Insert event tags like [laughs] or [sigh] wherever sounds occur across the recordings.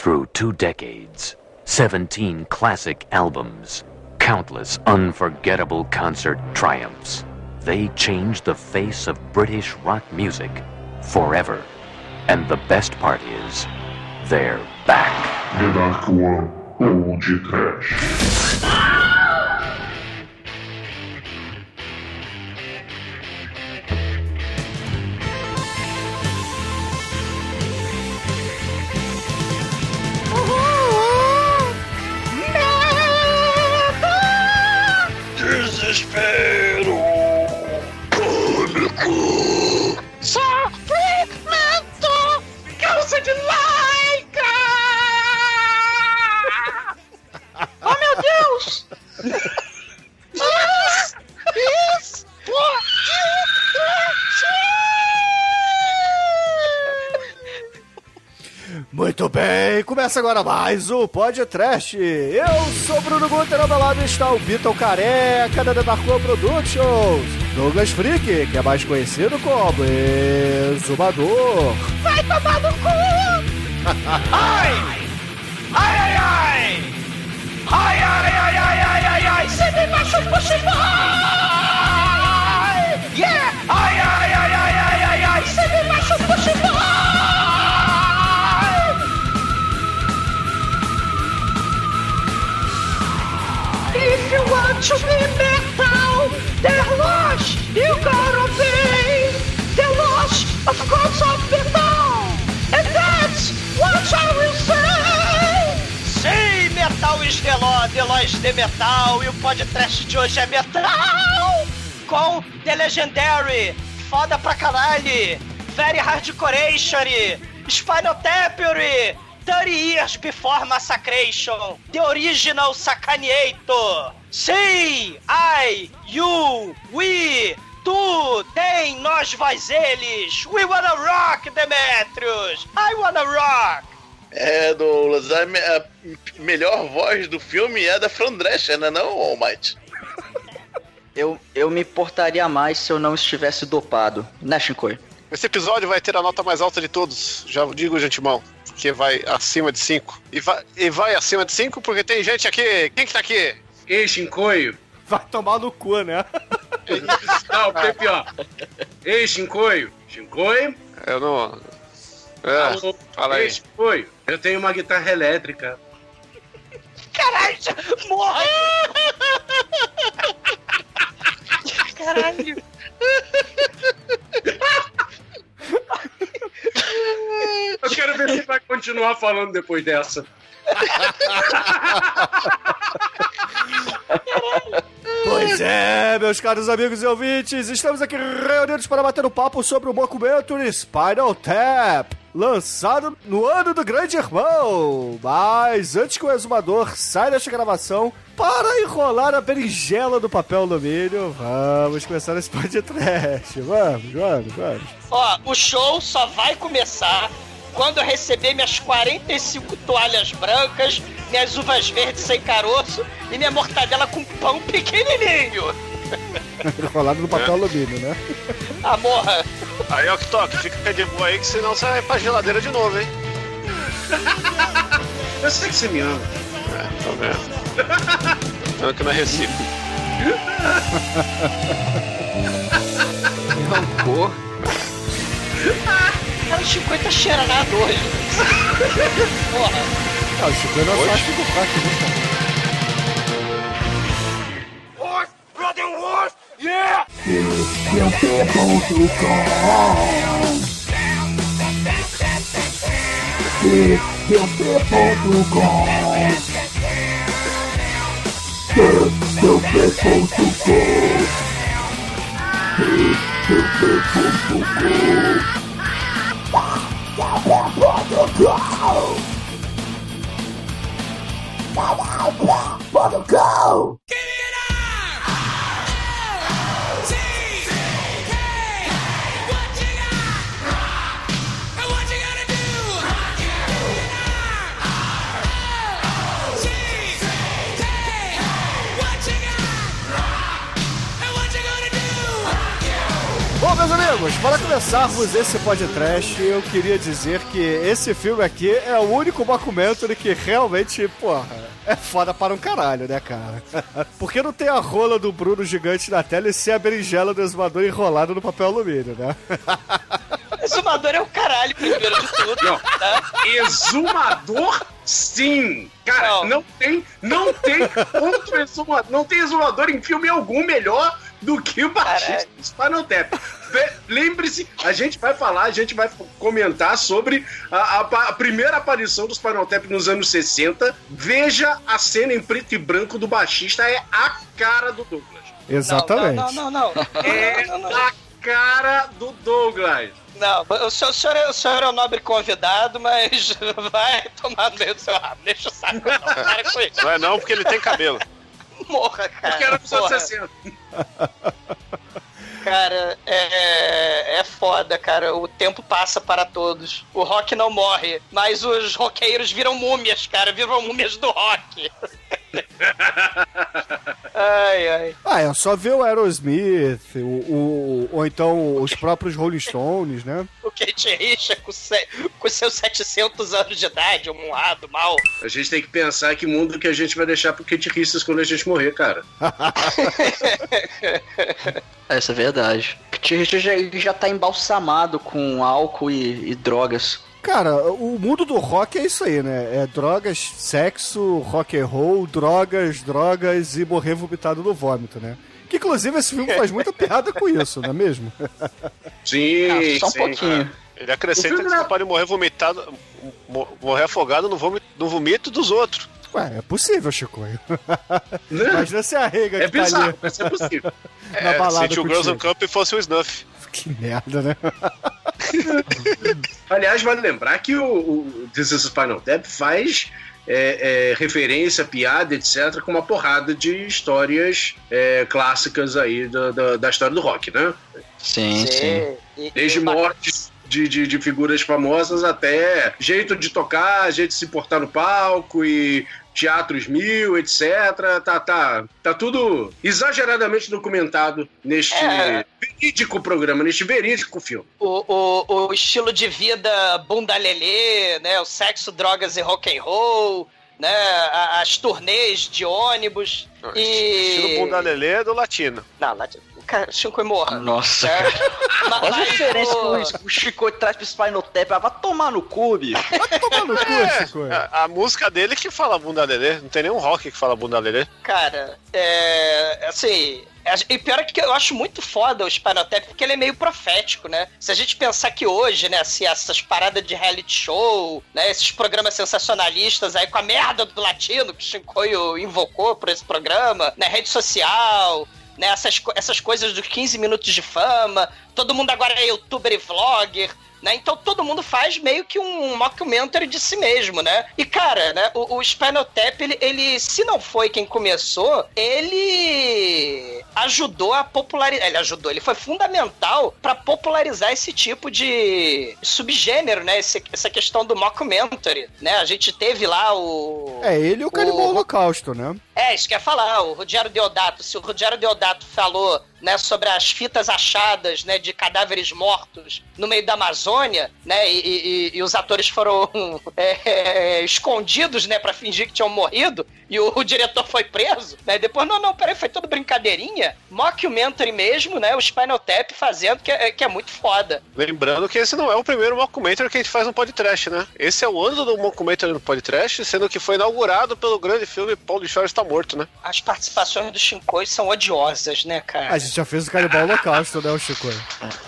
through two decades, 17 classic albums, countless unforgettable concert triumphs. They changed the face of British rock music forever. And the best part is, they're back. One, Old Trash. Começa agora mais o Podcast. Eu sou o Bruno Guter, ao meu lado está o Vitor Careca da Demarcou Productions, Douglas Freak, que é mais conhecido como Exumador. Vai tomar no cu! Ai! Ai, ai, ai! Ai, ai, ai, ai, ai, ai, ai! Você me machucou, the metal. E o podcast de hoje é metal com The Legendary, foda pra caralho, Very Hardcoration, Spinal Tapery, 30 Years Before Massacration, The Original Sacaneator. Sim, I, you, we, tu, tem, nós, vós, eles. We wanna rock, Demetrius. I wanna rock. É, Douglas, a, me- a melhor voz do filme é da Fran Drescher, né não, Almighty? Eu, eu me importaria mais se eu não estivesse dopado. Né, Shinkoi? Esse episódio vai ter a nota mais alta de todos, já digo de antemão, porque vai acima de 5. E vai, e vai acima de 5 porque tem gente aqui. Quem que tá aqui? Ei, Shinkoio. Vai tomar no cu, né? Não, porque é pior. Ei, Shinkoio. Shinkoio? Eu não. É, Alô? fala aí. Ei, Shinkoio. Eu tenho uma guitarra elétrica. Caralho, morre. Caralho. Eu quero ver se vai continuar falando depois dessa. Pois é, meus caros amigos e ouvintes, estamos aqui reunidos para bater um papo sobre o documento Spinal Tap, lançado no ano do Grande Irmão. Mas antes que o exumador saia desta gravação, para enrolar a berinjela do papel alumínio, vamos começar esse podcast. Vamos, vamos, vamos. Ó, o show só vai começar quando eu receber minhas 45 toalhas brancas, minhas uvas verdes sem caroço e minha mortadela com pão pequenininho. [laughs] Enrolado no papel alumínio, né? [laughs] Ah, morra. Aí, ó, que toque, fica de boa aí, que senão você vai pra geladeira de novo, hein? [laughs] Eu sei que você me ama. É, tô vendo. Não, que não é recíproco. Rancor. Cara, o Chico tá cheirado hoje. Porra. Ah, o Chico é nosso acho do Yeah! It's your beautiful song. It's your beautiful song. It's your beautiful song. It's your beautiful song. Go! Bom, meus amigos, para começarmos esse podcast, eu queria dizer que esse filme aqui é o único documentary que realmente, porra, é foda para um caralho, né, cara? [laughs] Porque não tem a rola do Bruno gigante na tela e sem a berinjela do exumador enrolada no papel alumínio, né? [laughs] Exumador é o caralho, primeiro de tudo. Não. Tá? Exumador, sim. Cara, Não. não, tem, não tem outro exumador, não tem exumador em filme algum melhor do que o Batista Caralho. do Spinal Tap. Lembre-se, a gente vai falar, a gente vai comentar sobre a, a- a primeira aparição do Spinal Tap nos anos 60. Veja a cena em preto e branco do baixista, é a cara do Douglas. Exatamente. Não, não, não, não. É Não, não, não. a cara do Douglas. Não, o senhor, o, senhor é, o senhor é um nobre convidado, mas [laughs] vai tomar no meio do seu rabo. Deixa o saco, não. Para com isso. Não é não, porque ele tem cabelo. Morra, cara. Porque era nos anos Porra. 60. [laughs] Cara, é, é foda, cara. O tempo passa para todos. O rock não morre, mas os roqueiros viram múmias, cara. Viram múmias do rock. [laughs] ai, ai. Ah, é só ver o Aerosmith, o, o- ou então os próprios Rolling Stones, né? [laughs] O Kate Richard com, se- com seus 700 anos de idade, um lado mal. A gente tem que pensar que mundo que a gente vai deixar pro Kit Ristas quando a gente morrer, cara. [laughs] Essa é verdade. Pete Richards já, já tá embalsamado com álcool e, e drogas. Cara, o mundo do rock é isso aí, né? É drogas, sexo, rock and roll, drogas, drogas e morrer vomitado no vômito, né? Que inclusive esse filme faz muita piada com isso, não é mesmo? [laughs] Sim, Ah, só um sim. pouquinho. Ele acrescenta que você era- pode morrer vomitado, mo- morrer afogado no vomito, no vomito dos outros. Ué, é possível, Chicoio. Né? Imagina se a Rega É que tá bizarro, ali mas é possível. na balada se o Girls on. Cup fosse o Snuff. Que merda, né? Aliás, vale lembrar que o, o This is Spinal Tap faz é, é, referência, piada, etc., com uma porrada de histórias é, clássicas aí da, da, da história do rock, né? Sim, sim. Desde e- mortes de, de, de figuras famosas até jeito de tocar, jeito de se portar no palco e teatros mil, etc. Tá, tá, tá tudo exageradamente documentado neste É. verídico programa, neste verídico filme. o, o, o estilo de vida bunda lelê, né? O sexo, drogas e rock and roll, né? As turnês de ônibus. e... Estilo bunda lelê é do latino. Não, lá, cara, Chico e morra. Nossa, É. cara. Ma- Olha a mas diferença o- que o, Chico traz pro Spinal Tap. Vai tomar no cu, bicho. Toma no cu, É, Chicoio. a, a música dele que fala bunda lelê. Não tem nenhum rock que fala bunda lelê. Cara, é. Assim. E pior é que eu acho muito foda o Spinal Tap, porque ele é meio profético, né? Se a gente pensar que hoje, né, assim, essas paradas de reality show, né, esses programas sensacionalistas aí com a merda do latino que o Shinkoio invocou por esse programa, né, rede social, né, essas, essas coisas dos 15 minutos de fama, todo mundo agora é youtuber e vlogger, né? Então todo mundo faz meio que um mockumentary de si mesmo, né? E cara, né, o, o Spinal Tap, ele, ele, se não foi quem começou, ele ajudou a popularizar, ele ajudou, ele foi fundamental pra popularizar esse tipo de subgênero, né? Esse- essa questão do mockumentary, né? A gente teve lá o É ele e o Canibal O- Holocausto, né? é, isso que eu ia falar, o Rogério Deodato. Se o Rogério Deodato falou né, sobre as fitas achadas né, de cadáveres mortos no meio da Amazônia, né, e, e- e os atores foram [laughs] é, é, escondidos né, para fingir que tinham morrido, e o, o diretor foi preso, né, depois, não, não, peraí, foi tudo brincadeirinha, mockumentary mesmo, né, o Spinal Tap fazendo, que é, que é muito foda. Lembrando que esse não é o primeiro mockumentary que a gente faz no podcast, né? Esse é o ano do mockumentary no podcast, sendo que foi inaugurado pelo grande filme Paulo de Chora está morto, né? As participações do Shinkoi são odiosas, né, cara? A gente já fez o Canibal Holocausto, né, o Chicoio?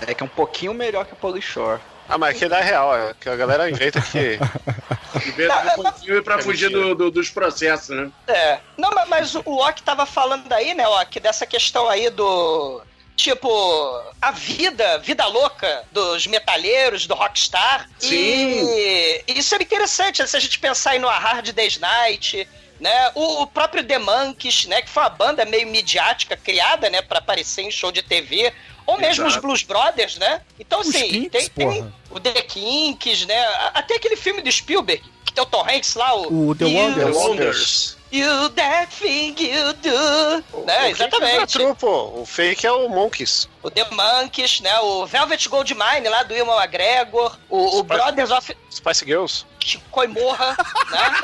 É que é um pouquinho melhor que o Polishore. Ah, mas aquele é real, é que a galera inventa que. [laughs] Inventa um filme pra fugir do- do- dos processos, né? É. Não, mas, mas o Loki tava falando aí, né, Loki, dessa questão aí do. Tipo, a vida, vida louca dos metalheiros, do rockstar. Sim. E, e isso é interessante, se a gente pensar aí no A Hard Day's Night, né? O, o próprio The Monkeys, né? Que foi uma banda meio midiática, criada, né? Pra aparecer em show de TV. Ou mesmo os Exato. Blues Brothers, né? Então, Os assim, Kinks, tem, tem o The Kinks, né? Até aquele filme do Spielberg, que tem o Tom Hanks lá, o... O The Wonders. The Wonders. You that thing you do. Né? O Exatamente. Pô. O fake é o Monkeys. O The Monkeys, né? O Velvet Goldmine lá do Iwan McGregor. O, o Brothers of Spice Girls. Chicoimorra, né?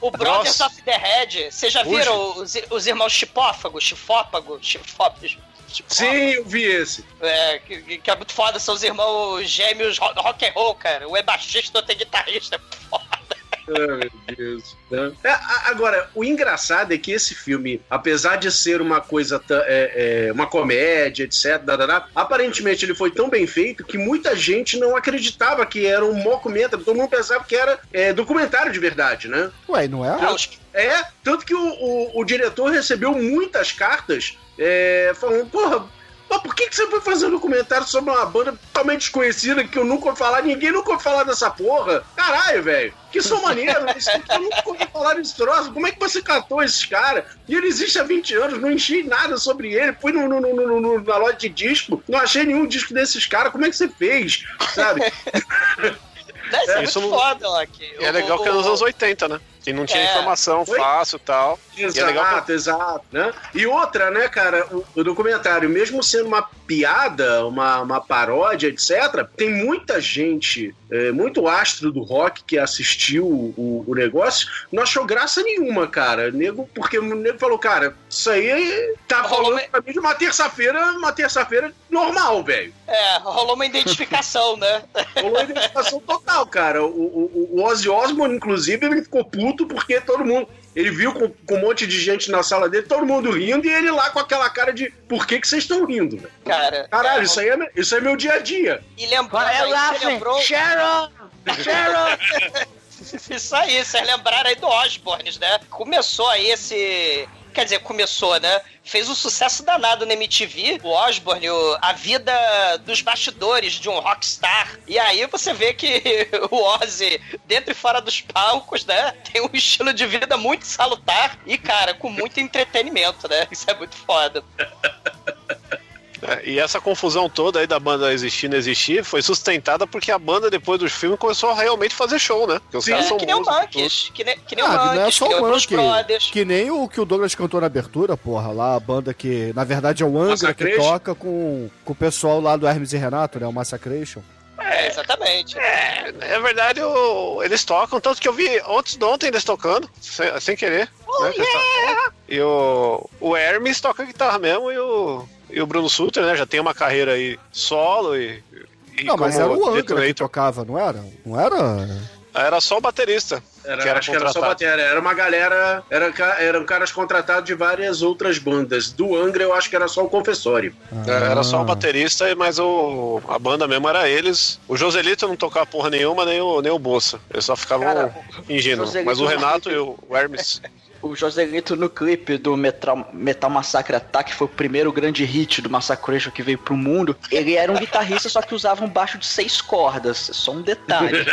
O, o Brothers Bros. of the Head. Vocês já viram os, os irmãos Chipófago? Chifópago? Chifópagos? Sim, eu vi esse. É, que, que é muito foda, são os irmãos gêmeos ro- rock and roll, cara. Um é baixista, outro é guitarrista. é Foda. Ah, meu Deus. É, agora, o engraçado é que esse filme, apesar de ser uma coisa, é, é, uma comédia, etc., dadadá, aparentemente ele foi tão bem feito que muita gente não acreditava que era um mockumentary. Todo mundo pensava que era é, documentário de verdade, né? Ué, não é? Os- É, tanto que o, o, o diretor recebeu muitas cartas é, falando, porra, mas por que, que você foi fazer um documentário sobre uma banda totalmente desconhecida que eu nunca ouvi falar, ninguém nunca ouviu falar dessa porra? Caralho, velho, que som [laughs] maneiro, isso aqui eu nunca ouvi falar desse troço, como é que você catou esses caras? E ele existe há 20 anos, não enchi nada sobre ele, fui no, no, no, no- no- na loja de disco, não achei nenhum disco desses caras, como é que você fez, sabe? [laughs] Né, isso é, muito foda, Loki. É legal que é nos anos 80, né? Que não tinha É. informação Oi? fácil e tal. E é Exato, legal que exato, né? E outra, né, cara, o, o documentário, mesmo sendo uma piada, uma, uma paródia, etc., tem muita gente, é, muito astro do rock que assistiu o, o negócio, não achou graça nenhuma, cara. Nego, porque o nego falou, cara, isso aí tá Rolou falando pra mim de uma terça-feira, uma terça-feira normal, velho. É, rolou uma identificação, né? Rolou identificação total, cara. O, o, o Ozzy Osbourne, inclusive, ele ficou puto porque todo mundo. Ele viu com, com um monte de gente na sala dele, todo mundo rindo, e ele lá com aquela cara de por que, que vocês estão rindo, velho? Cara. Caralho, é, isso aí, é, isso é meu dia a dia. E lembrando aí, você lembrou... Sharon! Sharon! [laughs] Isso aí, vocês lembraram aí do Osborne, né? Começou aí esse. Quer dizer, começou, né? Fez um sucesso danado na MTV, o Osborne, o- a vida dos bastidores de um rockstar. E aí você vê que [laughs] o Ozzy, dentro e fora dos palcos, né? Tem um estilo de vida muito salutar e, cara, com muito entretenimento, né? Isso é muito foda. [laughs] É, e essa confusão toda aí da banda existir e não existir foi sustentada porque a banda, depois do filme, começou a realmente fazer show, né? Porque os Sim, caras são que nem o Monkeys, que nem, que nem o Ah, que não é Monkeys, só que nem o o. Brothers. Que nem o que o Douglas cantou na abertura, porra. Lá a banda que, na verdade, é o Angra que toca com, com o pessoal lá do Hermes e Renato, né? O Massacration. É, exatamente. É, é verdade, o- eles tocam, tanto que eu vi ontem de ontem eles tocando, sem, sem querer. né, que eles tocam. E o, o Hermes toca guitarra mesmo e o, e o Bruno Sutter, né? Já tem uma carreira aí solo e. e não, mas era o Angra que Detonator. tocava, não era? Não era? Era só o baterista. Era, que era acho que era só. Era uma galera. Era, eram caras contratados de várias outras bandas. Do Angra, eu acho que era só o Confessório. Era só Ah. o baterista, mas o, a banda mesmo era eles. O Joselito não tocava porra nenhuma, nem o, nem o Bolsa. Eles só ficavam. Joselito Mas o Renato [laughs] e o Hermes. O Joselito no clipe do Metal, Metal Massacre Attack foi o primeiro grande hit do Massacration que veio pro mundo. Ele era um guitarrista, só que usava um baixo de seis cordas. Só um detalhe.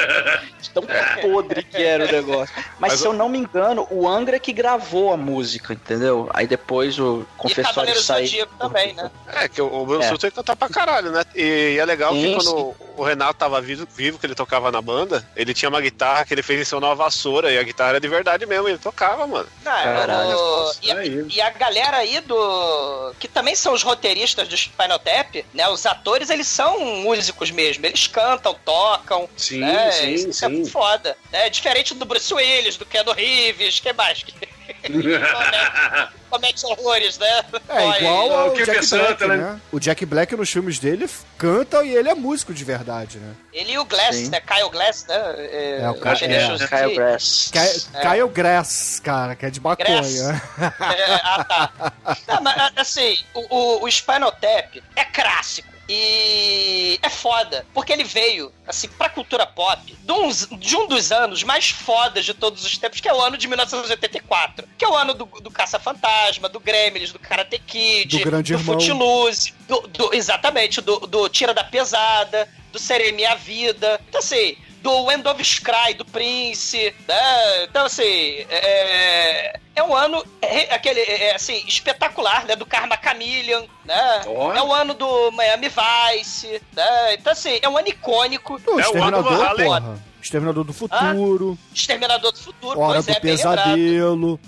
De Tão podre que era o negócio. Mas, Mas se eu não me engano, o Angra que gravou a música, entendeu? Aí depois o E confessório saiu. Também, né? É, que o, o Bruno É. Sutter canta pra caralho, né? E, é legal que Sim, quando o Renato tava vivo, vivo, que ele tocava na banda, ele tinha uma guitarra que ele fez em seu nova vassoura, e a guitarra era de verdade mesmo, ele tocava, mano. Não, Caralho. o- e, a, e a galera aí do. Que também são os roteiristas do Spinal Tap, né? Os atores, eles são músicos mesmo. Eles cantam, tocam. Sim, né? sim, Isso sim. é foda. É diferente do Bruce Willis, do Keanu Reeves, que mais? Comete horrores, né? É Olha, igual o ao Kiefer Jack Black, Sutherland. né? O Jack Black nos filmes dele canta e ele é músico de verdade, né? Ele e o Glass, Sim. né? Kyle Glass, né? É, É, o Kyle- ele é. deixou de- Kyle. Ky- Kyle Grass, cara, que é de maconha. [laughs] É, ah, tá. Não, mas assim, o, o, o Spinal Tap é clássico. E é foda, porque ele veio, assim, pra cultura pop de, uns- de um dos anos mais fodas de todos os tempos, que é o ano de 1984. Que é o ano do, do Caça-Fantasma, do Gremlins, do Karate Kid, Do Grande Irmão. Footloose, do, do- exatamente, do, do Tira da Pesada, do Serei Minha Vida. Então, assim, do End of Cry, do Prince, né? Então, assim, é, é um ano, é, aquele, é, assim, espetacular, né? Do Karma Chameleon, né? Ó. É o ano do Miami Vice, né? Então, assim, é um ano icônico. O É o ano do Exterminador, do Futuro, Exterminador do Futuro, Hora pois do é, bem lembrado.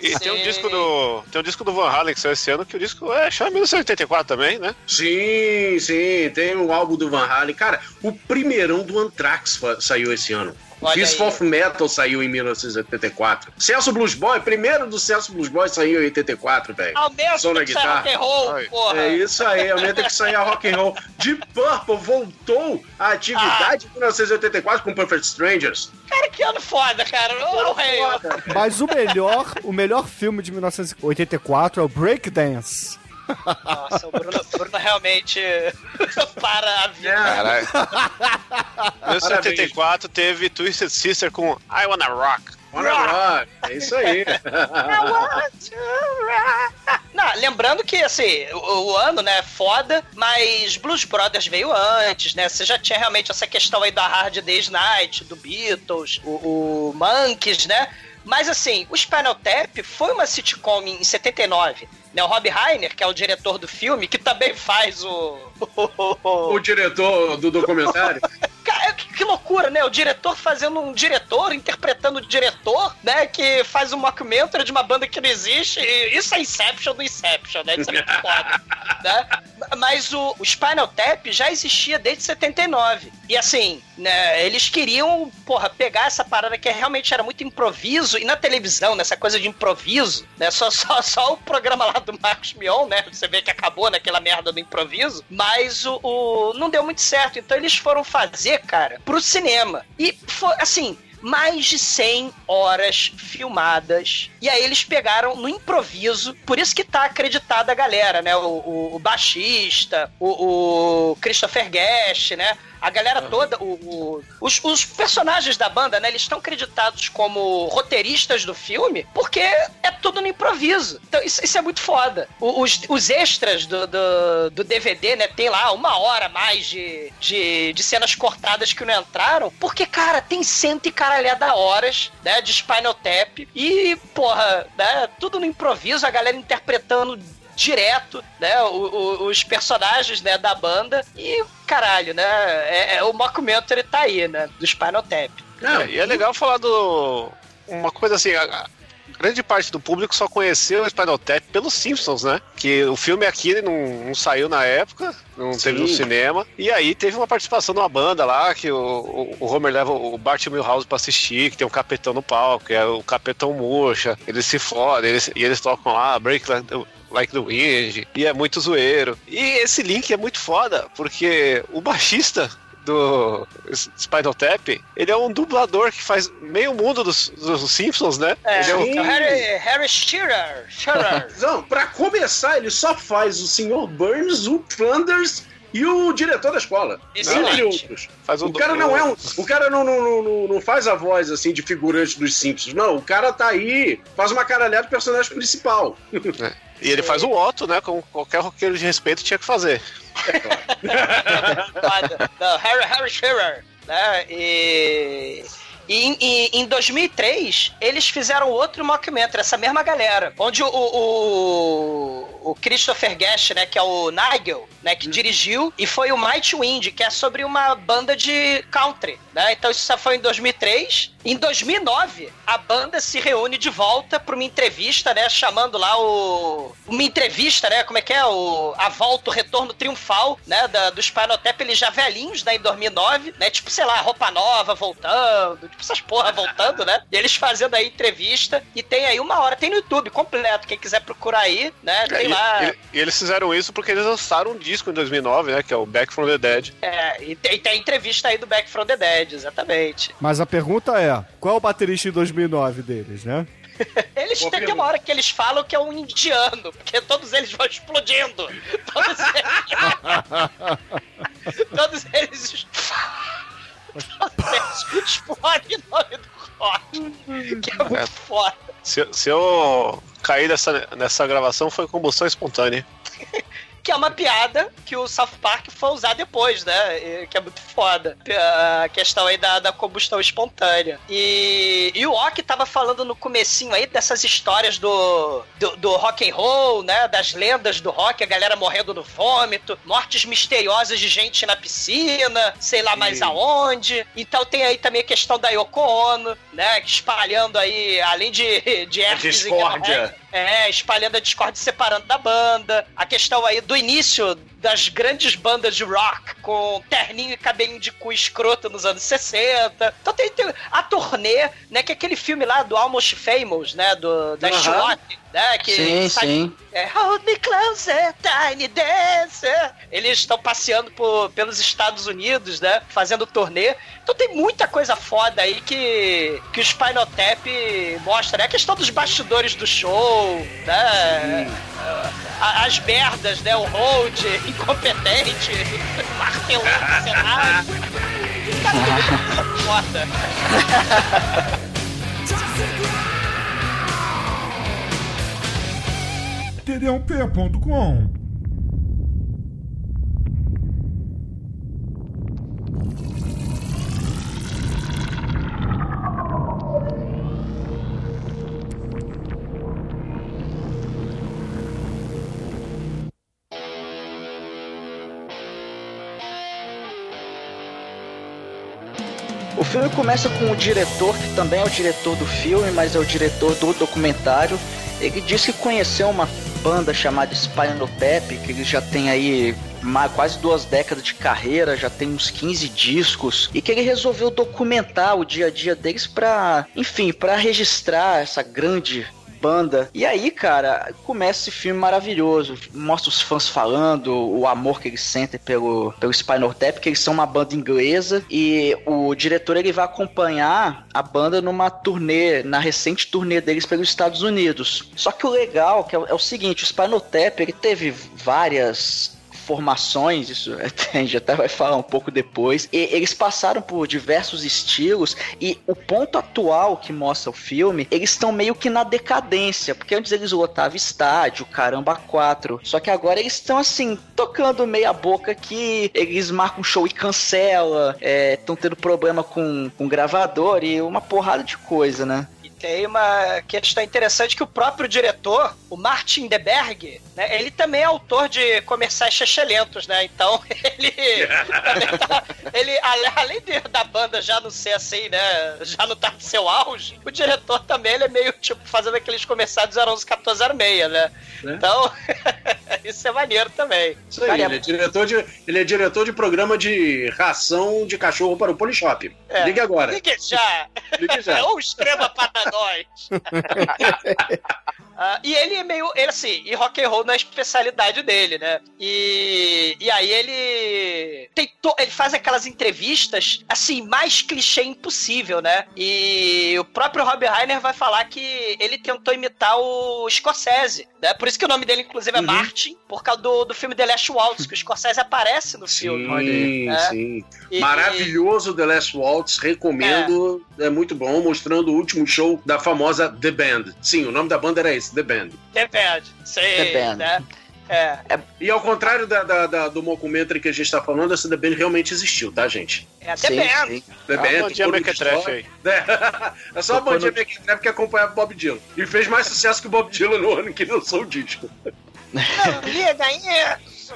E tem um disco do. Tem um disco do Van Halen que saiu esse ano, que o disco é chama 1984 também, né? Sim, sim, tem o álbum do Van Halen. Cara, o primeirão do Anthrax saiu esse ano. Olha Fist aí. of Metal saiu em 1984. Celso Blues Boy, primeiro do Celso Blues Boy saiu em 84, velho. Som na tempo que sai guitarra. rock and roll, Ai. porra. É isso aí, aumenta que sair a rock and roll. Deep Purple voltou à atividade em 1984 com Perfect Strangers. Cara, que ano foda, cara. Ô, rei. Mas o melhor, o melhor filme de 1984 é o Breakdance. Nossa, o Bruno, Bruno realmente [laughs] para a vida. É. Caralho. 1984 teve Twisted Sister com I Wanna Rock. Wanna rock. É isso aí. [laughs] Não, lembrando que, assim, o, o ano, né, é foda, mas Blues Brothers veio antes, né? Você já tinha realmente essa questão aí da Hard Day's Night, do Beatles, o, o Monkeys, né? Mas, assim, o Spinal Tap foi uma sitcom em 79, né? O Rob Reiner, que é o diretor do filme, que também faz o... [laughs] O diretor do documentário. [laughs] Cara, que, que loucura, né? O diretor fazendo um diretor, interpretando o diretor, né? Que faz um mockumentary de uma banda que não existe. Isso é Inception do Inception, né? Isso é muito foda. [laughs] né? Mas o, o Spinal Tap já existia desde 79. E assim, né? Eles queriam, porra, pegar essa parada que realmente era muito improviso. E na televisão, nessa coisa de improviso, né? Só, só, só o programa lá do Marcos Mion, né? Você vê que acabou naquela merda do improviso. Mas o, o- não deu muito certo. Então eles foram fazer, cara, pro cinema. E foi assim. Mais de 100 horas filmadas. E aí eles pegaram no improviso. Por isso que tá acreditada a galera, né? O, o- o baixista, o, o Christopher Guest, né? A galera toda, o, o- os, os personagens da banda, né? Eles estão creditados como roteiristas do filme porque é tudo no improviso. Então isso, isso é muito foda. Os, os extras do, do, do DVD, né? Tem lá uma hora mais de, de, de cenas cortadas que não entraram. Porque, cara, tem cento e caralhada horas, né? De Spinal Tap. E, porra, né? Tudo no improviso, a galera interpretando direto, né, o- o- os personagens, né, da banda e, caralho, né, é, é- o mockumentary tá aí, né, do Spinal Tap. É, e é legal falar do. Uma coisa assim, a, a grande parte do público só conheceu o Spinal Tap pelos Simpsons, né? Que o filme aqui não, não saiu na época, não teve no cinema. E aí teve uma participação de uma banda lá, que o, o, o Homer leva o Bart Milhouse pra assistir, que tem um capetão no palco, que é o Capetão Murcha. Eles se fodem, eles, e eles tocam lá, Break Like the, Wind, e é muito zoeiro. E esse link é muito foda, porque o baixista do Spinal Tap, ele é um dublador que faz meio mundo dos, dos Simpsons, né? É, ele é um- o Harry, Harry Shearer, Shearer. [laughs] Não, pra começar, ele só faz o Sr. Burns, o Flanders e o diretor da escola. Excelente. Entre outros. Faz um o cara não é um. O cara não, não, não, não- não faz a voz assim de figurante dos Simpsons. Não, o cara tá aí, faz uma caralhada de personagem principal. E ele faz o Otto, né? Como qualquer roqueiro de respeito tinha que fazer. [laughs] Não, Harry, Harry Shearer, né? E. E em, em- em 2003, eles fizeram outro mockumentary, essa mesma galera, onde o, o, o Christopher Guest, né, que é o Nigel, né, que dirigiu, e foi o Mighty Wind, que é sobre uma banda de country, né? Então isso só foi em 2003. Em 2009, a banda se reúne de volta para uma entrevista, né, chamando lá o uma entrevista, né, como é que é o a volta, o retorno triunfal, né, da, do Spinal Tap, eles já velhinhos, né, em 2009, né, tipo, sei lá, roupa nova voltando, tipo essas porra voltando, né? E eles fazendo aí entrevista e tem aí uma hora, tem no YouTube completo, quem quiser procurar aí, né, tem e, lá. e- e eles fizeram isso porque eles lançaram um disco em 2009, né? Que é o Back from the Dead. É, e tem, tem a entrevista aí do Back from the Dead, exatamente. Mas a pergunta é, qual é o baterista em 2009 deles, né? [laughs] Eles Boa têm uma hora que eles falam que é um indiano, porque todos eles vão explodindo. Todos eles. [laughs] todos eles. todos eles explodem em nome do rock. Que é muito É. foda. Se, se eu cair nessa, nessa gravação foi combustão espontânea. [laughs] que é uma piada que o South Park foi usar depois, né? Que é muito foda. A questão aí da, da combustão espontânea. E, e o Ok tava falando no comecinho aí dessas histórias do, do, do rock and roll, né? Das lendas do rock, a galera morrendo no vômito, mortes misteriosas de gente na piscina, sei lá mais aonde. Então tem aí também a questão da Yoko Ono, né? Espalhando aí, além de, de herpes discórdia. É, espalhando a Discord separando da banda. A questão aí do início das grandes bandas de rock com terninho e cabelinho de cu escroto nos anos 60. Então tem, tem a turnê, né? Que é aquele filme lá do Almost Famous, né? Do, da. SWAT, né? Que Sim, sai- sim. é, Hold me closer, tiny dancer. Eles estão passeando por- pelos Estados Unidos, né? Fazendo turnê. Então tem muita coisa foda aí que, que o Spinal Tap mostra, né? A questão dos bastidores do show, né? A- As merdas, né? O hold incompetente, martelando o cenário. Coisa foda. td1p.com. filme começa com o diretor, que também é o diretor do filme, mas é o diretor do documentário. Ele diz que conheceu uma banda chamada Spinal Tap, que ele já tem aí quase duas décadas de carreira, já tem uns 15 discos, e que ele resolveu documentar o dia a dia deles pra, enfim, pra registrar essa grande banda. E aí, cara, começa esse filme maravilhoso. Mostra os fãs falando, o amor que eles sentem pelo, pelo Spinal Tap, que eles são uma banda inglesa. E o diretor ele vai acompanhar a banda numa turnê, na recente turnê deles pelos Estados Unidos. Só que o legal que é, é o seguinte, o Spinal Tap ele teve várias formações, isso [laughs] a gente até vai falar um pouco depois. E eles passaram por diversos estilos e o ponto atual que mostra o filme, eles estão meio que na decadência, porque antes eles lotavam estádio, caramba, quatro. Só que agora eles estão assim, tocando meia boca aqui, eles marcam show e cancela, estão tendo problema com, com gravador e uma porrada de coisa, né? Tem uma questão interessante que o próprio diretor, o Martin DeBerg, né, ele também é autor de comerciais chechelentos, né? Então, [laughs] ele tá- ele além de- da banda já não ser assim, né, já não tá no seu auge, o diretor também ele é meio tipo fazendo aqueles comerciais do 011 1406, né? Né? Então, [laughs] isso é maneiro também. Isso aí, Cara, ele é, diretor de, ele é diretor de programa de ração de cachorro para o Polishop. É. Ligue agora. Ligue já! Ligue já. Ou escreva para nós. [laughs] Ah, e ele é meio. Ele, assim, e rock and roll na especialidade dele, né? E, e aí ele. Tem to- ele faz aquelas entrevistas, assim, mais clichê impossível, né? E o próprio Rob Reiner vai falar que ele tentou imitar o Scorsese, né? Por isso que o nome dele, inclusive, é Uhum. Martin, por causa do, do filme The Last Waltz, que o Scorsese aparece no filme. Sim, É. sim. E- Maravilhoso The Last Waltz, recomendo. É. muito bom, mostrando o último show da famosa The Band. Sim, o nome da banda era esse, The Band. Depende. Sei, The Band. né? É. E ao contrário da, da- da- do mockumentary que a gente tá falando, essa The Band realmente existiu, tá, gente? É The Sim, Band. sim. The É Band, bandinha mequetrefe aí. É, [laughs] é só a bandinha no- Mequetrefe que acompanhava Bob Dylan. E fez mais sucesso que o Bob Dylan no ano que lançou o disco. Não liga isso.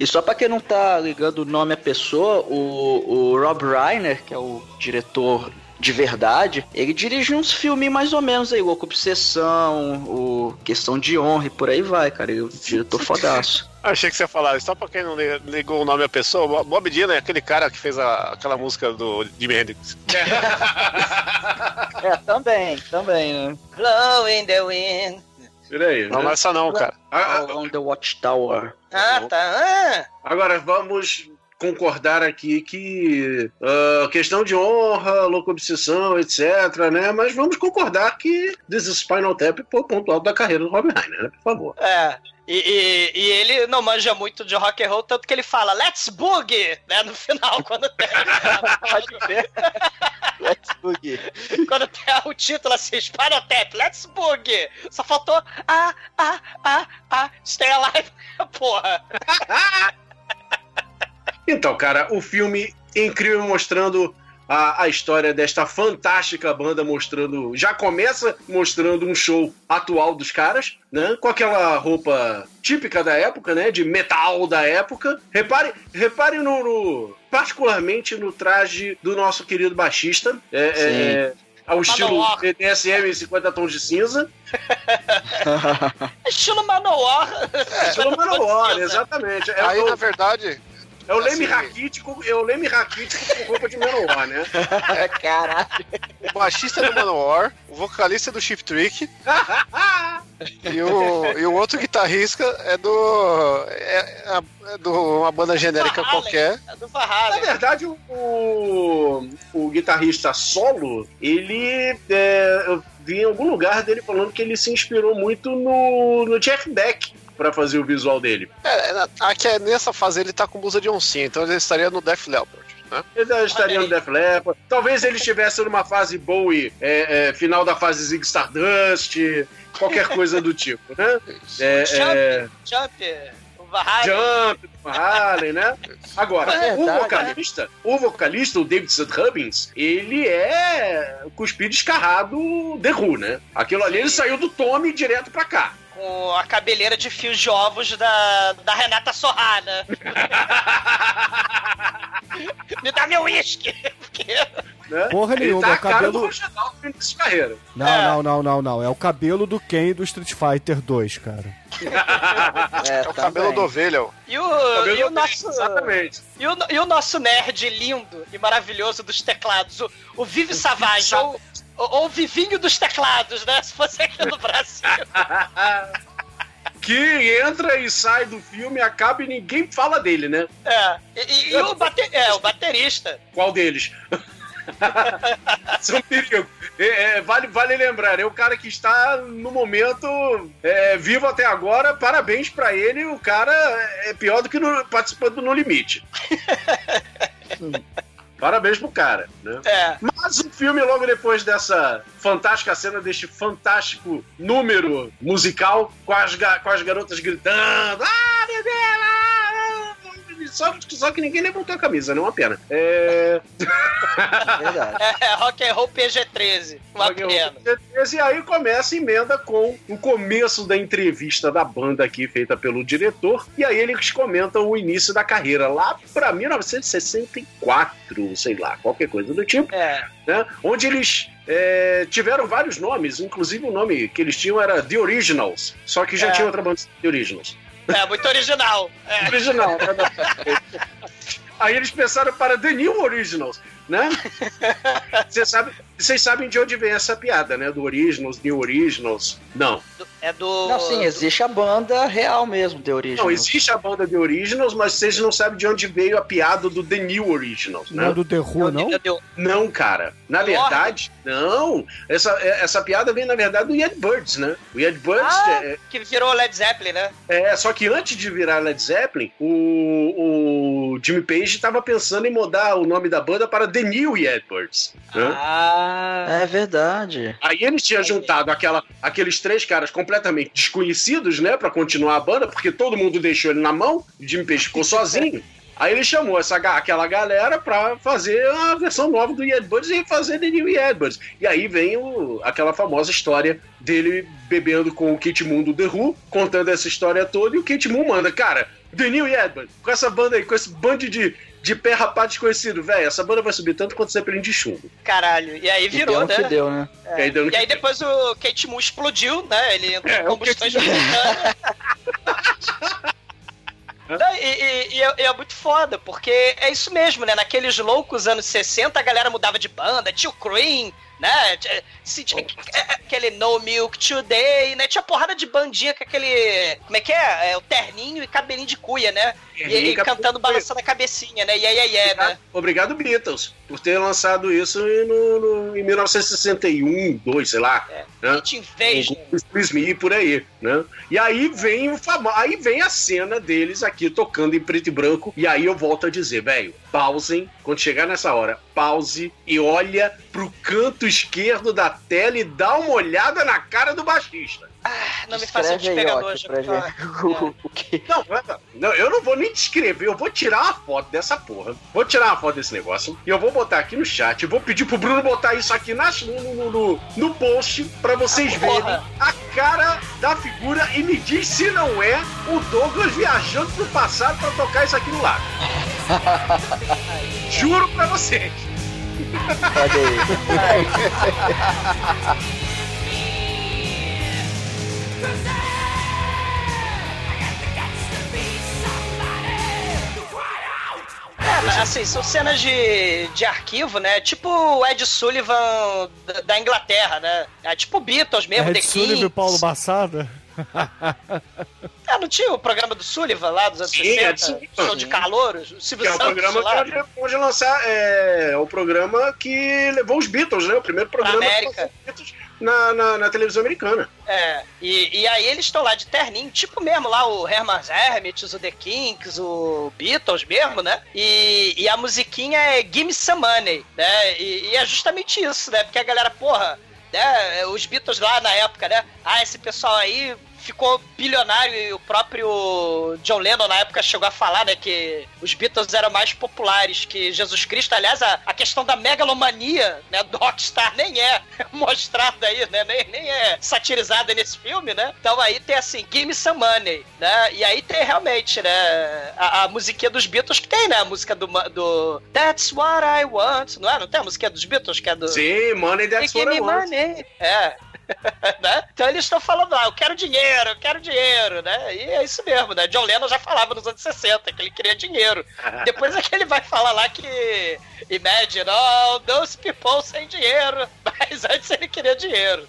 E só pra quem não tá ligando o nome à pessoa, o, o Rob Reiner, que é o diretor de verdade, ele dirige uns filmes mais ou menos aí, Louco Obsessão, o Questão de Honra e por aí vai, cara. Ele é um diretor [laughs] fodaço. Achei que você ia falar, só pra quem não li- ligou o nome à pessoa, Bob Dylan é aquele cara que fez a- aquela música do Jimi Hendrix. É, [laughs] também, também, né? Blow in the wind. Peraí. Não, não é essa não, cara. Ah, on the Watchtower. Ah, tá. Ah, Agora vamos concordar aqui que ah, questão de honra, louca obsessão, etc, né? Mas vamos concordar que This is Spinal Tap foi o ponto alto da carreira do Rob Reiner, né? Por favor. É. E, e- e ele não manja muito de rock and roll, tanto que ele fala Let's Boogie, né? No final, [laughs] quando tem, Pode ver. Let's boogie. [laughs] quando tem o título assim, Spinal Tap, Let's Boogie. Só faltou ah, ah, ah, ah, Stay Alive. [laughs] Porra. Então, cara, o filme incrível mostrando a, a história desta fantástica banda, mostrando. Já começa mostrando um show atual dos caras, né? Com aquela roupa típica da época, né? De metal da época. Repare, repare no, no- particularmente no traje do nosso querido baixista. É, é, ao estilo. BDSM em 50 tons de cinza. [laughs] Estilo Manowar. Estilo Manowar, exatamente. É, Aí, o- na verdade, é o Leme Raquítico, é o Leme Raquítico com roupa de Manowar, né? [laughs] Caralho. o baixista é do Manowar, o vocalista é do Chip Trick e o, e o outro guitarrista é do. É, é do uma banda genérica qualquer. É do Na Van Halen. verdade, o, o, o guitarrista solo, ele. é, eu vi em algum lugar dele falando que ele se inspirou muito no, no Jeff Beck pra fazer o visual dele. É, é, aqui é, nessa fase ele tá com blusa de oncinha, então ele estaria no Def Leppard. Né? Ele já estaria no. Def Leppard. Talvez ele estivesse numa fase Bowie, é, é, final da fase Zig Stardust, qualquer coisa do tipo, né? É, é, Jump, o Halen. Jump, Van Halen, né? Agora, É o verdade, vocalista, o vocalista, o David St. Hubbins, ele é cuspido escarrado The Who, né? Aquilo ali, ele saiu do Tommy direto pra cá. Com a cabeleira de fios de ovos da, da Renata Sorrá, né? [laughs] Me dá meu uísque! [laughs] Porque Né? Porra ele nenhuma, tá o a cara cabelo- do. Não, É. não, não, não, não. É o cabelo do Ken do Street Fighter 2, cara. [laughs] É, É o cabelo do ovelha. ó. E o, Cabelo e o nosso. Exatamente. E o, e o nosso nerd lindo e maravilhoso dos teclados, o, o Vive Savage, ou, ou, ou o Vivinho dos teclados, né? Se fosse aqui no Brasil. [laughs] Que entra e sai do filme, acaba e ninguém fala dele, né? É. E, e- e o, bate, é, o baterista. Qual deles? Isso é um perigo. É, é, vale, vale lembrar, é o cara que está no momento é, vivo até agora. Parabéns pra ele. O cara é pior do que no, participando do No Limite. [laughs] Parabéns pro cara, né? É. Mas o filme, logo depois dessa fantástica cena, deste fantástico número musical, com as, com as garotas gritando: Ah, meu Deus! ah", Só, só que ninguém levantou a camisa, né? Uma pena. É. [laughs] Verdade. É, rock and roll PG-13. Uma pena. E aí começa a emenda com o começo da entrevista da banda aqui, feita pelo diretor. E aí eles comentam o início da carreira, lá pra 1964, sei lá, qualquer coisa do tipo, É. né? Onde eles é, tiveram vários nomes, inclusive o nome que eles tinham era The Originals. Só que já É. tinha outra banda The Originals. É, muito original. É. Original, né? [laughs] Aí eles pensaram para The New Originals, né? [laughs] Vocês sabem, vocês sabem de onde vem essa piada, né? Do Originals, New Originals. Não. É do. Não, sim, existe a banda real mesmo, de origem. Não, existe a banda The Originals, mas vocês não sabem de onde veio a piada do The New Originals, Não é né? do The Who, não? É do- Não, cara. Na Do verdade, não. Essa, essa piada vem, na verdade, do Yardbirds, né? O Yardbirds Ah, é, que virou Led Zeppelin, né? É, só que antes de virar Led Zeppelin, o, o Jimmy Page estava pensando em mudar o nome da banda para The New Yardbirds. né? Ah. É verdade. Aí ele tinha juntado aquela, aqueles três caras completamente desconhecidos, né, Pra continuar a banda, porque todo mundo deixou ele na mão, o Jimmy Page ficou [laughs] sozinho. Aí ele chamou essa, aquela galera pra fazer a versão nova do Yardbirds e fazer The New Yardbirds. E aí vem o- aquela famosa história dele bebendo com o Kit Moon do The Who, contando essa história toda, e o Kit Moon manda, cara, The New Yardbirds, com essa banda aí, com esse bando de, de pé rapaz desconhecido, velho, essa banda vai subir tanto quanto Zeppelin de chumbo. Caralho. E aí E virou, deu no né? que deu, né? E aí, deu E aí que- depois o Kate Moon explodiu, né? Ele entrou É, em o combustão Kate [laughs] e, e- e é, e é muito foda, porque é isso mesmo, né? Naqueles loucos anos 60, a galera mudava de banda, tinha o Cream, né? Se tinha aquele No Milk Today, né? Tinha porrada de bandinha com aquele. Como é que é? É, o terninho e cabelinho de cuia, né? E, e e cabelinho cantando, balançando a cabecinha, né? E aí, aí, é, né? Obrigado, Beatles, por ter lançado isso no, no- em 1961, 2, sei lá. É. Né? Invasion. Smith e por aí, né? E aí vem o famo... aí vem a cena deles aqui tocando em preto e branco. E aí eu volto a dizer, velho, pausem quando chegar nessa hora, pause e olha pro canto esquerdo da tela e dá uma olhada na cara do baixista. Ah, não me faça pra o, o que. Não, não, eu não vou nem descrever, eu vou tirar uma foto dessa porra. Vou tirar uma foto desse negócio e eu vou botar aqui no chat. Eu vou pedir pro Bruno botar isso aqui na, no, no, no, no post pra vocês Ah, verem porra. a cara da figura e me diz se não é o Douglas viajando pro passado pra tocar isso aqui no lago. [laughs] Juro pra vocês. Cadê aí? É, mas, assim, são cenas de, de arquivo, né? Tipo o Ed Sullivan da, da Inglaterra, né? É tipo Beatles mesmo, Ed The Sullivan e Kings. Paulo Bassada. [laughs] Ah, não tinha o programa do Sullivan lá dos anos Sim, 60? Ed Sullivan. Show de calouros? O Que Silvio é o Santos programa lá, que pode, pode lançar. É, o programa que levou os Beatles, né? O primeiro programa América. os Beatles na, na, na televisão americana. É, e, e aí eles estão lá de terninho, tipo mesmo lá o Herman's Hermits, o The Kinks, o Beatles mesmo, né? E, e a musiquinha é Gimme Some Money, né? E, e é justamente isso, né? Porque a galera, porra, né? Os Beatles lá na época, né? Ah, esse pessoal aí ficou bilionário e o próprio John Lennon na época chegou a falar, né, que os Beatles eram mais populares que Jesus Cristo. Aliás, a, a questão da megalomania, né, do Rockstar nem é [laughs] mostrada aí, né, nem, nem é satirizada nesse filme, né? Então aí tem assim, Give Me Some Money, né? E aí tem realmente, né, a, a musiquinha dos Beatles que tem, né, a música do, do That's What I Want, não é? Não tem a musiquinha dos Beatles que é do... Sim, Money That's What I Want. money. É. [laughs] né? Então eles estão falando, ah, eu quero dinheiro, eu quero dinheiro, né? E é isso mesmo, né? John Lennon já falava nos anos 60 que ele queria dinheiro. [laughs] Depois é que ele vai falar lá que Imagine all those people sem dinheiro. [laughs] Mas antes ele queria dinheiro.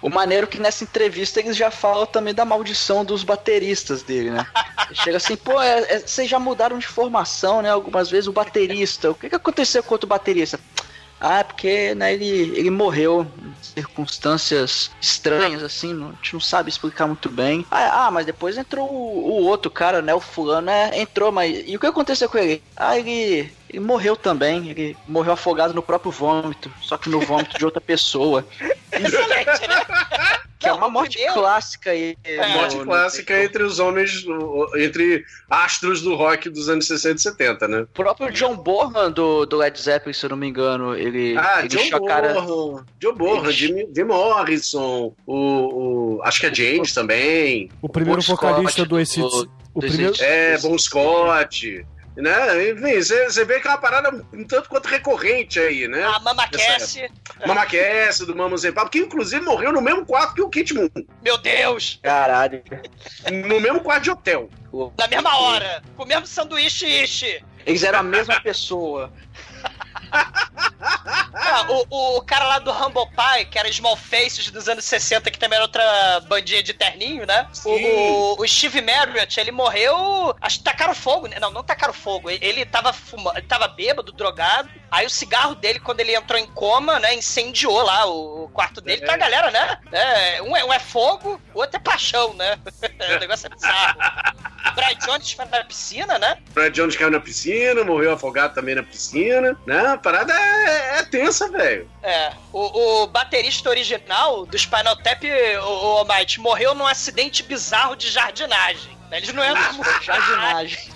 O maneiro é que nessa entrevista eles já falam também da maldição dos bateristas dele, né? Chega assim, pô, é- é- vocês já mudaram de formação, né? Algumas vezes o baterista. O que, que aconteceu com o outro baterista? Ah, porque né, ele, ele morreu em circunstâncias estranhas, assim, não- a gente não sabe explicar muito bem. Ah, ah, mas depois entrou o, o outro cara, né? O fulano, né? Entrou, mas. E o que aconteceu com ele? Ah, ele. Ele morreu também, ele morreu afogado no próprio vômito, só que no vômito de outra pessoa. [laughs] Excelente, né? [laughs] Que é uma o morte primeiro- clássica aí. É. Morte no- no- clássica entre os homens, o- entre astros do rock dos anos 60 e 70, né? O próprio John Bonham do, do Led Zeppelin, se eu não me engano, ele, Ah, ele John encheu a cara. Bonham, John Bonham, Ele- Jim, Jim Morrison, o, o- acho que a James também, O primeiro vocalista Scott, do AC. O primeiro. É, Bon Scott, né? Enfim, você vê que é uma parada um tanto quanto recorrente aí, né? A Mama Cassie. Mama Cass, do Mamas and Papas, que inclusive morreu no mesmo quarto que o Kit Moon, Meu Deus! Caralho. no mesmo quarto de hotel. Na mesma hora. Com o mesmo sanduíche ishi. Eles eram a mesma pessoa. Ah, o, o cara lá do Humble Pie, que era Small Faces dos anos 60, que também era outra bandinha de terninho, né? O, o, o Steve Marriott, ele morreu. Acho que tacaram fogo, né? Não, não tacaram fogo. Ele, tava fumando, ele tava bêbado, drogado. Aí o cigarro dele, quando ele entrou em coma, né? Incendiou lá o, quarto dele. Então a galera, né? É, um, é, um é fogo, o outro é paixão, né? [laughs] o negócio é bizarro. O Brian Jones foi na piscina, né? Brad Jones caiu na piscina, morreu afogado também na piscina, né? A parada é, é tensa, velho. É, o, o baterista original do Spinal Tap, o, o Almighty, morreu num acidente bizarro de jardinagem. Eles não entram [laughs] Jardinagem.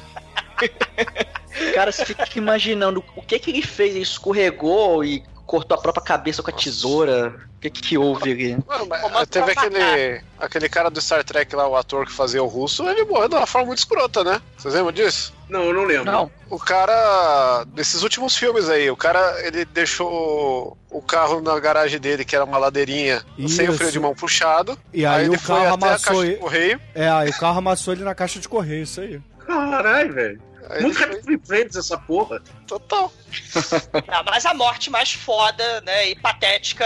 Cara, você fica imaginando o que que ele fez? Ele escorregou e cortou a própria cabeça com a tesoura. O que que houve ali? Mano, mas teve aquele, aquele cara do Star Trek lá, o ator que fazia o russo, ele morreu de uma forma muito escrota, né? Vocês lembram disso? Não, eu não lembro. Não, O cara, desses últimos filmes aí, o cara, ele deixou o carro na garagem dele, que era uma ladeirinha, sem o Isso. freio de mão puxado. E aí ele o foi carro até a amassou caixa de ele. correio. É, aí o carro amassou ele na caixa de correio, isso aí. Caralho, velho. Aí Muito ele Happy Friends essa porra. Total. [laughs] Não, mas a morte mais foda, né, e patética,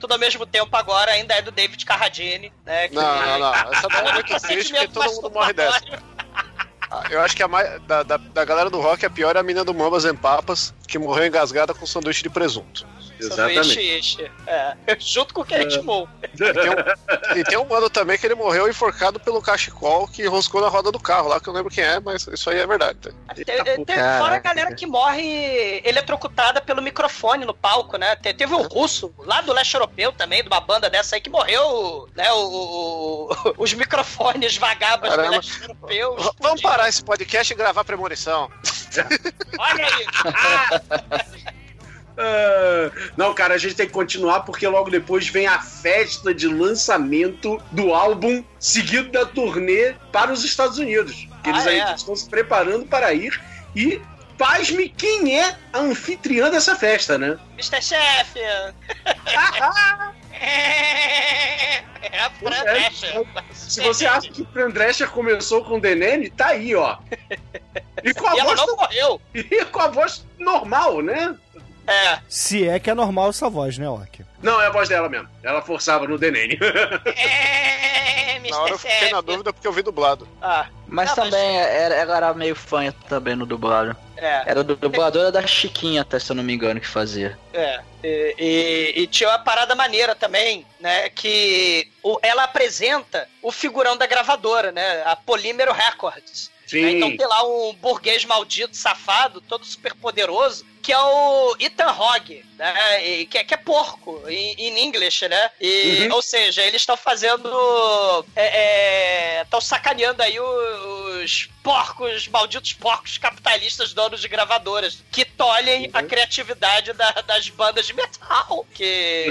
tudo ao mesmo tempo agora, ainda é do David Carradine, né? que- Não, não, não. Essa daí é [laughs] muito triste porque todo mundo morre dessa. Eu acho que a mais, da, da, da galera do rock, a pior é a mina do Mambas and Papas, que morreu engasgada com sanduíche de presunto. Sanduíche, ishi. É, [laughs] junto com o Kate Moon. E tem, um, e tem um mano também que ele morreu enforcado pelo cachecol que roscou na roda do carro lá, que eu não lembro quem é, mas isso aí é verdade. tá? Tem, tem- fora a galera que morre eletrocutada pelo microfone no palco, né? Te- Teve um russo lá do leste europeu também, de uma banda dessa aí, que morreu, né? O, o- os microfones vagabas do leste europeu. Vamos parar esse podcast e gravar premonição. Olha aí. [laughs] Ah, não, cara, a gente tem que continuar porque logo depois vem a festa de lançamento do álbum, seguido da turnê para os Estados Unidos. Que eles Ah, aí é? estão se preparando para ir e. Pasme quem é a anfitriã dessa festa, né? Mr. Chef. [laughs] É a Fran É, Drescher. Se você acha que o Fran Drescher começou com o Denene, tá aí, ó. E com a, E ela voz, não morreu. [laughs] e com a voz normal, né? É. Se é que é normal essa voz, né, Ok? Não, é a voz dela mesmo. Ela forçava no Denene. [laughs] É, Mr. Na hora eu fiquei na dúvida porque eu vi dublado. Ah, Mas Não, mas- também era, ela era meio fã também no dublado. é. Era do dubladora da Chiquinha, até se eu não me engano, que fazia. É, e, e- e tinha uma parada maneira também, né? Que o- ela apresenta o figurão da gravadora, né? A Polímero Records. Sim. né, Então tem lá um burguês maldito, safado, todo super poderoso, que é o Ethan Hogg, né? E que, é, que é porco, em, em inglês, né? E, Uhum. Ou seja, eles estão fazendo. Estão sacaneando aí os porcos, malditos porcos capitalistas donos de gravadoras, que tolhem a criatividade da- das bandas de metal, que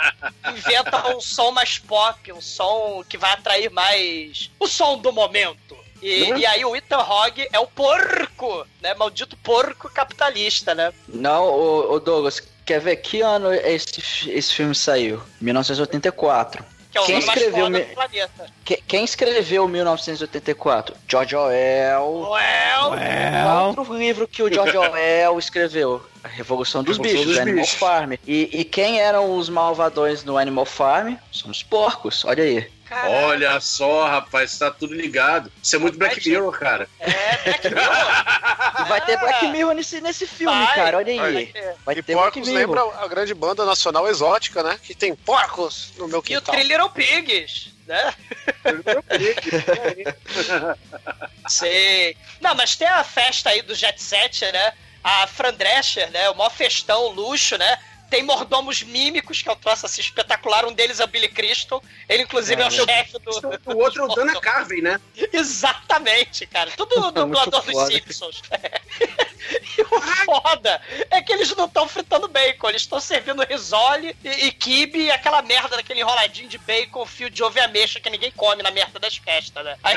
[laughs] inventam um som mais pop, um som que vai atrair mais o som do momento. E, Uhum. e aí o Ethan Hogg é o porco, né? Maldito porco capitalista, né? Não, o, Douglas, quer ver que ano esse, esse filme saiu? 1984. Que é o Quem mais escreveu foda me- do planeta. Que- quem escreveu 1984? George Orwell. Well, Well, Outro livro que o George Orwell [laughs] escreveu, A Revolução dos Revolução Bichos, dos Animal Bichos. Farm. E, e quem eram os malvadões no Animal Farm? São os porcos, olha aí. Caraca, Olha só, rapaz, tá tudo ligado. Isso é muito Black Mirror, cara. É, Black Mirror. [laughs] Vai ter Black Mirror nesse, nesse filme, Vai, cara, olha vai aí. ter. Vai e ter Black porcos Mirror. lembra a grande banda nacional exótica, né? Que tem porcos no meu E o quintal. Little Pigs, né? [laughs] Sei. Não, mas tem a festa aí do Jet Set, né? A Fran Drescher, né? O maior festão, luxo, né? Tem mordomos mímicos, que é um troço assim espetacular. Um deles é o Billy Crystal. Ele, inclusive, é, o chefe do. O outro é o Dana Carvey, né? [laughs] Exatamente, cara. Tudo [laughs] dublador dos. Simpsons. [laughs] e o foda é que eles não estão fritando bacon, eles estão servindo risole e, e quibe e aquela merda daquele enroladinho de bacon, fio de ovo e ameixa que ninguém come na merda das festas, né? Aí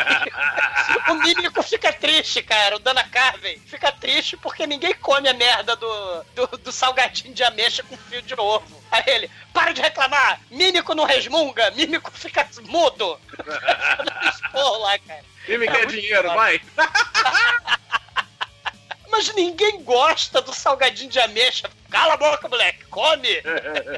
o mímico fica triste, cara, o Dana Carvey fica triste porque ninguém come a merda do, do, do salgadinho de ameixa com fio de ovo. Aí ele, para de reclamar, mímico não resmunga, mímico fica mudo. [laughs] Porra lá, cara. E me quer dinheiro, vai. [laughs] Mas ninguém gosta do salgadinho de ameixa. Cala a boca, moleque. Come.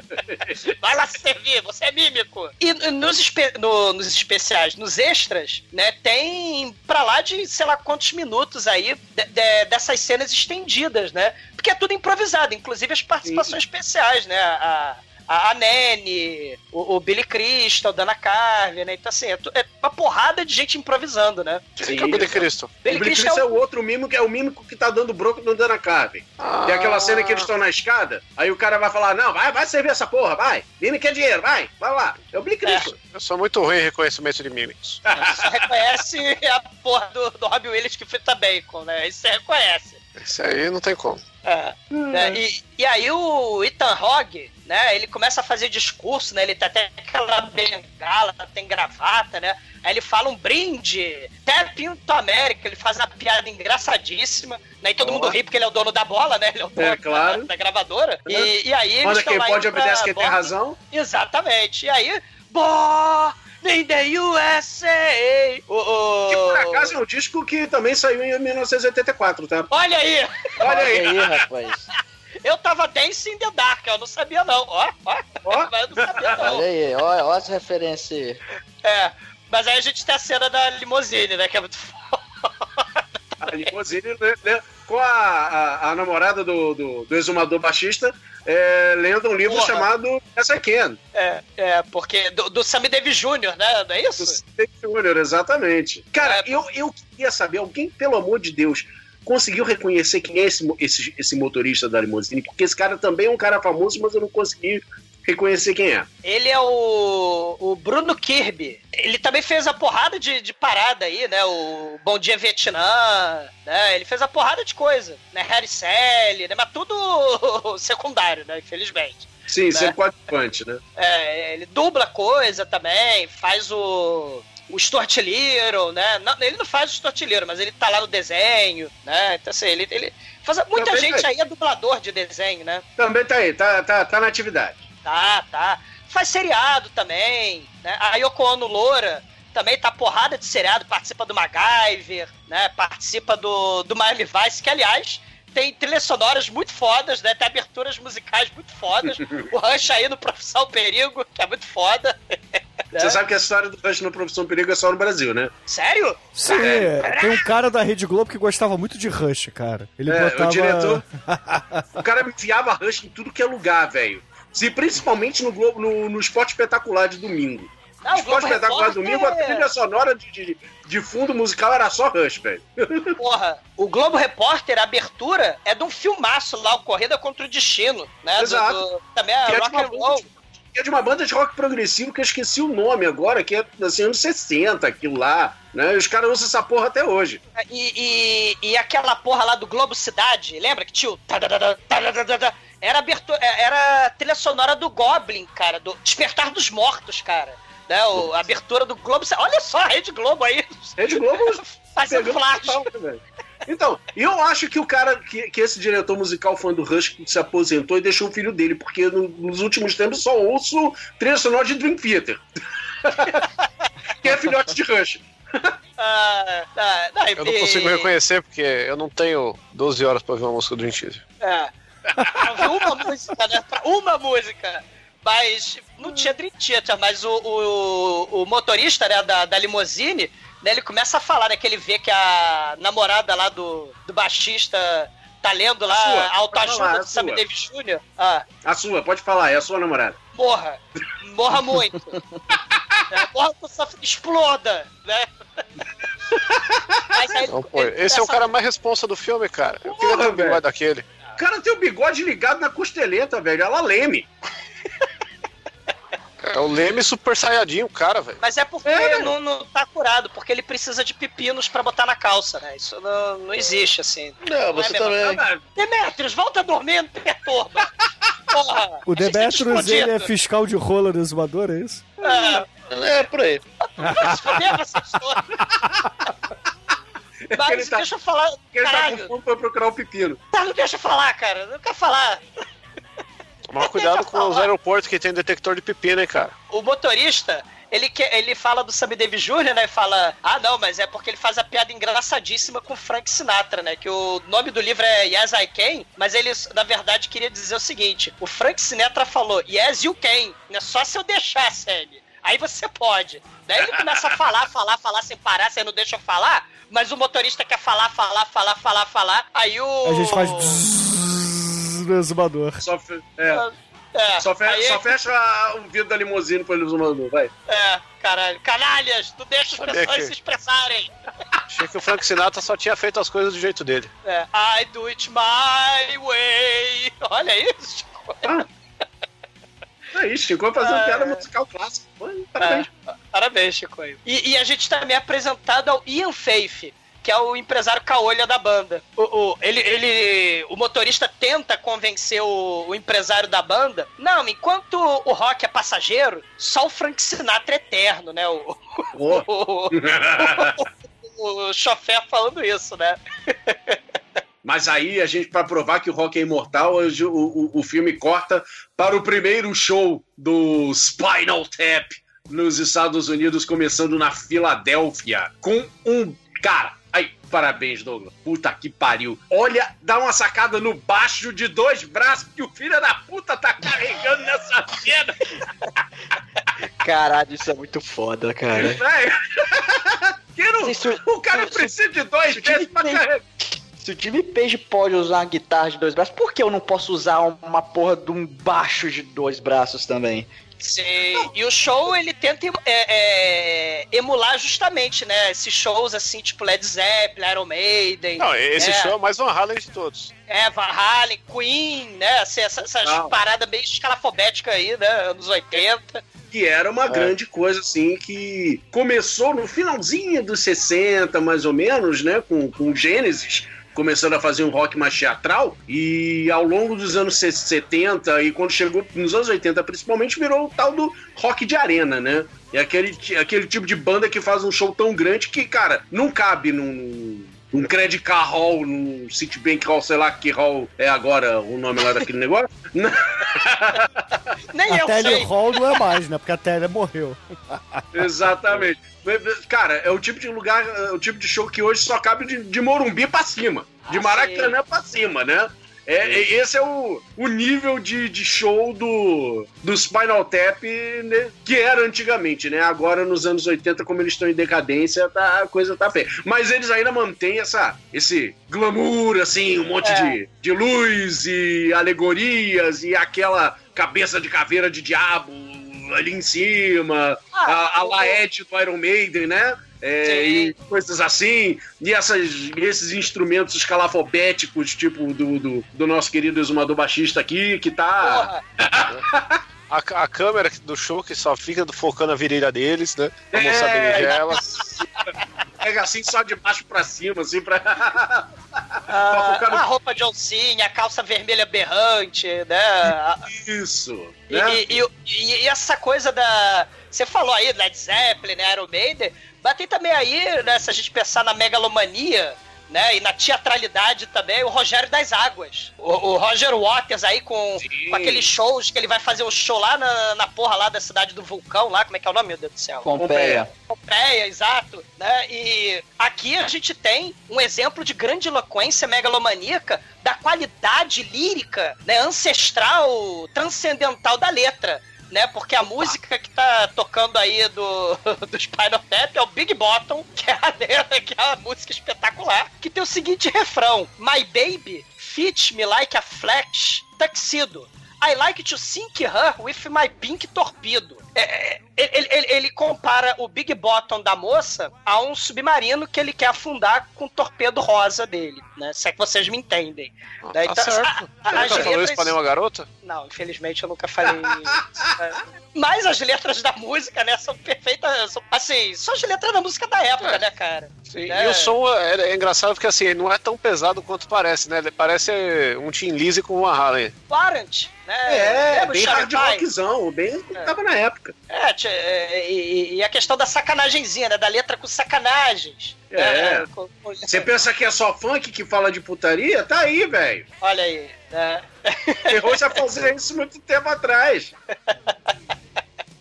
[laughs] Vai lá se servir. Você é mímico. E nos, espe- no- nos especiais, nos extras, né, tem pra lá de sei lá quantos minutos aí de- de- dessas cenas estendidas, né? Porque é tudo improvisado, inclusive as participações especiais, né? A, a, a Nene, o, o Billy Crystal, Dana Carvey, né? Então, assim, é, é uma porrada de gente improvisando, né? Quem que é o Billy Cristo? O Billy Billy Crystal Crystal é o outro mímico, é o mímico que tá dando bronca no Dana Carvey. Tem aquela cena que eles estão na escada, aí o cara vai falar, não, vai, vai servir essa porra, vai. Mimi quer dinheiro, vai, vai lá. É o Billy Crystal. Eu sou muito ruim em reconhecimento de mímicos. Você reconhece a porra do, do Robbie Williams que frita bacon, né? Isso você reconhece. Esse aí não tem como. É. Né? E, e aí o Ethan Hogg, né? Ele começa a fazer discurso, né? Ele tá até aquela bengala, tem gravata, né? Aí ele fala um brinde, Tap into América, ele faz uma piada engraçadíssima, né? E todo Ó. mundo ri porque ele é o dono da bola, né? Ele é o dono É, claro. da, da gravadora. E, e aí estão quem pode indo pra obedece quem tem razão. Exatamente. E aí Born in the USA. O, o- Que por acaso é um disco que também saiu em 1984, tá? Olha aí, Olha aí. aí, rapaz. eu tava Dancing in the Dark, eu não sabia não. Ó, ó, Ó. [laughs] mas eu não sabia não. Olha aí, olha, olha as referências aí. É, mas aí a gente tem a cena da limousine, né, que é muito [laughs] foda. A limousine, né, né, com a, a, a namorada do, do, do exumador baixista, é, lendo um livro Porra. chamado Essa Ken, É, é, porque do, do Sammy Davis Jr., né, não é do isso? Steve Junior, exatamente. Cara, É. eu, eu queria saber, alguém, pelo amor de Deus, conseguiu reconhecer quem é esse, esse, esse motorista da limousine? Porque esse cara também é um cara famoso, mas eu não consegui reconhecer quem é. Ele é o, o Bruno Kirby. Ele também fez a porrada de, de parada aí, né? O Bom Dia Vietnã, né? Ele fez a porrada de coisa, né? Harry Sally, né? Mas tudo [laughs] secundário, né? Infelizmente. Sim, ser coadjuvante, né? É, ele dubla coisa também, faz o. O Stuart Little, né? Não, ele não faz o Stuart Little, mas ele tá lá no desenho, né? Então, assim, ele. ele faz, muita Também gente faz. aí é dublador de desenho, né? Também tá aí, tá, tá, tá na atividade. Tá, tá. Faz seriado também, né? A Yoko Ono Loura também tá porrada de seriado, participa do MacGyver, né? Participa do, do Miami Vice, que aliás tem trilhas sonoras muito fodas, né? Tem aberturas musicais muito fodas. [laughs] o Rush aí no Profissão Perigo, que é muito foda. Né? Você sabe que a história do Rush no Profissão Perigo é só no Brasil, né? Sério? Sim, tem um cara da Rede Globo que gostava muito de Rush, cara. Ele É, botava... o diretor. [laughs] o cara me enfiava Rush em tudo que é lugar, velho. Se principalmente no Globo, no, no Esporte Espetacular de domingo. Não, o Esporte Globo Espetacular de domingo, a trilha sonora de, de, de fundo musical era só Rush, velho. [laughs] Porra, o Globo Repórter, a abertura, é de um filmaço lá, o Corrida contra o Destino, né? Do- Exato. do- também é é rock and roll. É de uma banda de rock progressivo que eu esqueci o nome agora, que é assim, anos 60, aquilo lá. Né? E os caras usam essa porra até hoje. E, e, e aquela porra lá do Globo Cidade, lembra que tinha o. tadadada, tadadada? Era, abertura, era a trilha sonora do Goblin, cara, do Despertar dos Mortos, cara. Né, o, a abertura do Globo. Olha só a Rede Globo aí. Rede Globo [laughs] fazendo flash. total, né? Então, eu acho que o cara, que, que esse diretor musical fã do Rush se aposentou e deixou o filho dele, porque no- nos últimos tempos só ouço trilha sonora de Dream Theater. [laughs] que é filhote de Rush. [laughs] Ah, ah, não, Eu não e- consigo reconhecer porque eu não tenho 12 horas pra ver uma música do Dream Theater. É. Uma música, né? Pra uma música. Mas não tinha Dream Theater, mas o, o, o motorista né, da, da limousine, né, ele começa a falar, né? Que ele vê que a namorada lá do, do baixista tá lendo lá A sua, a autoajuda do Sammy sua. Davis Jr. Ah, A sua, pode falar, é a sua namorada. morra. Morra muito. [laughs] É, morra com essa... Exploda, né? [laughs] Mas aí Não, pô, ele esse é o cara mais responsa do filme, cara. Eu queria ter um bigode daquele. O cara tem o bigode ligado na costeleta, velho. Ela leme. É o Leme super saiyajin, cara, velho. Mas é porque É. não, não tá curado, porque ele precisa de pepinos pra botar na calça, né? Isso não, não existe, assim. Não, você é mesmo? também. Demetrius, volta não perturba. Porra. O tá Demetrius, ele é fiscal de rola do exumador, é isso? É, É, por aí. se fuder. [laughs] Que Mas ele tá, deixa eu falar. que ele tá com Caralho, fome pra procurar o pepino. tá, não deixa eu falar, cara. Não quero falar. Tomar cuidado com os aeroportos que tem detector de pepino, hein, cara. O motorista, ele, quer, ele fala do Sammy Davis Jr., né? E fala, ah, não, mas é porque ele faz a piada engraçadíssima com o Frank Sinatra, né? Que o nome do livro é Yes, I Can, mas ele, na verdade, queria dizer o seguinte: o Frank Sinatra falou, Yes, you can. Não é só se eu deixar, Sammy. Aí você pode. Daí ele começa a falar, [laughs] falar, falar sem parar, você não deixa eu falar, mas o motorista quer falar, falar, falar, falar, falar. Aí o. A gente faz no exumador. Só, é, É, só, fe- aí- só fecha o vidro da limusine pro exumador, vai. É, caralho. Canalhas, tu deixa as Sabia pessoas que- se expressarem. Achei que o Frank Sinatra só tinha feito as coisas do jeito dele. É, I do it my way. Olha isso. É isso, Chico vai fazer uma piada musical clássica. Pô, Parabéns. É, parabéns, Chico. E, e a gente também é apresentado ao Ian Faith, que é o empresário caolha da banda. O, o- ele, ele, o motorista tenta convencer o, o empresário da banda. Não, enquanto o rock é passageiro, só o Frank Sinatra é eterno, né? O, Pô. o, o, o chofer falando isso, né? [laughs] Mas aí a gente, pra provar que o rock é imortal, hoje o, o, o filme corta para o primeiro show do Spinal Tap nos Estados Unidos, começando na Filadélfia, com um. Cara, aí, parabéns, Douglas. Puta que pariu. Olha, dá uma sacada no baixo de dois braços que o filho da puta tá carregando nessa cena. [laughs] Caralho, isso é muito foda, cara. [laughs] Que não- o cara precisa de dois time pra carregar. Se o Jimmy Page pode usar uma guitarra de dois braços, por que eu não posso usar uma porra de um baixo de dois braços também? Sim. E o show, ele tenta é, é, emular justamente, né? Esses shows assim, tipo Led Zeppelin, Iron Maiden. Não, esse é, show é o mais Van Halen de todos. É, Van Halen, Queen, né? Assim, essa- essas paradas meio escalafobéticas aí, né? Anos 80. que era uma grande coisa, assim, que começou no finalzinho dos 60, mais ou menos, né, com, com o Gênesis, começando a fazer um rock mais teatral, e ao longo dos anos 70, e quando chegou nos anos 80, principalmente, virou o tal do rock de arena, né? É aquele, aquele tipo de banda que faz um show tão grande que, cara, não cabe num... Um Credit Car Hall, num Citibank Hall, sei lá que hall é agora o nome lá daquele negócio. [laughs] Nem A eu Telly sei. Hall não é mais, né? Porque a Telly morreu. Exatamente. Cara, é o tipo de lugar, é o tipo de show que hoje só cabe de, de Morumbi pra cima. De Ah, Maracanã pra cima, né? É, é- esse é o, o nível de, de show do, do Spinal Tap né, que era antigamente, né? Agora, nos anos 80, como eles estão em decadência, tá, a coisa tá feia. Mas eles ainda mantêm essa, esse glamour, assim, um monte É. de, de luz e alegorias e aquela cabeça de caveira de diabo ali em cima, Ah, a, a Laete do Iron Maiden, né? É, e coisas assim, e essas, esses instrumentos escalafobéticos, tipo do, do, do nosso querido exumador baixista aqui, que tá. [laughs] A, a câmera do show que só fica focando a virilha deles, né? A É. moça berinjela. [laughs] Pega assim só de baixo pra cima, assim, pra. a, focar no- a roupa de oncinha, a calça vermelha berrante, né? Isso. E, Né? e- e- e essa coisa da. Você falou aí, Led Zeppelin, né, Iron Maiden, mas tem também aí, né, se a gente pensar na megalomania, né, e na teatralidade também, o Rogério das Águas. O, o Roger Waters aí com, Sim. com aqueles shows que ele vai fazer o show lá na, na porra lá da cidade do vulcão, lá, como é que é o nome, meu Deus do céu? Pompeia. Pompeia, exato, né? E aqui a gente tem um exemplo de grande eloquência megalomaníaca da qualidade lírica, né, ancestral, transcendental da letra. Né, porque a música que tá tocando aí do, [laughs] do Spinal Tap é o Big Bottom, que é, a, letra, [laughs] que é a música espetacular, que tem o seguinte refrão: My baby fit me like a flash tuxedo. I like to sink her with my pink torpedo. É, é, ele, ele- ele compara o Big Bottom da moça a um submarino que ele quer afundar com o torpedo rosa dele, né? Se é que vocês me entendem. Daí Tá tá- certo. a- Você a- nunca falou isso pra nenhuma garota? Não, infelizmente eu nunca falei isso. né? [laughs] Mas as letras da música, né, são perfeitas. São, assim, são as letras da música da época, É. né, cara? Sim. É. E o som é, é engraçado porque assim, ele não é tão pesado quanto parece, né? Ele parece um Tim Lizzy com uma Harley. Warrant, né? É, bem hard rockzão, bem que tava na época. É, é, e, e a questão da sacanagemzinha, né? Da letra com sacanagens. É. com- com- Você pensa que é só funk que fala de putaria? Tá aí, velho. Olha aí, né? Errou já fazia isso muito tempo atrás. [laughs]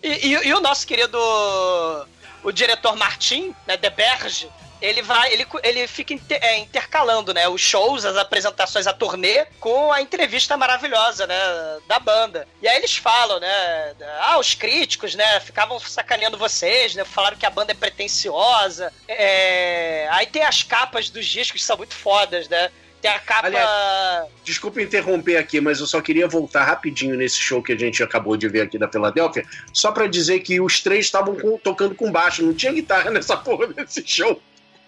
E, e- e o nosso querido o diretor Martin, né, De Berge, ele vai, ele, ele fica inter- é, intercalando, né, os shows, as apresentações, a turnê com a entrevista maravilhosa, né, da banda. E aí eles falam, né, ah, os críticos, né, ficavam sacaneando vocês, né, falaram que a banda é pretensiosa. É, aí tem as capas dos discos que são muito fodas, né? Tem a capa Aliás, Desculpa interromper aqui, mas eu só queria voltar rapidinho nesse show que a gente acabou de ver aqui da Filadélfia, só pra dizer que os três estavam tocando com baixo, não tinha guitarra [laughs] nessa porra desse show.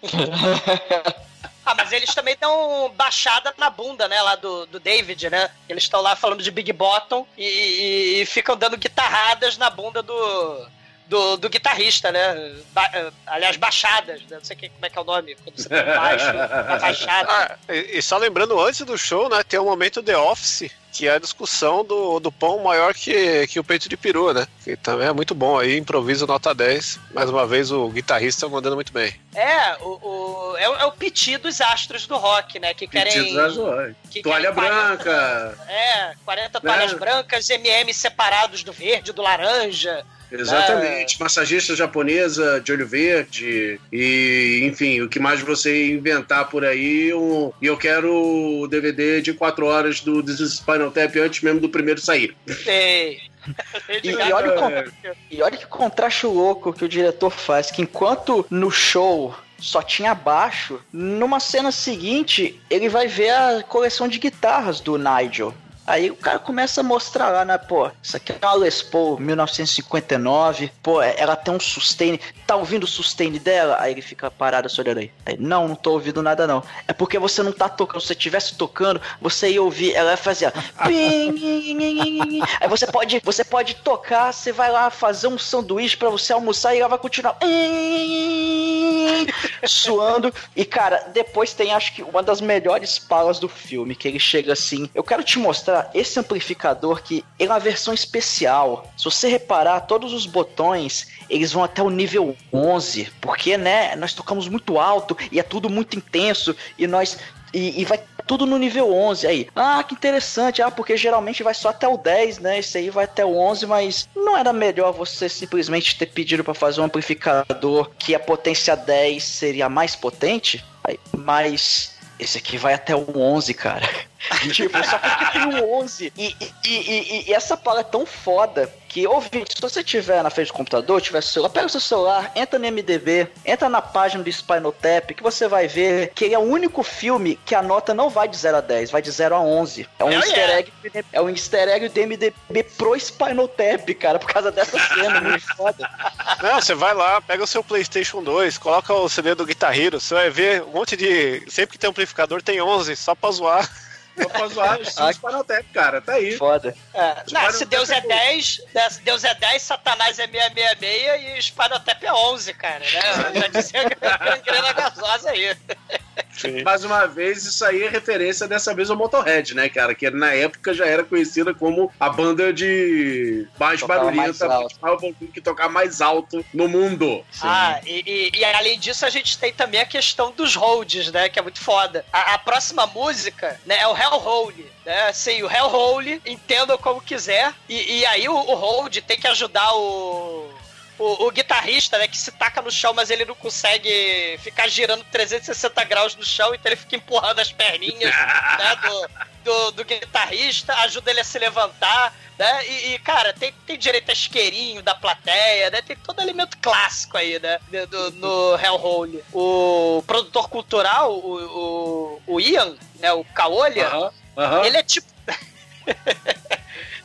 [laughs] Ah, mas eles também dão baixada na bunda, né, lá do, do David, né? Eles estão lá falando de Big Bottom e, e- e ficam dando guitarradas na bunda do, do, do guitarrista, né? Ba- eh, aliás, baixadas, né? Não sei que- como é que é o nome, quando você põe baixo, a baixada. [laughs] Ah, e, e só lembrando, antes do show, né, tem o momento The Office, que é a discussão do, do pão maior que, que o peito de peru, né? Que também é muito bom aí, improviso nota 10. Mais uma vez o guitarrista mandando muito bem. É, o, o- é, o- é o piti dos astros do rock, né? Que querem. Pedidos azul. que Toalha querem 40 branca. É, 40 toalhas Né? brancas, MM separados do verde, do laranja. Exatamente. Massagista japonesa de olho verde e, enfim, o que mais você inventar por aí. um- E eu quero o DVD de 4 horas do This is Spinal Tap antes mesmo do primeiro sair. [laughs] E, e olha, o con- e olha que contraste louco que o diretor faz, que enquanto no show só tinha baixo, numa cena seguinte ele vai ver a coleção de guitarras do Nigel. Aí o cara começa a mostrar lá, né, pô, isso aqui é uma Les Paul 1959, pô, é- ela tem um sustain, tá ouvindo o sustain dela? Aí ele fica parado só olhando aí. aí. Não, não tô ouvindo nada não. É porque você não tá tocando, se você estivesse tocando, você ia ouvir, ela ia fazer, aí você pode, você pode tocar, você vai lá fazer um sanduíche pra você almoçar e ela vai continuar suando. E cara, depois tem acho que uma das melhores falas do filme, que ele chega assim: "Eu quero te mostrar esse amplificador que ele é uma versão especial. Se você reparar, todos os botões, eles vão até o nível 11, porque né, nós tocamos muito alto e é tudo muito intenso e nós e, e vai tudo no nível 11 aí. Ah, que interessante. Ah, porque geralmente vai só até o 10, né? Esse aí vai até o 11, mas não era melhor você simplesmente ter pedido pra fazer um amplificador que a potência 10 seria mais potente? Mas esse aqui vai até o 11, cara. [laughs] tipo, só porque tem o 11. E, e, e, e- essa pala é tão foda que, ouvinte, se você tiver na frente do computador, tiver celular, pega o seu celular, entra no MDB, entra na página do Spinal Tap, que você vai ver que ele é o único filme que a nota não vai de 0 a 10, vai de 0 a 11. É um Oh, easter yeah. egg, é um easter egg do MDB pro Spinal Tap, cara, por causa dessa cena, muito foda. [laughs] Não, você vai lá, pega o seu PlayStation 2, coloca o CD do Guitar Hero, você vai ver um monte de. Sempre que tem amplificador tem 11, só pra zoar. Só pra zoar os Ah. Spinal Tap, cara. Tá aí. Foda. É, não, se Deus é é bom. 10, né, se Deus é 10, Satanás é 666 e Tap é 11, cara, né? Já dizia gangrena gasosa aí. [laughs] Mais uma vez, isso aí é referência dessa vez ao Motorhead, né, cara? Que na época já era conhecida como a banda de mais Tocava barulhenta, que tocar mais alto no mundo. Ah, e, e- e além disso, a gente tem também a questão dos holds, né? Que é muito foda. A, a próxima música, né, é o Hellhole. Né? Assim, o Hellhole, entendam como quiser. E, e aí o, o hold tem que ajudar o. O, o guitarrista, né, que se taca no chão, mas ele não consegue ficar girando 360 graus no chão, então ele fica empurrando as perninhas [laughs] né, do, do, do guitarrista, ajuda ele a se levantar, né? E, e, cara, tem, tem direito a isqueirinho da plateia, né? Tem todo elemento clássico aí, né? do- do- no Hellhole. O produtor cultural, o, o, o Ian, né? O Caolha, Aham, aham. ele é tipo. [laughs]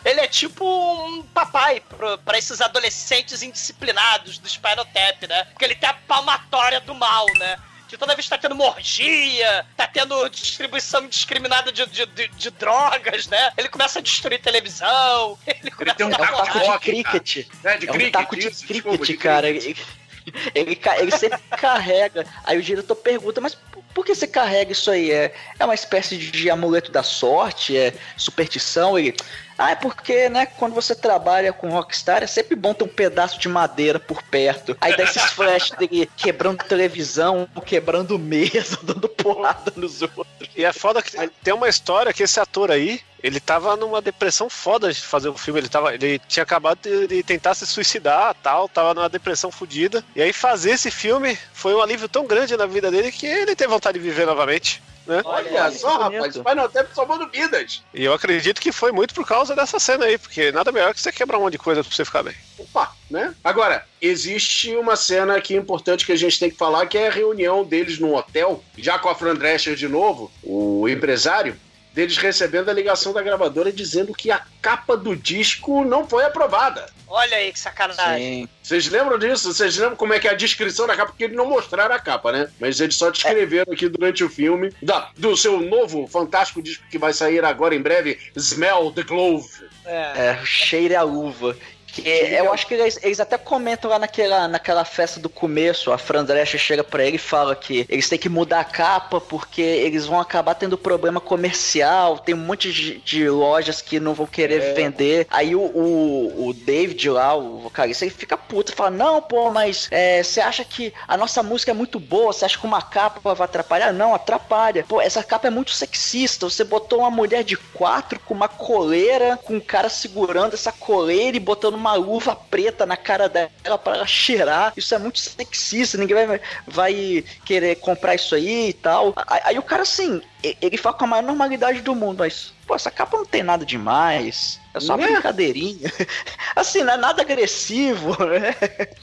Ele é tipo um papai pro- pra esses adolescentes indisciplinados do Spinal Tap, né? Porque ele tem a palmatória do mal, né? Que toda vez tá tendo morgia, tá tendo distribuição indiscriminada de, de, de- de drogas, né? Ele começa a destruir televisão. [laughs] Ele, começa tem um a taco de cricket. É, de é um cricket, taco de isso, cricket, desculpa, de cara. cricket. [laughs] Ele, ele, sempre carrega. Aí o diretor pergunta, mas por, que você carrega isso aí? É, é uma espécie de amuleto da sorte? É superstição? Ele. Ah, é porque, né, quando você trabalha com Rockstar, é sempre bom ter um pedaço de madeira por perto. Aí dá esses flashes dele quebrando televisão, quebrando mesa, [laughs] dando porrada nos outros. E é foda que tem uma história que esse ator aí, ele tava numa depressão foda de fazer o filme. Ele, tava, ele tinha acabado de, de tentar se suicidar tal, tava numa depressão fodida. E aí fazer esse filme foi um alívio tão grande na vida dele que ele teve vontade de viver novamente. Né? Olha que só, rapaz, Spinal Tap salvando vidas. E eu acredito que foi muito por causa dessa cena aí, porque nada melhor que você quebrar um monte de coisa pra você ficar bem. Opa, né? Agora, existe uma cena aqui importante que a gente tem que falar, que é a reunião deles no hotel, já com a Fran Drescher de novo, o empresário, deles recebendo a ligação da gravadora dizendo que a capa do disco não foi aprovada. Olha aí que sacanagem. Vocês lembram disso? Vocês lembram como é que é a descrição da capa? Porque eles não mostraram a capa, né? Mas eles só descreveram aqui durante o filme da, do seu novo fantástico disco que vai sair agora em breve, Smell the Glove. É. É, cheire a luva. Que eu acho que eles, eles até comentam lá naquela, naquela festa do começo, a Fran Drescher chega pra ele e fala que eles têm que mudar a capa porque eles vão acabar tendo problema comercial, tem um monte de, de lojas que não vão querer vender. Aí o, o, o David lá, o vocalista, ele fica puto, fala, não, pô, mas é, você acha que a nossa música é muito boa, você acha que uma capa vai atrapalhar? Não, atrapalha. Pô, essa capa é muito sexista, você botou uma mulher de quatro com uma coleira, com um cara segurando essa coleira e botando uma uma luva preta na cara dela para ela cheirar. Isso é muito sexista, ninguém vai, vai querer comprar isso aí e tal. Aí, aí o cara, assim, ele fala com a maior normalidade do mundo, mas, pô, essa capa não tem nada demais. É só uma Né? brincadeirinha. [laughs] Assim, não é nada agressivo, né?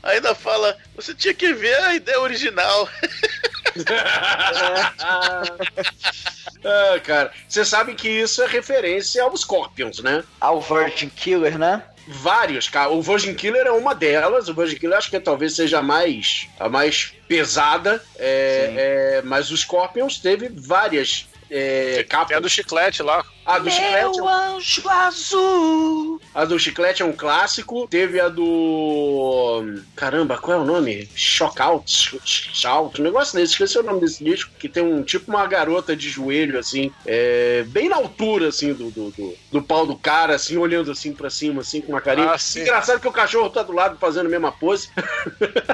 Ainda fala, você tinha que ver a ideia original. [laughs] [laughs] Ah, cara, você sabe que isso é referência aos Scorpions, né? Ao Virgin Killer, né? Vários, cara. O Virgin Killer é uma delas. O Virgin Killer acho que talvez seja a mais, a mais pesada. É, é, mas o Scorpions teve várias é, capas. Tem a do chiclete lá. A do chiclete, Meu anjo azul. a do chiclete é um clássico. Teve a do. Caramba, qual é o nome? Shockout? Shout, um negócio desse. Esqueci o nome desse disco. Que tem um tipo uma garota de joelho, assim. é, bem na altura, assim, do, do, do, do pau do cara, assim, olhando assim pra cima, assim, com uma carinha. Ah. Engraçado que o cachorro tá do lado fazendo a mesma pose.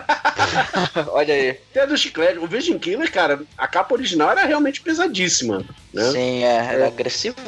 [laughs] Olha aí. Tem a do chiclete. O Virgin Killer, cara, a capa original era realmente pesadíssima. Né? Sim, é, era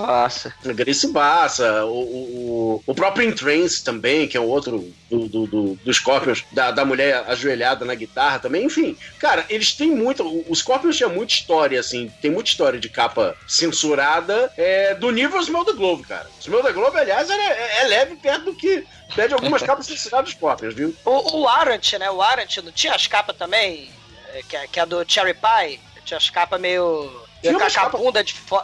agressivaça. Agressivaça, o, o, o- o próprio Entrance também, que é o outro do, do, do, do Scorpions, da, da mulher ajoelhada na guitarra também, enfim. Cara, eles têm muito. o- Scorpions tinha muita história, assim, tem muita história de capa censurada é, do nível Smell the Globe, cara. Smell the Globe, aliás, é, é- é leve perto do que. Pede algumas capas censuradas Scorpions, viu? O, o Arant, né? O Arant não tinha as capas também? É, Que, é- que é a do Cherry Pie? Tinha as capas meio. Tinha com a, bunda de fo...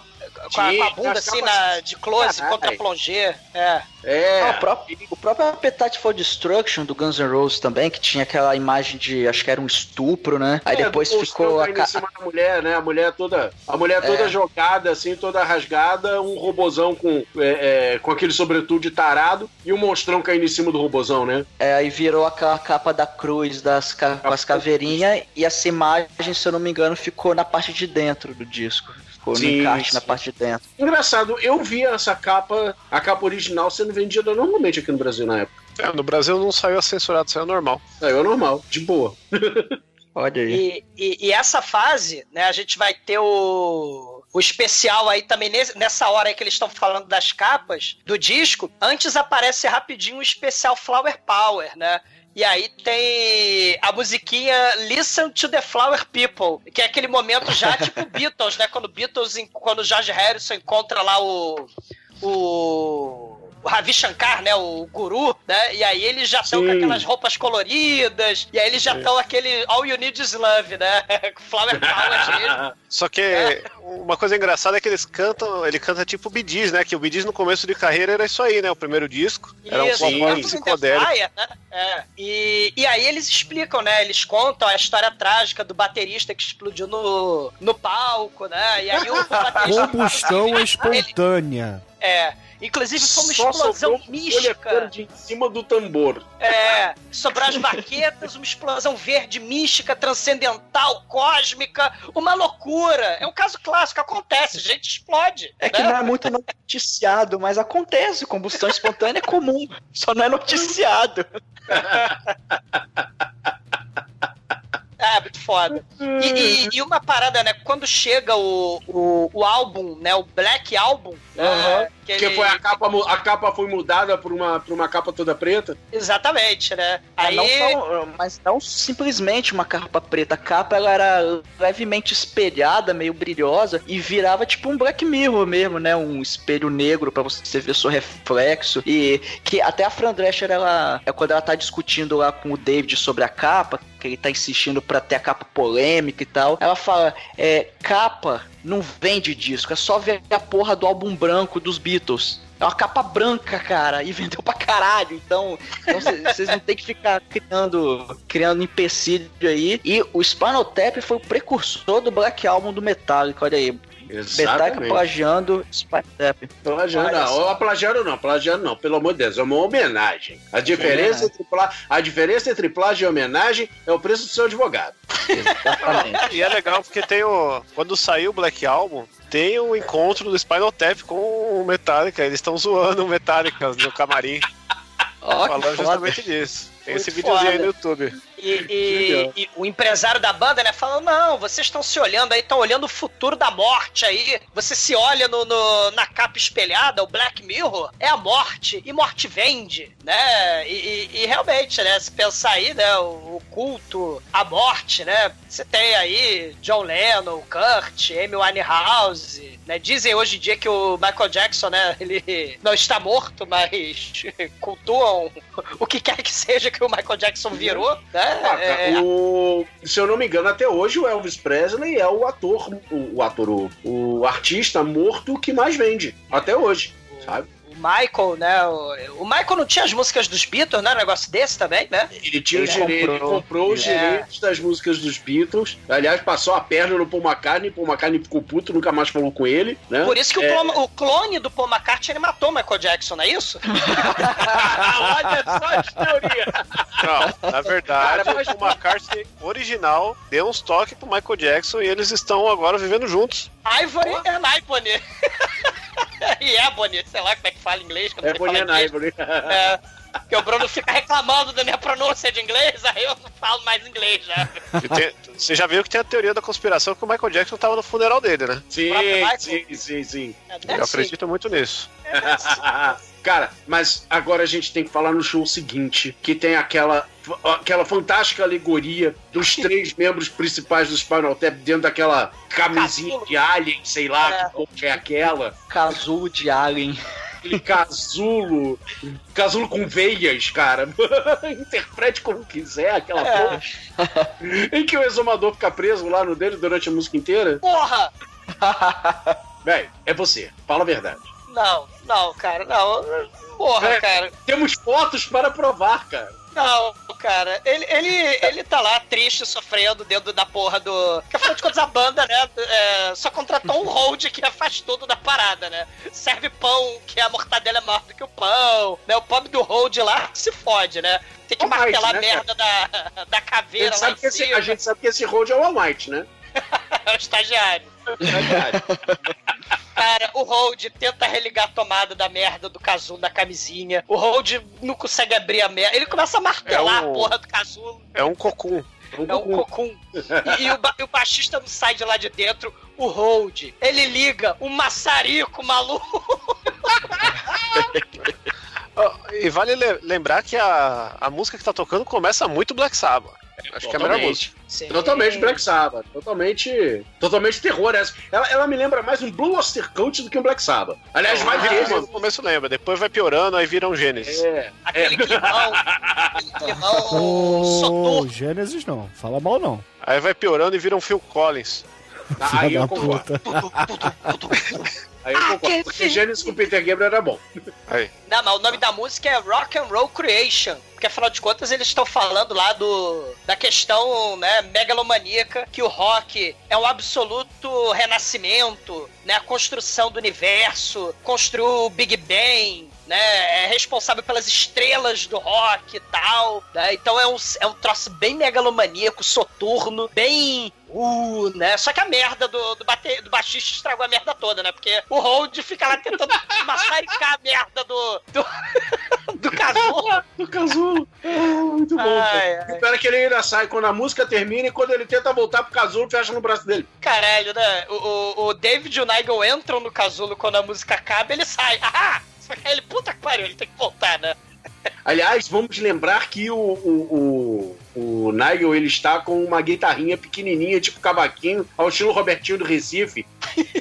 com, a, Tinha, com a bunda as assim na, de close Caralho. contra plongé. É. É. Ah, o, próprio, o próprio Appetite for Destruction do Guns N' Roses também, que tinha aquela imagem de, acho que era um estupro, né? Aí É, depois ficou a, caindo ca- em cima da mulher, né? A mulher toda, a mulher toda É. jogada, assim, toda rasgada, um robozão com, é, é, com aquele sobretudo de tarado e um monstrão caindo em cima do robozão, né? é, aí virou aquela capa da cruz das ca- com as caveirinhas e essa imagem, se eu não me engano, ficou na parte de dentro do disco. Ficou Sim, no encarte sim. na parte de dentro. Engraçado, eu vi essa capa, a capa original sendo vendida normalmente aqui no Brasil na época. É, no Brasil não saiu censurado, saiu normal. Saiu normal, de boa. [laughs] Olha aí. E, e, e essa fase, né, a gente vai ter o, o especial aí também nessa hora aí que eles estão falando das capas do disco. Antes aparece rapidinho o especial Flower Power, né? E aí tem a musiquinha Listen to the Flower People, que é aquele momento já [laughs] tipo Beatles, né? Quando Beatles, quando o George Harrison encontra lá o. o o Ravi Shankar, né, o guru, né, e aí eles já estão com aquelas roupas coloridas, e aí eles já estão aquele All You Need Is Love, né, [laughs] Flower Power. [laughs] Só que É. uma coisa engraçada é que eles cantam, ele canta tipo Gees, né? Que o Gees no começo de carreira era isso aí, né? O primeiro disco. Era um Isso, Earth, Wind and psicodélico. Fire, né? É. E, e aí eles explicam, né? Eles contam a história trágica do baterista que explodiu no, no palco, né? E aí o [laughs] baterista. Combustão espontânea. É. Inclusive foi uma Só explosão mística. verde em cima do tambor. É, sobrou as baquetas, uma explosão verde mística, transcendental, cósmica, uma loucura. É um caso clássico, acontece, gente explode. É que né? não é muito noticiado, mas acontece. Combustão espontânea é comum, só não é noticiado. [laughs] É, foda. E, e- e uma parada, né? Quando chega o, o, o álbum, né? O Black Album, né, Aham. que Porque ele- foi a capa, a capa foi mudada por uma, por uma capa toda preta. Exatamente, né? Aí. Não só- mas não simplesmente uma capa preta. A capa ela era levemente espelhada, meio brilhosa, e virava tipo um Black Mirror mesmo, né? Um espelho negro pra você ver seu reflexo. E que até a Fran Drescher, ela, é quando ela tá discutindo lá com o David sobre a capa, que ele tá insistindo pra ter a capa polêmica e tal, ela fala: é, capa não vende disco, é só ver a porra do álbum branco dos Beatles. É uma capa branca, cara, e [laughs] vendeu pra caralho. Então, então vocês não tem que ficar criando, criando empecilho aí. E o Spinal Tap foi o precursor do Black Album do Metallica, olha aí. Metallica plagiando Spinal Tap. Plagiando, não, plagiando não, plagiando não, pelo amor de Deus, é uma homenagem. A diferença, É. entre, plá- a diferença entre plágio e homenagem é o preço do seu advogado. Exatamente. [laughs] E é legal porque tem o. Quando saiu o Black Album, tem o encontro do Spinal Tap com o Metallica. Eles estão zoando o Metallica no camarim. Que falando justamente disso. Tem esse Muito videozinho aí foda. no YouTube. E, e- e o empresário da banda, né, falando: não, vocês estão se olhando aí, estão olhando o futuro da morte aí. Você se olha no, no- na capa espelhada, o Black Mirror, é a morte, e morte vende, né? E, e- realmente, né, se pensar aí, né, o, o culto à morte, né? Você tem aí John Lennon, Kurt, Amy Winehouse, né? Dizem hoje em dia que o Michael Jackson, né, [laughs] ele não está morto, mas [laughs] cultuam o que quer que seja que o Michael Jackson virou, né? Ah, cara, É, o, se eu não me engano, até hoje o Elvis Presley é o ator, o, o ator, o, o artista morto que mais vende. Até hoje, sabe? O Michael, né? O, o Michael não tinha as músicas dos Beatles, né? Um negócio desse também, né? Ele tinha Ele os direitos, ele comprou. comprou os É. direitos das músicas dos Beatles. Aliás, passou a perna no Paul McCartney, Paul McCartney ficou puto, nunca mais falou com ele, né? Por isso que o, É. Paul- o clone do Paul McCartney ele matou o Michael Jackson, não é isso? [laughs] Olha só as teorias. Não, na verdade, Cara, mas- o McCartney original deu uns toques pro Michael Jackson e eles estão agora vivendo juntos. Ivory and Ivory. [laughs] e Ebony, sei lá como é que fala inglês. quando É ele fala inglês. Ivory. É, porque o Bruno fica reclamando da minha pronúncia de inglês, aí eu não falo mais inglês já. E tem- você já viu que tem a teoria da conspiração que o Michael Jackson tava no funeral dele, né? Sim, sim, sim, sim. É, Eu ser. acredito muito nisso. [laughs] Cara, mas agora a gente tem que falar no show seguinte, que tem aquela aquela fantástica alegoria dos três membros principais do Spinal Tap dentro daquela camisinha Casulo. de alien, sei lá É. que é aquela. Casulo de Alien. Aquele casulo, casulo com veias, cara. [laughs] Interprete como quiser aquela É. porra. em que o exumador fica preso lá no dele durante a música inteira. Porra! Véi, é você. Fala a verdade. Não, não, cara, não. Porra, É. cara. Temos fotos para provar, cara. Não, cara, ele, ele, ele tá lá triste, sofrendo dentro da porra do. Porque afinal de contas a banda, né? é, só contratou um hold que faz tudo da parada, né? Serve pão, que a mortadela é maior do que o pão, né? O pobre do hold lá se fode, né? Tem que All martelar right, a né, merda da, da A caveira gente, lá sabe em que esse, a gente sabe que esse road é o All Might, né? [laughs] É o estagiário. Cara, o Hold tenta religar a tomada da merda do casulo na camisinha. O Hold não consegue abrir a merda. Ele começa a martelar É um- a porra do casulo. É um cocum. É um cocum. E, e o, ba- e o baixista não sai de lá de dentro. O Hold, ele liga um maçarico maluco. [laughs] E vale le- lembrar que a, a música que tá tocando começa muito Black Sabbath. Acho que é a melhor música. Sim. Totalmente Black Sabbath. Totalmente. Totalmente terror essa. Ela, ela me lembra mais um Blue Oyster Cult do que um Black Sabbath. Aliás, vai Vai ter, vir, no começo lembra, depois vai piorando, aí vira um Gênesis. É. Aquele climão. Aquele climão Ô, soturno. Gênesis não. Fala mal não. Aí vai piorando e vira um Phil Collins. Aí eu concordo. Aí eu concordo. Porque Gênesis com Peter Gabriel era bom. Aí. Não, mas o nome da música é Rock and Roll Creation. Porque afinal de contas eles estão falando lá do da questão, né, megalomaníaca, que o rock é um absoluto renascimento, né, a construção do universo, construiu o Big Bang, né, é responsável pelas estrelas do rock e tal, né, então é um, é um troço bem megalomaníaco, soturno, bem Uh, né? Só que a merda do, do, bate, do baixista estragou a merda toda, né? Porque o Hold fica lá tentando [laughs] maçaricar a merda do, do, [laughs] do casulo. [laughs] Do casulo. Ah, muito bom. Ai, ai. Espera que ele ainda sai quando a música termina e quando ele tenta voltar pro casulo, fecha no braço dele. Caralho, né? O, o, o David e o Nigel entram no casulo quando a música acaba ele sai. Ah! Só que ele, puta que pariu, ele tem que voltar, né? Aliás, vamos lembrar que o, o, o, o Nigel ele está com uma guitarrinha pequenininha, tipo cavaquinho, ao estilo Robertinho do Recife.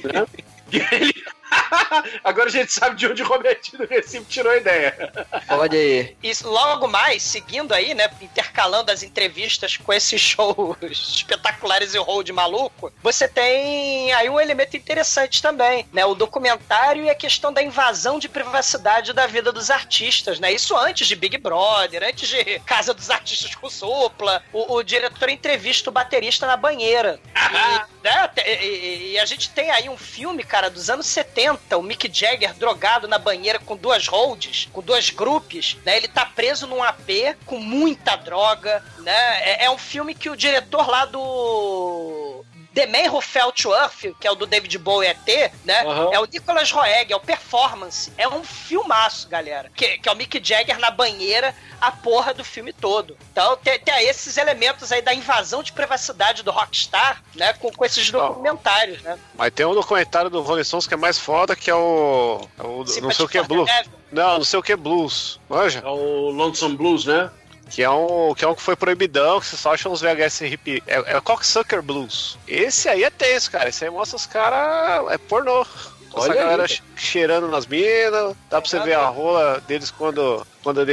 né? [laughs] E ele- [laughs] Agora a gente sabe de onde o Robertinho do Recife tirou a ideia. Olha aí. E logo mais, seguindo aí, né, intercalando as entrevistas com esses shows [laughs] espetaculares e hold maluco, você tem aí um elemento interessante também, né, o documentário e a questão da invasão de privacidade da vida dos artistas, né, isso antes de Big Brother, antes de Casa dos Artistas com Supla, o, o diretor entrevista o baterista na banheira. E, [laughs] né, e- e a gente tem aí um filme, cara, dos anos 70, o Mick Jagger drogado na banheira com duas holds, com duas grupos, né? Ele tá preso num AP com muita droga, né? É, é um filme que o diretor lá do The Man Who Fell to Earth, que é o do David Bowie ET, né? Aham. É o Nicholas Roeg, é o Performance. É um filmaço, galera. Que, que é o Mick Jagger na banheira, a porra do filme todo. Então tem, tem esses elementos aí da invasão de privacidade do Rockstar, né? Com, com esses documentários, né? Mas tem um documentário do Rolling Stones que é mais foda, que é o. é o não sei o que é. Devil. Não, não sei o que é Blues. Manja? É o Lonesome Blues, né? Que é um que, é um que foi proibidão, que você só acha uns VHS hip. É, é Cocksucker Blues. Esse aí é tenso, cara. Esse aí mostra os caras. É pornô. Essa Olha galera aí. che- cheirando nas minas. Dá pra você ver a rola deles quando, quando ele-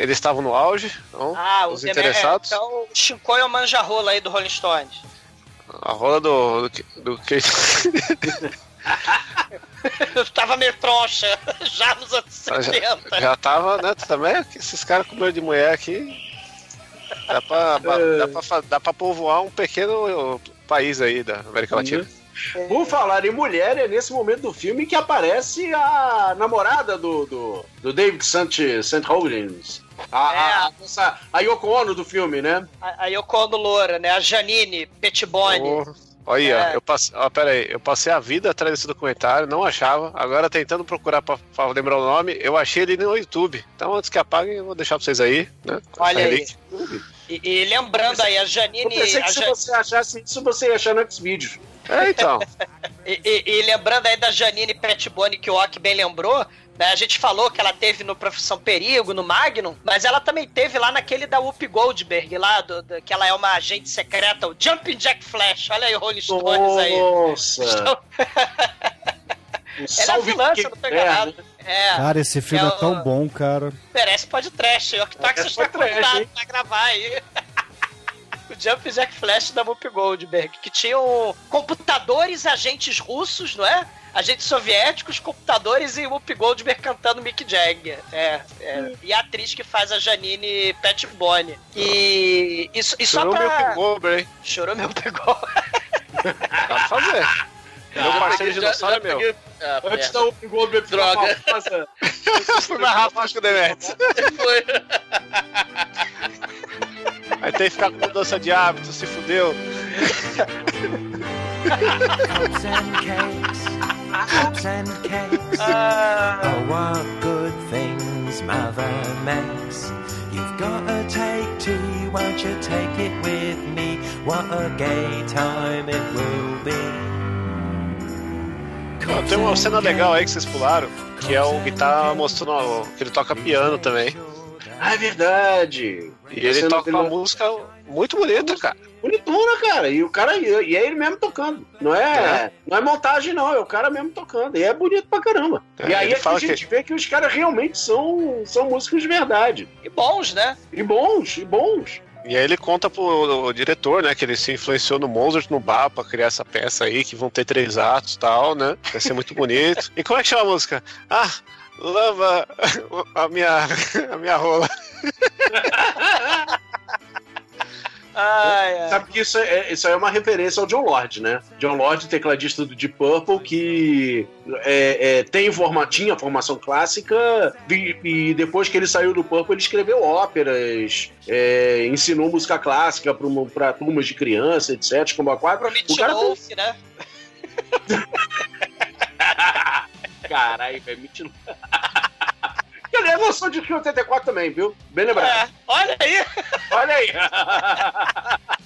eles estavam no auge. Então, Ah, os Man- interessados. É, então, o Shinkoi é o manjarrola aí do Rolling Stones. A rola do. do, que- do [laughs] que. [laughs] Tava meio troncha, [laughs] já nos anos já, 70. já tava, né? Também, que esses caras com medo de mulher aqui. Dá pra, É. dá, pra, dá pra povoar um pequeno país aí da América Latina. Por falar em mulher, é nesse momento do filme que aparece a namorada do, do, do David St. St. Holdings. A, É. a, a, essa- a Yoko Ono do filme, né? A, a Yoko Ono Loura, né? A Janine Petibone. Oh, Olha, É. eu passei, ó, pera aí, eu passei a vida atrás desse documentário, não achava. Agora tentando procurar pra, pra lembrar o nome, eu achei ele no YouTube. Então antes que apaguem, eu vou deixar pra vocês aí, né? Olha aí. E, e lembrando aí, a Eu Janine. pensei que a se você achasse isso, você ia achar no Xvideos. É, então. [laughs] E, e- e lembrando aí da Janine Petibone, que o Ok bem lembrou, a gente falou que ela teve no Profissão Perigo, no Magnum, mas ela também teve lá naquele da Whoopi Goldberg, lá, do, do- que ela é uma agente secreta, o Jumping Jack Flash. Olha aí o Rolling Stones aí. Nossa! [laughs] Então, Um ela é vilã, se que eu não tô é, enganado. né? É, Cara, esse filme é, É o- tão bom, cara. merece pode trash. O Octox Merece está convidado pra gravar aí. [laughs] O Jump Jack Flash da Whoopi Goldberg, que tinham computadores agentes russos, não é? Agentes soviéticos, computadores e Whoopi Goldberg cantando Mick Jagger. É, é. E a atriz que faz a Janine Petbone. E, e, só- e só Chorou meu pra... pingou, hein? Chorou meu pegou. [laughs] Dá pra fazer. meu parceiro de dinossauro é meu. peguei- Ah, Antes da Whoopi Goldberg Droga. [laughs] Foi mais rápido que o Demetrius. Foi. Aí tem que ficar com mudança de hábito, se fudeu. Cups and cakes, Oh, what good things mother makes. You've got to take tea, won't you take it with me? What a gay time it will be. Ó, Tem uma cena legal aí que vocês pularam, que é o guitarra mostrando ó, que ele toca piano também. Ah, é verdade. E ele toca uma música muito bonita, cara. Bonitona, cara. E o cara e é ele mesmo tocando. Não é, não é montagem, não. É o cara mesmo tocando. E é bonito pra caramba. É, e aí é que a gente que- vê que os caras realmente são, são músicos de verdade. e bons, né? E bons, e bons. E aí ele conta pro o diretor, né, que ele se influenciou no Mozart no bar pra criar essa peça aí, que vão ter três atos e tal, né? Vai ser muito bonito. [laughs] E como é que chama a música? Ah, lava [laughs] a minha, [laughs] a minha rola. Ai, ai. Sabe que isso é, isso aí é uma referência ao John Lord, né? John Lord, tecladista do Deep Purple, que é, é, tem forma, tinha formação clássica e, e depois que ele saiu do Purple, ele escreveu óperas, é, ensinou música clássica para turmas de criança, etc. Como a quadra. O cara Wolf, né? [laughs] Caralho, velho, [laughs] mentira. Que aliás lançou de 84 também, viu? Bem lembrado. É, olha aí. Olha aí. [laughs]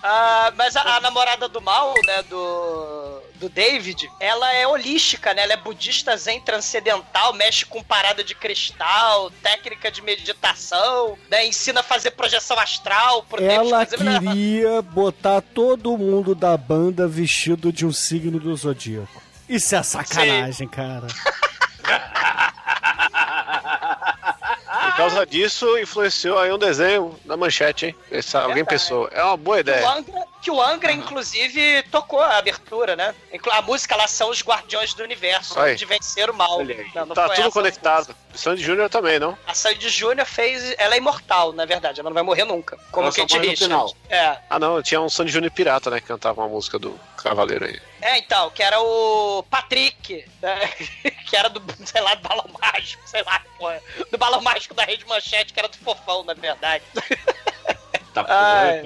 Ah, mas a, a namorada do mal, né, do, do David, ela é holística, né? Ela é budista zen transcendental, mexe com parada de cristal, técnica de meditação, né? Ensina a fazer projeção astral pro David Ela fazer... né? queria botar todo mundo da banda vestido de um signo do zodíaco. Isso é sacanagem, cara. [laughs] Por causa disso, influenciou aí um desenho da manchete, hein? Essa, alguém pensou, é uma boa Que o ideia. Angra, que o Angra, inclusive, tocou a abertura, né? A música lá são os Guardiões do Universo, Aí. de vencer o mal. Não, não Tá foi tudo conectado. Sandy Júnior também, não? A Sandy Júnior fez. Ela é imortal, na verdade. Ela não vai morrer nunca. Como Ela só Kate Richards. É. Ah, não, tinha um Sandy Júnior pirata, né? Que cantava uma música do Cavaleiro aí. É, então, que era o Patrick, né? [laughs] que era do, sei lá, do balão mágico, sei lá, porra. Do balão mágico da Rede Manchete, que era do fofão, na verdade. [laughs] Tá Ai.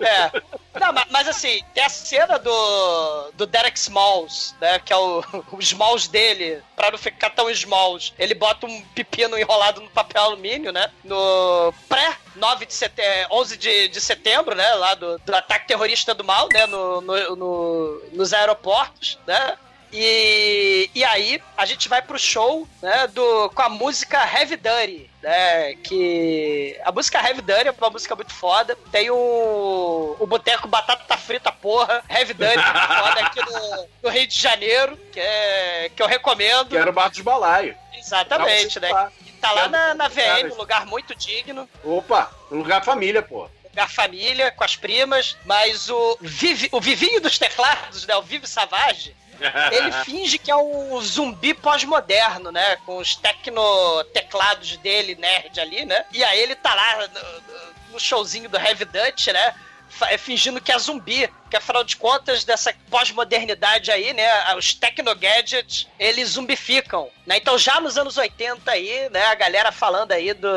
É. Não, mas, mas assim, tem a cena do, do Derek Smalls, né? Que é o, [laughs] o Smalls dele, pra não ficar tão Smalls. Ele bota um pepino enrolado no papel alumínio, né? No pré 9 de setembro, 11 de, de setembro, né? Lá do, do ataque terrorista do mal, né? No, no, no- nos aeroportos, né? E, e aí a gente vai pro show, né, do, com a música Heavy Dirty, né, que a música Heavy Dirty é uma música muito foda. Tem o, o Boteco Batata Frita Porra, Heavy Dirty, muito [laughs] foda aqui no, no Rio de Janeiro, que, é, que eu recomendo. Que era o Bar dos Balaio. Exatamente, né? Que tá lá na, na VM, um lugar muito digno Opa, um lugar família, pô. a família, com as primas, mas o, Vivi, o Vivinho dos teclados, né? O Vive Savage, ele finge que é um zumbi pós-moderno, né? Com os tecno-teclados dele, nerd ali, né? E aí ele tá lá no, no showzinho do Heavy Dutch, né? Fingindo que é zumbi, que afinal de contas, dessa pós-modernidade aí, né? Os tecno-gadgets, eles zumbificam, né? Então já nos anos 80 aí, né? A galera falando aí do,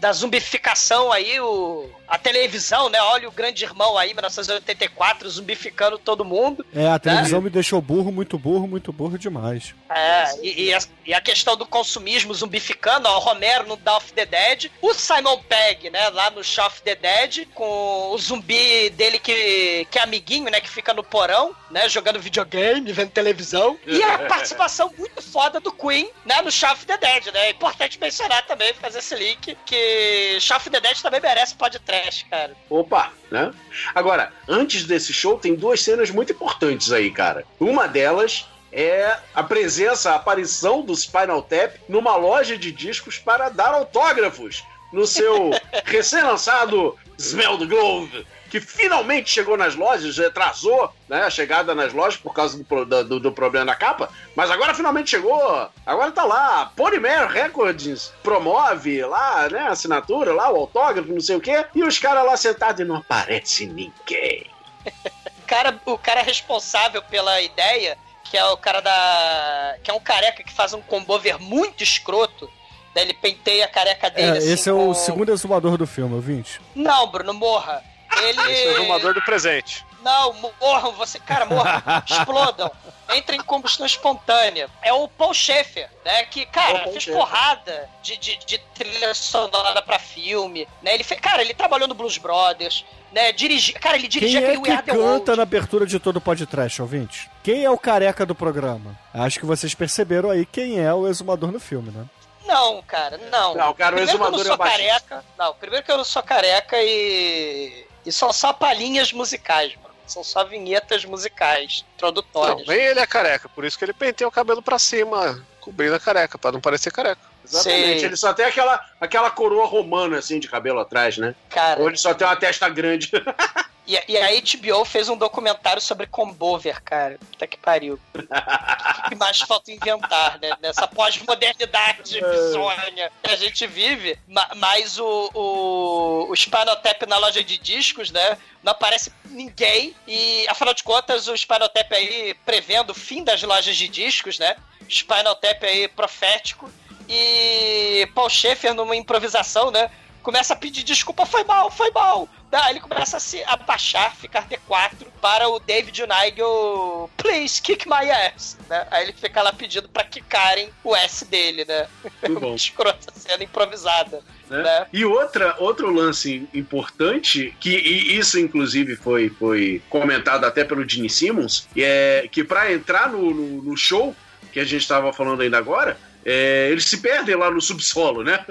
da zumbificação aí, o, a televisão, né? Olha o grande irmão aí, 1984, zumbificando todo mundo. É, a televisão me deixou burro, muito burro, muito burro demais. É, e, e a, e a questão do consumismo zumbificando, ó, o Romero no Dawn of the Dead, o Simon Pegg, né, lá no Shaun of the Dead, com o zumbi dele que, que é amiguinho, né, que fica no porão, né, jogando videogame, vendo televisão, e a [laughs] participação muito foda do Queen, né, no of the Dead, né, é importante mencionar também, fazer esse link, que of the Dead também merece podcast, cara. Opa, né? Agora, antes desse show, tem duas cenas muito importantes aí, cara. Uma delas é a presença, a aparição do Spinal Tap numa loja de discos para dar autógrafos no seu [laughs] recém-lançado Smell the Glove, que finalmente chegou nas lojas, atrasou né, a chegada nas lojas por causa do, do- do problema da capa, mas agora finalmente chegou. Agora tá lá. Polymer Records promove lá, né, a assinatura, lá, o autógrafo, não sei o quê, e os caras lá sentados e não aparece ninguém. [laughs] cara, o cara responsável pela ideia, que é o cara da. que é um careca que faz um combover muito escroto. Daí ele penteia a careca dele É, assim. esse é com- o segundo exumador do filme, ouvinte. Não, Bruno, morra. Ele. Esse é o arrumador do presente. Não, morram, você, cara, morram, [laughs] explodam, entrem em combustão espontânea. É o Paul Schaeffer, né? Que, É o cara, fez Schaeffer. porrada de, de, de trilha sonora pra filme, né? Ele fez, cara, ele trabalhou no Blues Brothers, né? Dirigi, cara, ele Quem dirigia é aquele que canta na abertura de todo o podcast, ouvinte? Quem é o careca do programa? Acho que vocês perceberam aí quem é o exumador no filme, né? Não, cara, não. Não, cara, o primeiro que eu exumador não é sou o baixista. careca. Não, primeiro que eu não sou careca e. E são só palhinhas musicais, mano. São só vinhetas musicais, introdutórias. nem ele é careca, por isso que ele penteia o cabelo pra cima, cobrindo a careca, pra não parecer careca. Exatamente. Sim. Ele só tem aquela, aquela coroa romana, assim, de cabelo atrás, né? Cara, Ou ele só tem uma testa grande. [laughs] e, e a HBO fez um documentário sobre Combover, cara. Puta que pariu. O que mais falta inventar, né? Nessa pós-modernidade bizonha que a gente vive. Ma- Mas o, o, o Spinal Tap na loja de discos, né? Não aparece ninguém. E, afinal de contas, o Spinal Tap aí prevendo o fim das lojas de discos, né? Spinal Tap aí profético. E Paul Schaeffer, numa improvisação, né? Começa a pedir desculpa, foi mal, foi mal. Daí ele começa a se abaixar, ficar D4 para o David Nigel, please kick my ass. Né? Aí ele fica lá pedindo pra quicarem o S dele, né? Muito bom. [laughs] Escrota cena improvisada. né? Né? E outra, outro lance importante, que e isso inclusive foi, foi comentado até pelo Gene Simmons, é que para entrar no, no, no show, que a gente estava falando ainda agora, é, eles se perdem lá no subsolo, né?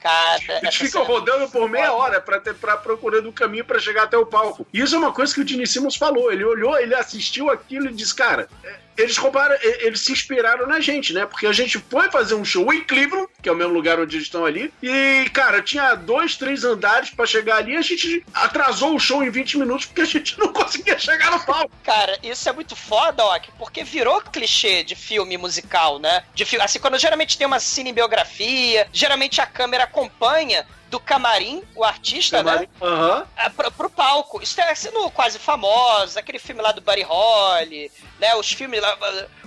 Cara, Eles ficam cena- rodando por meia hora pra, ter, pra procurando um caminho pra chegar até o palco. E isso é uma coisa que o Gene Simmons falou. Ele olhou, ele assistiu aquilo e disse, cara, é, eles roubaram, e- eles se inspiraram na gente, né? Porque a gente foi fazer um show em Cleveland, que é o mesmo lugar onde eles estão ali, e, cara, tinha dois, três andares pra chegar ali, a gente atrasou o show em 20 minutos porque a gente não conseguia chegar no palco. Cara, isso é muito foda, ó, porque virou clichê de filme musical, né? De assim, quando geralmente tem uma cinebiografia, geralmente a câmera acompanha do camarim, o artista, Camarim, né? Aham. é, pro, pro palco. Isso é sendo quase famoso, aquele filme lá do Buddy Holly, né? Os filmes lá.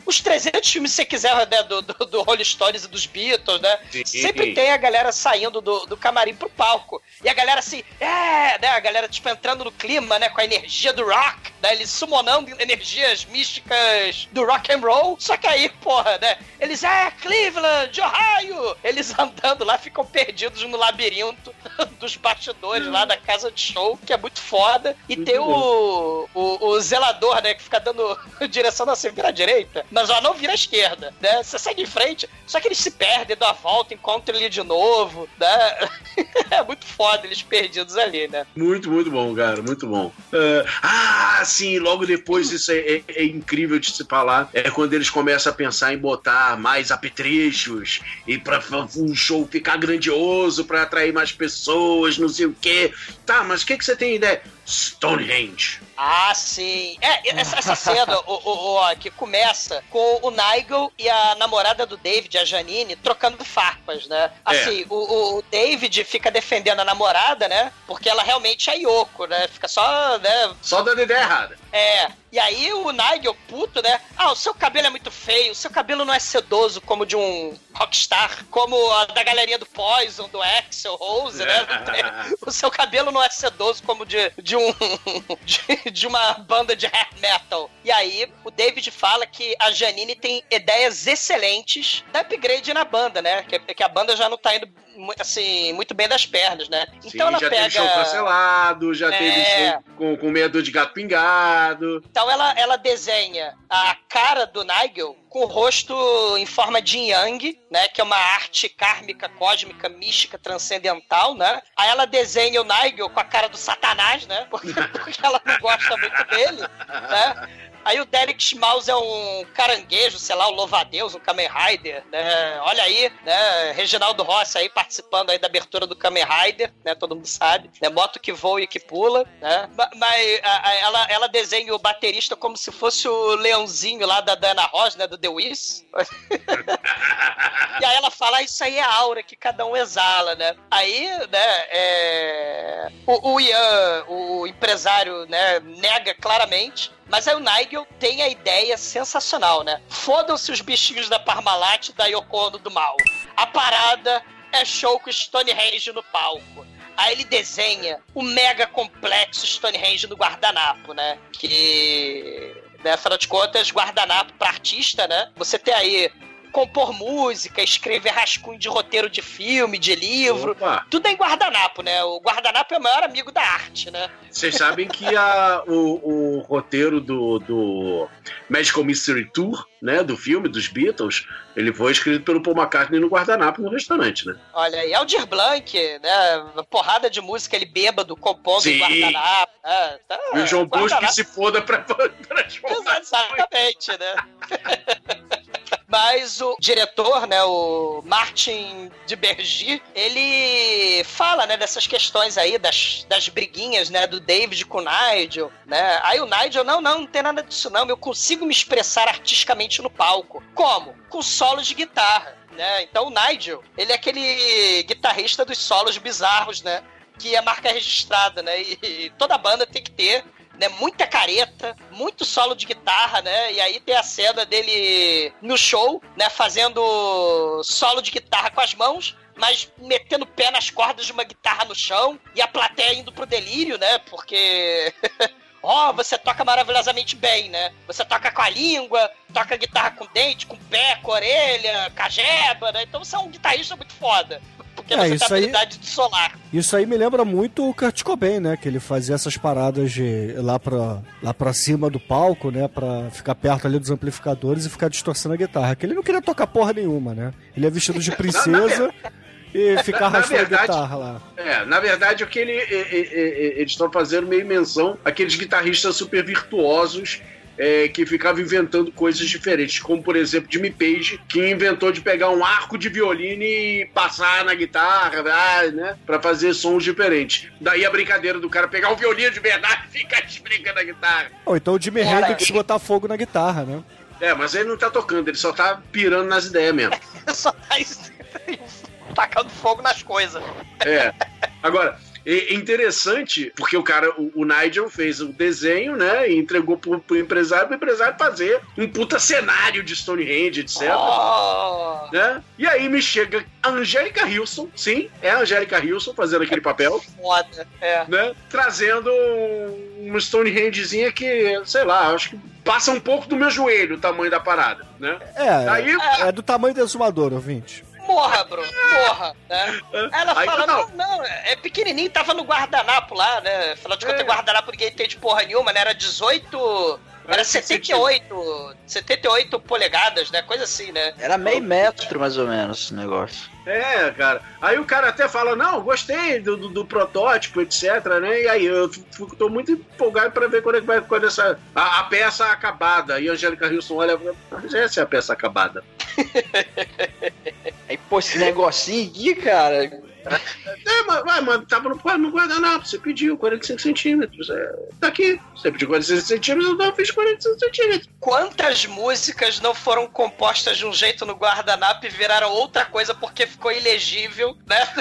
Os 300 filmes, se você quiser, né? Do, do, do Rolling Stones e dos Beatles, né? Sim. Sempre tem a galera saindo do, do camarim pro palco. E a galera assim, é, né? A galera, tipo, entrando no clima, né? Com a energia do rock, né? Eles summonando energias místicas do rock and roll. Só que aí, porra, né? Eles, é, Cleveland, Ohio! Eles andando lá, ficam perdidos no labirinto [laughs] dos bastidores lá da casa de show, que é muito foda. E tem o, o, o zelador, né? Que fica dando [laughs] direção assim, vira à direita, mas ó, não vira à esquerda, né? Você segue em frente, só que eles se perdem, dão a volta, encontram ele de novo, né? [laughs] É muito foda eles perdidos ali, né? Muito, muito bom, cara, muito bom. É, ah, sim, logo depois isso é, é- é incrível de se falar. É quando eles começam a pensar em botar mais apetrechos e pra fa- um show ficar grandioso, pra atrair mais pessoas, não sei o quê. Tá, mas o que, que você tem ideia? Stonehenge. Ah, sim. É, essa, essa cena o, o- o- que começa com o Nigel e a namorada do David, a Janine, trocando farpas, né? Assim, o, o- o David fica defendendo a namorada, né? Porque ela realmente é Yoko, né? Fica só, né? Só dando ideia errada. É. E aí o Nigel, puto, né? Ah, o seu cabelo é muito feio, o seu cabelo não é sedoso como de um rockstar, como a da galerinha do Poison, do Axel Rose, né? [laughs] o seu cabelo não é sedoso como de, de um [laughs] de, de uma banda de rap metal. E aí o David fala que a Janine tem ideias excelentes da upgrade na banda, né? Que, que a banda já não tá indo assim muito bem das pernas, né? Sim, Então ela já pega teve show cancelado, já É. teve show com, com medo de gato pingado. Então ela, ela desenha a cara do Nigel com o rosto em forma de yang, né? Que é uma arte kármica, cósmica, mística, transcendental, né? Aí ela desenha o Nigel com a cara do satanás, né? [laughs] Porque, porque ela não gosta muito dele, né? Aí o Derek Schmaus é um caranguejo, sei lá, um louva-a-Deus, um Kamen Rider, né? Olha aí, né? Reginaldo Rossi aí participando aí da abertura do Kamen Rider, né? Todo mundo sabe, né? Moto que voa e que pula, né? Ma- Mas a- a- ela, ela desenha o baterista como se fosse o leãozinho lá da Diana Ross, né? Do The Wiz. [laughs] E aí ela fala, "Ah, isso aí é a aura que cada um exala, né? Aí, né, é... o, o Ian, o empresário, né, nega claramente, mas aí o Nigel tem a ideia sensacional, né? Fodam-se os bichinhos da Parmalat da Yoko do mal. A parada é show com Stonehenge no palco. Aí ele desenha o mega complexo Stonehenge no guardanapo, né? Que, né, afinal de contas, guardanapo pra artista, né? Você tem aí compor música, escrever rascunho de roteiro de filme, de livro. Opa. Tudo é em guardanapo, né? O guardanapo é o maior amigo da arte, né? Vocês sabem que a, o, o roteiro do, do Magical Mystery Tour, né, do filme, dos Beatles, ele foi escrito pelo Paul McCartney no guardanapo no restaurante, né? Olha aí, Aldir Blanc, né? Uma porrada de música, ele bêbado, compondo Sim. em guardanapo. Né? Tá, E o João Bush que se foda pra [laughs] transformar. Exatamente, né? [laughs] [laughs] Mas o diretor, né, o Martin de Bergy, ele fala, né, dessas questões aí, das, das briguinhas, né, do David com o Nigel, né? Aí o Nigel, não, não, não tem nada disso não, eu consigo me expressar artisticamente no palco. Como? Com solos de guitarra, né? Então o Nigel, ele é aquele guitarrista dos solos bizarros, né? Que é marca registrada, né? E toda banda tem que ter né, muita careta, muito solo de guitarra, né? E aí tem a cena dele no show, né, fazendo solo de guitarra com as mãos, mas metendo o pé nas cordas de uma guitarra no chão e a plateia indo pro delírio, né? Porque [laughs] Ó, você toca maravilhosamente bem, né? Você toca com a língua, toca guitarra com dente, com pé, com orelha, com a jeba, né? Então você é um guitarrista muito foda. Porque É, você tem isso aí- habilidade de solar. Isso aí me lembra muito o Kurt Cobain, né? Que ele fazia essas paradas de lá pra, lá pra cima do palco, né? Pra ficar perto ali dos amplificadores e ficar distorcendo a guitarra. Que ele não queria tocar porra nenhuma, né? Ele é vestido de [laughs] princesa e ficar Na arrastando a verdade- guitarra lá. É, na verdade, o que ele, e- e- e- eles estão fazendo meio menção aqueles guitarristas super virtuosos é, que ficavam inventando coisas diferentes, como por exemplo Jimmy Page, que inventou de pegar um arco de violino e passar na guitarra, né, para fazer sons diferentes. Daí a brincadeira do cara pegar o violino de verdade e ficar esfregando a guitarra. Ou então o Jimi Cara, Hendrix botar fogo na guitarra, né? É, mas ele não tá tocando, ele só tá pirando nas ideias mesmo. [laughs] Só faz tacando fogo nas coisas. É. Agora, é interessante, porque o cara, o, o Nigel fez o desenho, né? E entregou pro, pro empresário, pro empresário fazer um puta cenário de Stonehenge, etc. Oh, Né? E aí me chega a Angélica Hilson, sim, é a Angélica Hilson fazendo aquele [laughs] papel, foda. É. né? Trazendo um- uma Stonehengezinha que, sei lá, acho que passa um pouco do meu joelho o tamanho da parada, né? É, Aí, é do tamanho do exumador, ouvinte. Morra, Bruno, morra, né? Ela Aí, fala, não. não, não, é pequenininho, tava no guardanapo lá, né? Afinal de contas, É. guardanapo ninguém tem de porra nenhuma, né? Era 18... Era Parece 78, 78 polegadas, né? Coisa assim, né? Era meio metro, mais ou menos, esse negócio. É, cara. Aí o cara até fala, não, gostei do, do, do protótipo, etc, né? E aí eu fico, tô muito empolgado pra ver quando é que vai quando essa a, a peça acabada. E a Angélica Wilson olha, mas essa é a peça acabada. Aí, pô, esse negocinho aqui, cara. É, mas, mas, mas tava no, no guardanapo, você pediu 45 centímetros. É, tá aqui. Você pediu 45 centímetros, eu não fiz 45 centímetros. Quantas músicas não foram compostas de um jeito no guardanapo e viraram outra coisa porque ficou ilegível, né? [laughs]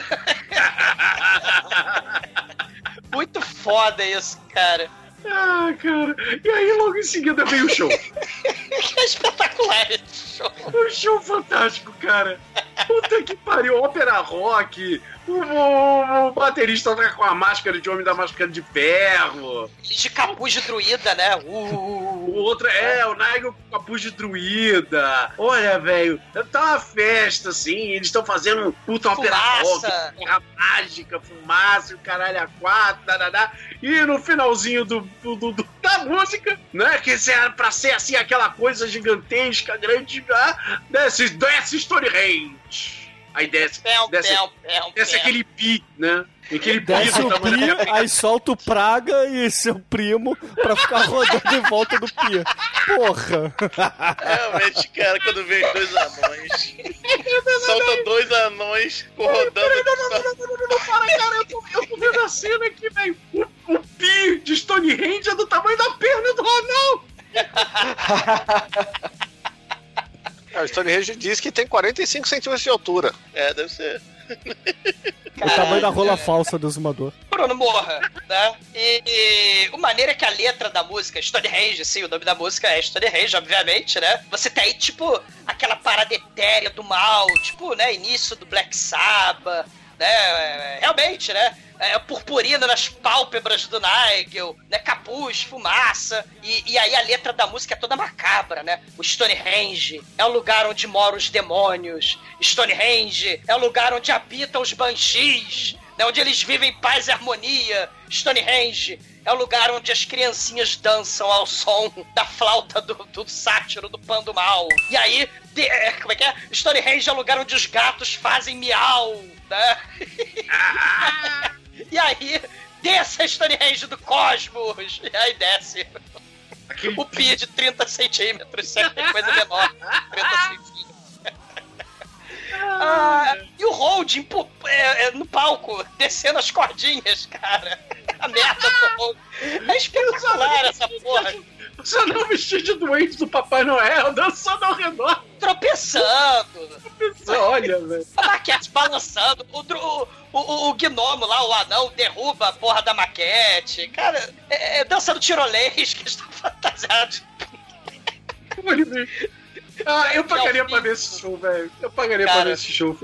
Muito foda isso, cara. Ah, cara. E aí logo em seguida veio o show. [laughs] Que espetacular esse show. Um show fantástico, cara. Puta que pariu, ópera rock. O, baterista tá com a máscara de homem da máscara de ferro. De capuz de druida, né? Uh, O outro é, o Nigel com capuz de druida. Olha, velho, tá uma festa, assim. Eles estão fazendo um puta rock, Fumaça. terra mágica, fumaça, o caralho a quatro, dadadá. E no finalzinho do, do- do- da música, né? Que isso era pra ser assim, aquela coisa gigantesca, grande, ah, desce, desce Stonehenge. Aí desce, Pão, desce, pão, pão, desce pão. aquele pi, né? Aquele Desce o Pi, aí solta o Praga e seu primo pra ficar rodando em volta do Pi. Porra! Realmente, cara, quando vem dois anões. solta dois anões rodando. Não para, cara, eu tô, eu tô vendo a cena aqui, velho. O, o pi de Stonehenge é do tamanho da perna do anão. É, o Stonehenge diz que tem 45 centímetros de altura. É, deve ser. O tamanho da rola falsa do exumador. Bruno Morra, né? E, e o maneiro é que a letra da música, Stonehenge, sim, o nome da música é Stonehenge, obviamente, né? Você tem aí, tipo, aquela parada etérea do mal, tipo, né, início do Black Sabbath, né? Realmente, né? É, purpurina nas pálpebras do Nigel, né? Capuz, fumaça. E, e aí a letra da música é toda macabra, né? O Stonehenge é o lugar onde moram os demônios. Stonehenge é o lugar onde habitam os banshees, né? Onde eles vivem em paz e harmonia. Stonehenge é o lugar onde as criancinhas dançam ao som da flauta do, do sátiro do pão do mal. E aí, de- é, como é que é? Stonehenge é o lugar onde os gatos fazem miau, né? [laughs] e aí, desce a Stonehenge do cosmos. E aí desce Aquele o pi de 30 centímetros, isso é coisa menor. 30 centímetros. Ah, e o Holding é, é, no palco, descendo as cordinhas, cara. A merda do Holding. É espetacular essa porra. Você não vestiu de doente do Papai Noel, dançando ao redor. Tropeçando. Olha, velho. A maquete balançando. O, o, o, o gnomo lá, o anão, derruba a porra da maquete. Cara, é, é dança do tirolês que está [laughs] fantasiado. Ah, eu pagaria pra ver esse show, velho. Eu pagaria pra Cara. ver esse show.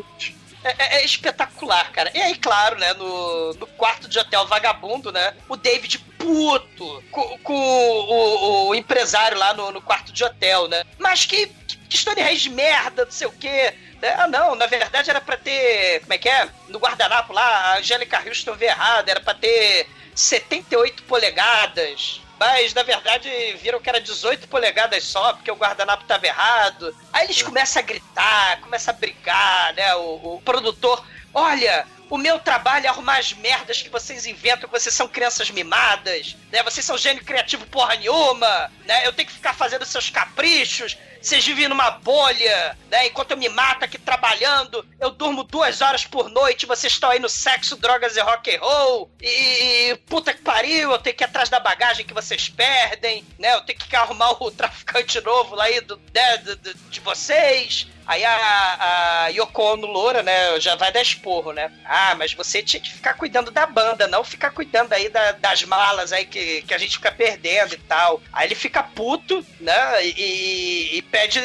É, é- é espetacular, cara. E aí, claro, né, no, no quarto de hotel vagabundo, né, o David puto com, com o, o- o empresário lá no, no quarto de hotel, né? Mas que, que de merda, não sei o quê. né? Ah, não, na verdade era pra ter. Como é que é? No guardanapo lá, a Angélica Houston veio errado, era pra ter 78 polegadas. Mas, na verdade, viram que era 18 polegadas só, porque o guardanapo tava errado. Aí eles começam a gritar, começam a brigar, né? O, o produtor, olha, o meu trabalho é arrumar as merdas que vocês inventam, que vocês são crianças mimadas, né? Vocês são gênio criativo porra nenhuma, né? Eu tenho que ficar fazendo seus caprichos. Vocês vivem numa bolha, né? Enquanto eu me mato aqui trabalhando, eu durmo duas horas por noite, vocês estão aí no sexo, drogas e rock and roll. E puta que pariu, eu tenho que ir atrás da bagagem que vocês perdem, né? Eu tenho que arrumar o [laughs] traficante novo lá aí do, né, do- de vocês. Aí a, a Yoko Ono Loura, né, já vai dar esporro, né? Ah, mas você tinha que ficar cuidando da banda, não ficar cuidando aí da- das malas aí que, que a gente fica perdendo e tal. Aí ele fica puto, né, e, e pede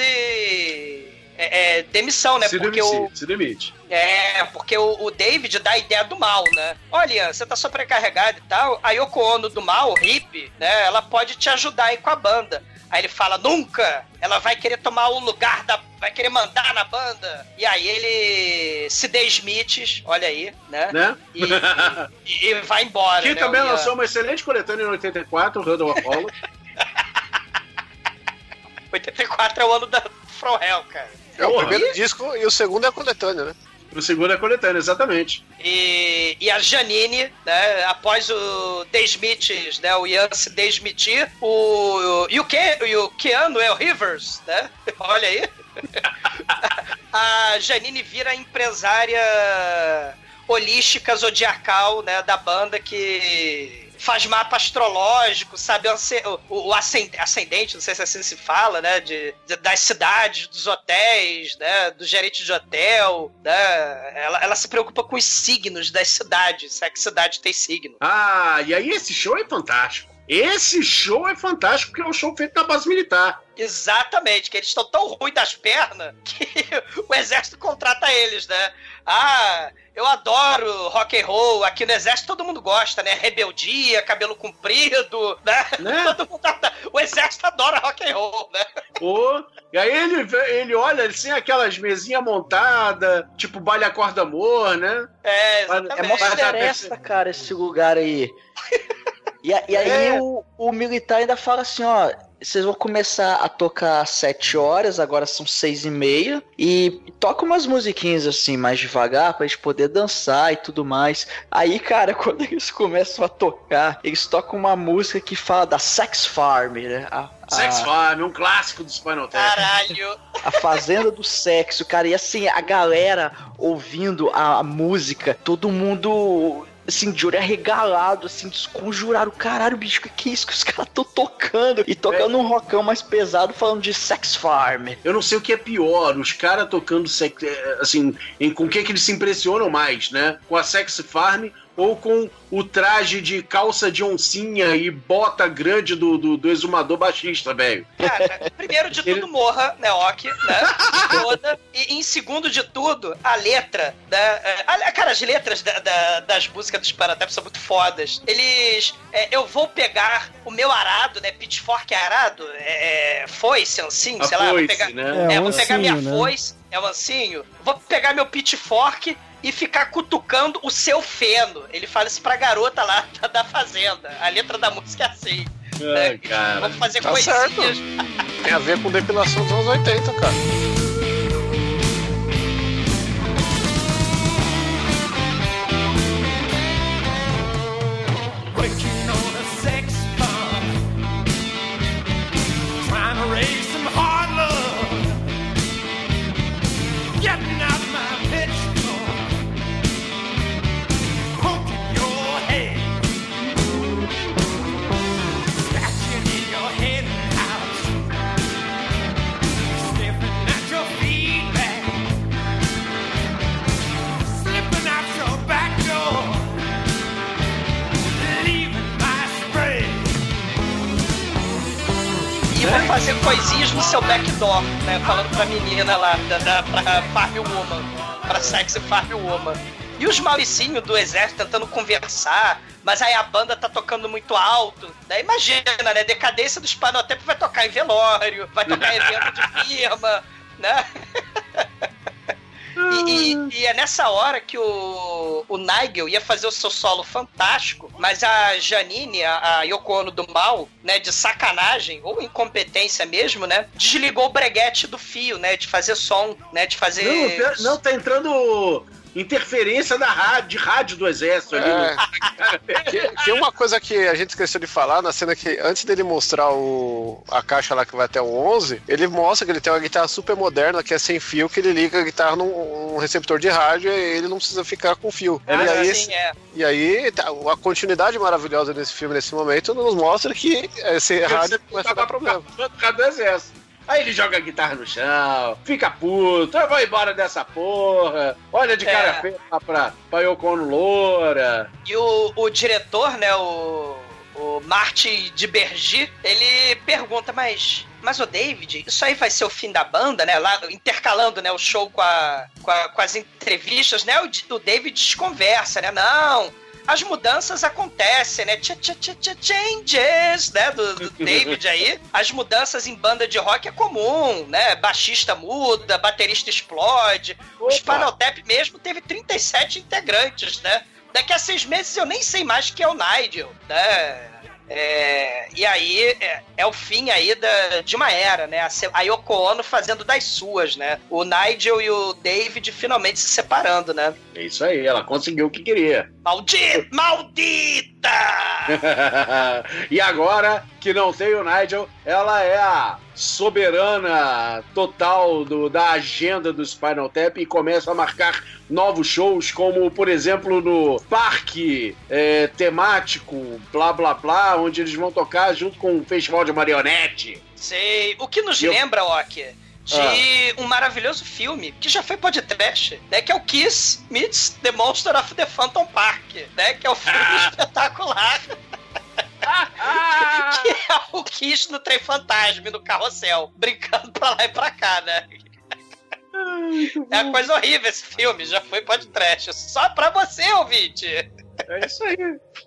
é, é, demissão, né? se porque demite, o, se demite. é, porque o, o David dá a ideia do mal, né? Olha, você tá sobrecarregado e tal. A Yoko Ono do mal, o hippie, né? Ela pode te ajudar aí com a banda. Aí ele fala, nunca! Ela vai querer tomar o lugar da. vai querer mandar na banda. E aí ele se desmite, olha aí, né? Né? E, e- e vai embora. Que né? também O lançou uma excelente coletânea em 84, Randall Apollo. [laughs] 84 é o ano da From Hell, cara. É o Porra. primeiro disco e o segundo é a coletânea, né? o segundo é coletânea, exatamente. E, e a Janine, né, após o Desmites, né, o Ian se desmitir, o, e, o Ke, e o Keanu é o Rivers, né? [laughs] Olha aí. [laughs] a Janine vira empresária holística zodiacal, né, da banda que faz mapa astrológico, sabe, o, o- o ascend- ascendente, não sei se assim se fala, né, de, de- das cidades, dos hotéis, né, do gerente de hotel, né, ela, ela se preocupa com os signos das cidades, se é que cidade tem signo. Ah, e aí esse show é fantástico. Esse show é fantástico porque é um show feito na base militar. Exatamente, que eles estão tão ruins das pernas [laughs] que o exército contrata eles, né? Ah, eu adoro rock and roll, aqui no exército todo mundo gosta, né? Rebeldia, cabelo comprido, né? Né? [laughs] Todo mundo adora- o exército adora rock and roll, né? Pô, e aí ele, ele olha assim, aquelas mesinhas montadas, tipo baile a corda amor, né? É, É mó exatamente. A floresta, cara, esse lugar aí. E, a- e aí É. o, o militar ainda fala assim, ó, vocês vão começar a tocar às sete horas, agora são seis e meia, e toca umas musiquinhas assim, mais devagar, pra gente poder dançar e tudo mais. Aí, cara, [laughs] quando eles começam a tocar, eles tocam uma música que fala da Sex Farm, né? A, a- Sex Farm, um clássico do Spinal Tap. Caralho. a fazenda do sexo, cara. E assim, a galera ouvindo a, a música, todo mundo. Assim, de olho arregalado, assim, desconjuraram. Caralho, bicho, que que é isso que os [laughs] caras estão tocando? E tocando um rockão mais pesado, falando de Sex Farm. Eu não sei o que é pior, os caras tocando sex, eh, assim, em, com o que, que eles se impressionam mais, né? Com a Sex Farm ou com o traje de calça de oncinha e bota grande do, do, do exumador baixista, velho. Cara, primeiro de tudo, morra, né, ok, né? [laughs] Toda. E em segundo de tudo, a letra, né? é, a- Cara, as letras da- da- das músicas dos Paratep são muito fodas. Eles. é, eu vou pegar o meu arado, né? Pitchfork é arado? É, é, foice, ancinho, sei lá. Vou foice, pegar, né? É, é, vou pegar minha né? foice, é o ancinho. Vou pegar meu pitchfork e ficar cutucando o seu feno. Ele fala isso pra garota lá [laughs] da, da fazenda. A letra da música é assim. Ai, cara. Vou fazer Tá coisinhas. certo. Tem a ver com depilação dos anos 80, cara. Fazer coisinhas no seu backdoor, né? Falando pra menina lá, da, da, pra Farm Woman, pra Sexy Farm Woman. E os mauricinhos do exército tentando conversar, mas aí a banda tá tocando muito alto. Né? Imagina, né? Decadência do Spanotempo vai tocar em velório, vai tocar em evento de firma, né? [laughs] E, e- e é nessa hora que o, o Nigel ia fazer o seu solo fantástico, mas a Janine, a, a Yoko Ono do mal, né, de sacanagem ou incompetência mesmo, né, desligou o breguete do fio, né, de fazer som, né, de fazer... Não, não, tá entrando interferência da rádio, de rádio do exército ali. É. né? Que, Tem uma coisa que a gente esqueceu de falar na cena que antes dele mostrar o, a caixa lá que vai até o 11, ele mostra que ele tem uma guitarra super moderna que é sem fio, que ele liga a guitarra num, num receptor de rádio e ele não precisa ficar com fio. Ah, e, aí, sim, é. e aí tá, a continuidade maravilhosa desse filme nesse momento nos mostra que esse rádio começa a dar problema. Do exército. Aí ele joga a guitarra no chão, fica puto, eu vou embora dessa porra. Olha de cara É. feia pra, pra Yoko loura. E o, o diretor, né, o, o Marty de Bergy, ele pergunta, mas. Mas o David, isso aí vai ser o fim da banda, né? Lá, intercalando né, o show com, a, com, a- com as entrevistas, né? O, o David desconversa, né? Não, as mudanças acontecem, né? Ch -ch -ch -ch changes, né? Do, do [laughs] David aí. As mudanças em banda de rock é comum, né? Baixista muda, baterista explode. O Spinal Tap mesmo teve 37 integrantes, né? Daqui a seis meses eu nem sei mais quem é o Nigel, né? É, e aí é, é o fim aí da, de uma era, né? A, Yoko Ono fazendo das suas, né? O Nigel e o David finalmente se separando, né? É isso aí, ela conseguiu o que queria. Maldita! Maldita! [laughs] e agora que não tem o Nigel, ela é a soberana total do- da agenda do Spinal Tap e começa a marcar novos shows, como por exemplo no parque é, temático, blá blá blá, onde eles vão tocar junto com um festival de marionete. Sei. O que nos Eu- lembra, Ok, de Ah. um maravilhoso filme que já foi podcast, né? Que é o Kiss Meets The Monster of the Phantom Park, né? Que é o filme [laughs] espetacular. [laughs] que é o Kiss no trem fantasma, no carrossel, brincando pra lá e pra cá, né? É uma coisa horrível esse filme, já foi podcast. Só pra você, ouvinte. É isso aí.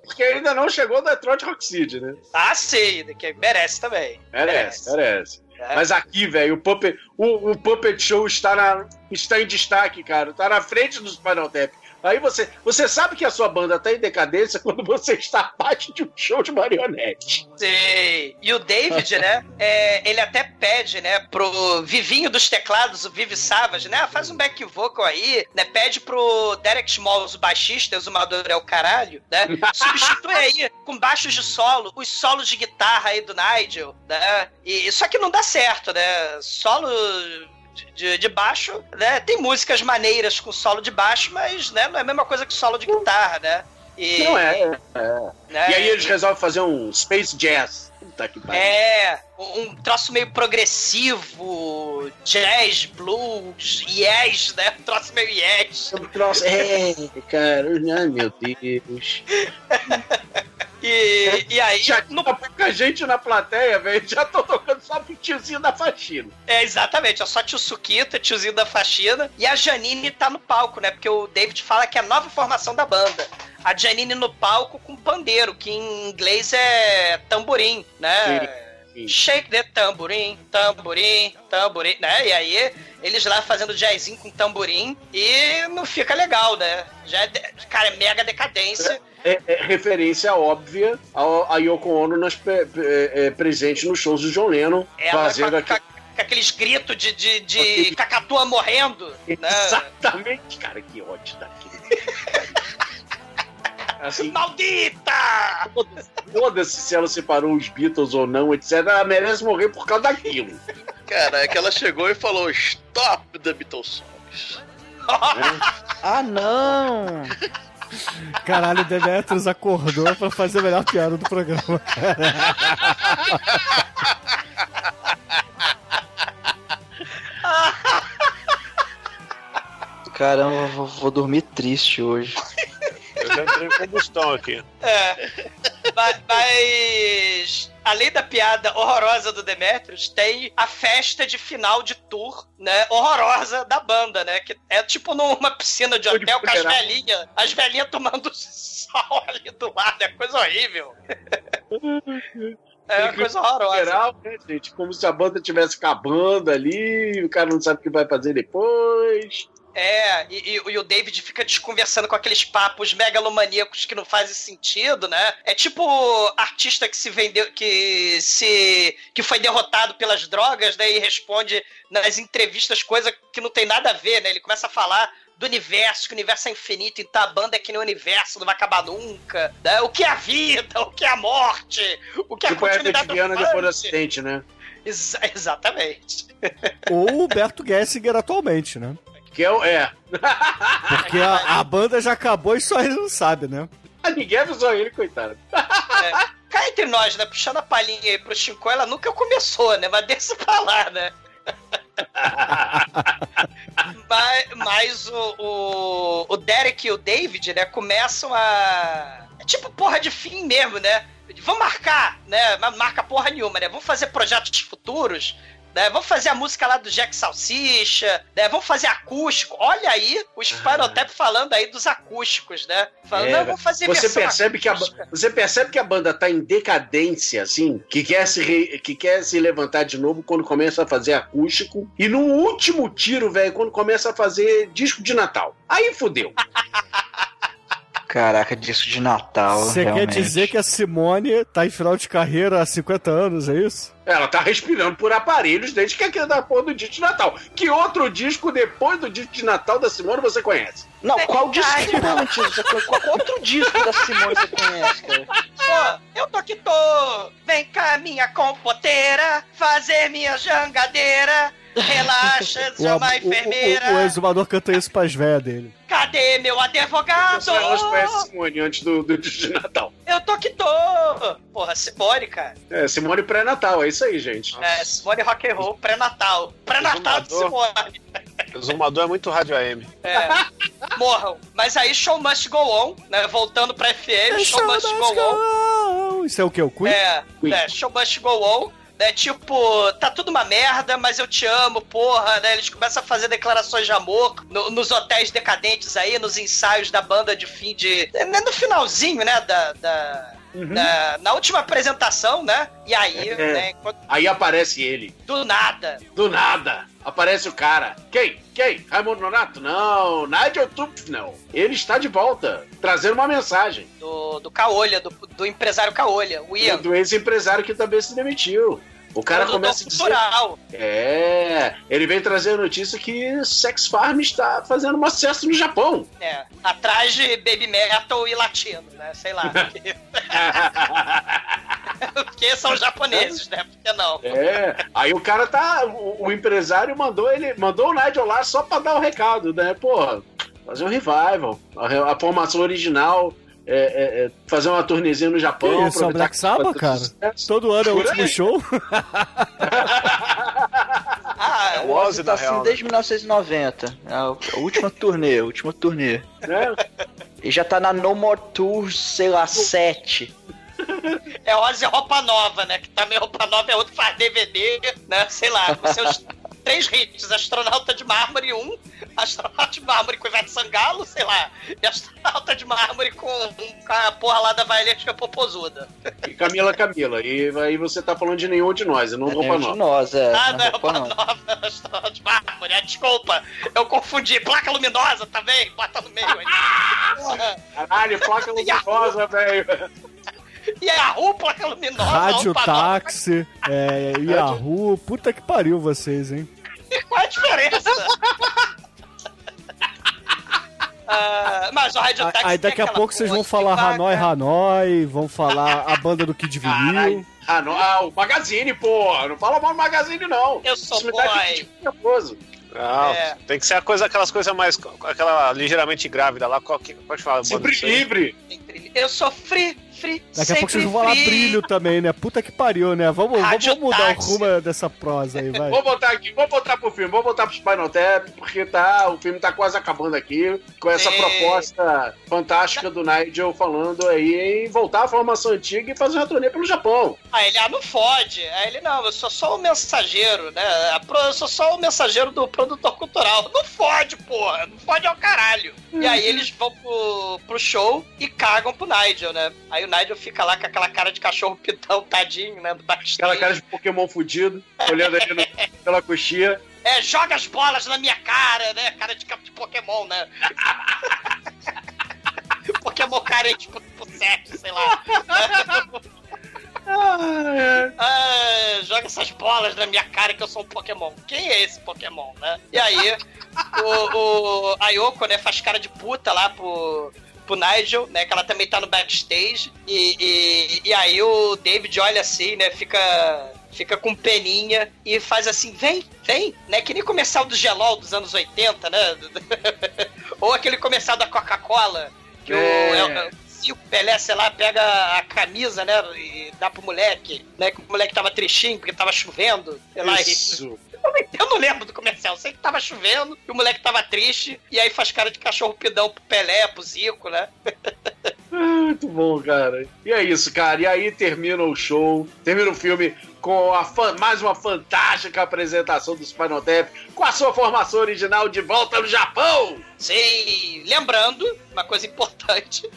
Porque ainda não chegou do Detroit Rock City, né? Ah, sim, que merece também. Merece, merece. É. Mas aqui, velho, o Puppet, o, o Puppet Show está, na, está em destaque, cara. Tá na frente do Spinal Tap. Aí você, você sabe que a sua banda tá em decadência quando você está parte de um show de marionete. Sim. E o David, né? [laughs] é, ele até pede, né, pro Vivinho dos teclados, o Vivi Savage, né? ah, Faz um back vocal aí, né? Pede pro Derek Smalls, o baixista, exumador é o caralho, né? [laughs] Substitui aí com baixos de solo, os solos de guitarra aí do Nigel, né? E, só que não dá certo, né? Solo de, de baixo, né? Tem músicas maneiras com solo de baixo, mas né, não é a mesma coisa que solo de guitarra, né? E, Não é, é. né? E aí eles resolvem fazer um Space Jazz. Puta que pariu. É, um troço meio progressivo, jazz, blues, yes, né? Um troço meio yes. Nossa, é, cara, ai meu Deus. [laughs] E, e aí, Já tinha pouca gente na plateia, velho. Já tô tocando só pro tiozinho da faxina. é exatamente, é só tio Suquita, tiozinho da faxina, e a Janine tá no palco, né? Porque o David fala que é a nova formação da banda. A Janine no palco com pandeiro, que em inglês é tamborim, né? Shake the tamborim, tamborim, tamborim, né? E aí, eles lá fazendo jazzinho com tamborim e não fica legal, né? Já é, cara, é mega decadência. É, é referência óbvia a Yoko Ono nas pre- pre- é, presente nos shows do John Lennon, Ela fazendo com, aqui. aqueles gritos de, de, de cacatua morrendo, né? Exatamente, cara, que ódio daquele. [laughs] assim, Maldita! foda-se se ela separou os Beatles ou não, etc. Ela merece morrer por causa daquilo. Cara, é que ela chegou e falou: Stop the Beatles songs. Ah, não! Caralho, o Demetrius acordou pra fazer a melhor piada do programa. Caramba, vou dormir triste hoje. Eu já entrei em combustão aqui. É. Ma- Mas, além da piada horrorosa do Demetrius, tem a festa de final de tour, né? Horrorosa da banda, né? Que é tipo numa piscina de hotel com as velhinhas. As velhinhas tomando sol ali do lado. É coisa horrível. É uma coisa horrorosa. Geral, né, gente? Como se a banda estivesse acabando ali, o cara não sabe o que vai fazer depois. É, e, e- e o David fica desconversando com aqueles papos megalomaníacos que não fazem sentido, né? É tipo artista que se vendeu, que se que foi derrotado pelas drogas, né? E responde nas entrevistas coisa que não tem nada a ver, né? Ele começa a falar do universo, que o universo é infinito, então a banda é que nem o universo, não vai acabar nunca. né? O que é a vida, o que é a morte, o que é Tipo a continuidade do Efetiviana depois do acidente, né? Exa- exatamente. Ou o Berto Gessinger atualmente, né? Que é o. É. Porque a, a banda já acabou e só ele não sabe, né? [laughs] Ninguém avisou ele, coitado. É. Cá entre nós, né? Puxando a palhinha aí pro Chico, ela nunca começou, né? Mas deixa pra lá, né? [laughs] mas mas o, o, o Derek e o David, né, começam a. É tipo porra de fim mesmo, né? Vamos marcar, né? Marca porra nenhuma, né? Vamos fazer projetos futuros. Né? Vamos fazer a música lá do Jack Salsicha, né? Vamos fazer acústico. Olha aí o Spinal Tap falando aí dos acústicos, né? Falando, É, não, vamos fazer você percebe que a, você percebe que a banda tá em decadência, assim, que quer se re- que quer se levantar de novo quando começa a fazer acústico e no último tiro, velho, quando começa a fazer disco de Natal. Aí fudeu. [laughs] Caraca, disco de Natal. Você quer dizer que a Simone tá em final de carreira há 50 anos, é isso? Ela tá respirando por aparelhos desde que aquele da porra do disco de Natal. Que outro disco depois do disco de Natal da Simone você conhece? Não, qual disco que antes? Você- Qual outro disco da Simone você conhece, cara? Pô, eu tô que tô. Vem cá, minha compoteira, fazer minha jangadeira. Relaxa, O, sou uma o- o- enfermeira. o- o exumador canta isso pras véias dele. Cadê meu advogado? Você elas conhecem Simone antes do, do de Natal. Eu tô que tô. Porra, Simone, cara. É, Simone pré-Natal, é isso aí, gente. É, Simone Rock and Roll pré-natal. Pré-natal de Simone. O Zumador é muito rádio AM. É. Morram. Mas aí show must go on, né? Voltando pra FM, show must go on. Isso é o que? O Queen? É, é, show must go on. Né, tipo, tá tudo uma merda, mas eu te amo, porra, né? Eles começam a fazer declarações de amor no- nos hotéis decadentes aí, nos ensaios da banda de fim de. né, No finalzinho, né? Da. da- da- na última apresentação, né? E aí, É. né? enquanto- Aí aparece ele. Do nada. Do nada. Aparece o cara. Quem? Quem? Raimundo Nonato? Não. Nigel Tufnell. Ele está de volta, trazendo uma mensagem. Do, do Caolha, do, do empresário Caolha, o Ian. Do ex-empresário que também se demitiu. O cara Produtor começa a dizer... cultural. É, ele vem trazer a notícia que Sex Farm está fazendo um sucesso no Japão. É, atrás de baby metal e latino, né? Sei lá. Porque, [laughs] [laughs] porque são japoneses, né? Por que não? É, aí o cara tá. O, o empresário mandou ele. Mandou o Nigel lá só pra dar o recado, né? Pô, fazer um revival. A, a formação original. É, é, é, fazer uma turnezinha no Japão. Que isso, é o Black Sabbath, cara? Todo ano é o último show? [laughs] Ah, O Ozzy tá assim desde 1990. É a a última turnê, a última turnê. E já tá na No More Tour, sei lá, 7. É Ozzy Roupa Nova, né? Que também Roupa Nova é outro que faz DVD, né? Sei lá, com seus [laughs] três hits. Astronauta de Mármore 1, Astronauta de Mármore com Ivete Sangalo, sei lá. E Astronauta de Mármore com, com a porra lá da Violetka Popozuda. E Camila Camila. E aí você tá falando de nenhum de nós, e não roupa nenhum de nova. nós, é. Ah, não não é roupa Roupa nova. Nova, Astronauta de Mármore. Ah, desculpa, eu confundi. Placa luminosa também, bota no meio aí. Caralho, placa [laughs] luminosa, velho. E a rua, placa luminosa. Rádio Nova. Táxi, é, Yahoo. Puta que pariu vocês, hein? [laughs] Qual é a diferença? [laughs] Ah, mas o Táxi Aí daqui a pouco vocês vão falar. Hanoi Hanoi, vão falar a banda do Kid Vinil. Ah, não, ah, o Magazine, porra. Não fala mal do Magazine, não. Eu sou Isso boy. Não, É. tem que ser a coisa, aquelas coisas mais. aquela ligeiramente grávida lá. Qual, que, pode falar, Sempre livre. Eu sou free, Daqui a pouco vocês sempre vão falar brilho também, né? Puta que pariu, né? Vamos, Rádio vamos mudar táxi. o rumo dessa prosa aí, vai. Vou botar aqui, vou botar pro filme, vou botar pro Spinal Tap, porque tá, o filme tá quase acabando aqui, com essa proposta fantástica do Nigel falando aí em voltar à formação antiga e fazer uma turnê pelo Japão. Aí ele, ah, não fode. Aí ele, não, eu sou só o mensageiro, né? Eu sou só o mensageiro do produtor cultural. Não fode, porra. Não fode ao caralho. E aí eles vão pro, pro show e cagam pro Nigel, né? Aí o Nigel fica lá com aquela cara de cachorro pitão, tadinho, né? Do. Aquela cara de Pokémon fudido, olhando ali no- [laughs] pela coxinha. É, joga as bolas na minha cara, né? Cara de, de Pokémon, né? [laughs] Pokémon carente por, por sexo, sei lá. [laughs] Ah, joga essas bolas na minha cara que eu sou um Pokémon. Quem é esse Pokémon, né? E aí, o, o, a Yoko, né, faz cara de puta lá pro, pro Nigel, né? Que ela também tá no backstage. E, e, e aí o David olha assim, né? Fica. Fica com peninha e faz assim, vem, vem, né? Que nem comercial do Gelol dos anos 80, né? [laughs] Ou aquele comercial da Coca-Cola, que É. o, é, se o Pelé, sei lá, pega a camisa, né? E dá pro moleque, né? Que o moleque tava tristinho porque tava chovendo. Sei lá, e- Isso. não, eu não lembro do comercial. Eu sei que tava chovendo e o moleque tava triste. E aí faz cara de cachorro pidão pro Pelé, pro Zico, né? [laughs] Muito bom, cara. E é isso, cara. E aí termina o show, termina o filme com a fan- mais uma fantástica apresentação do Spinal Tap com a sua formação original de volta no Japão. Sim, lembrando, uma coisa importante.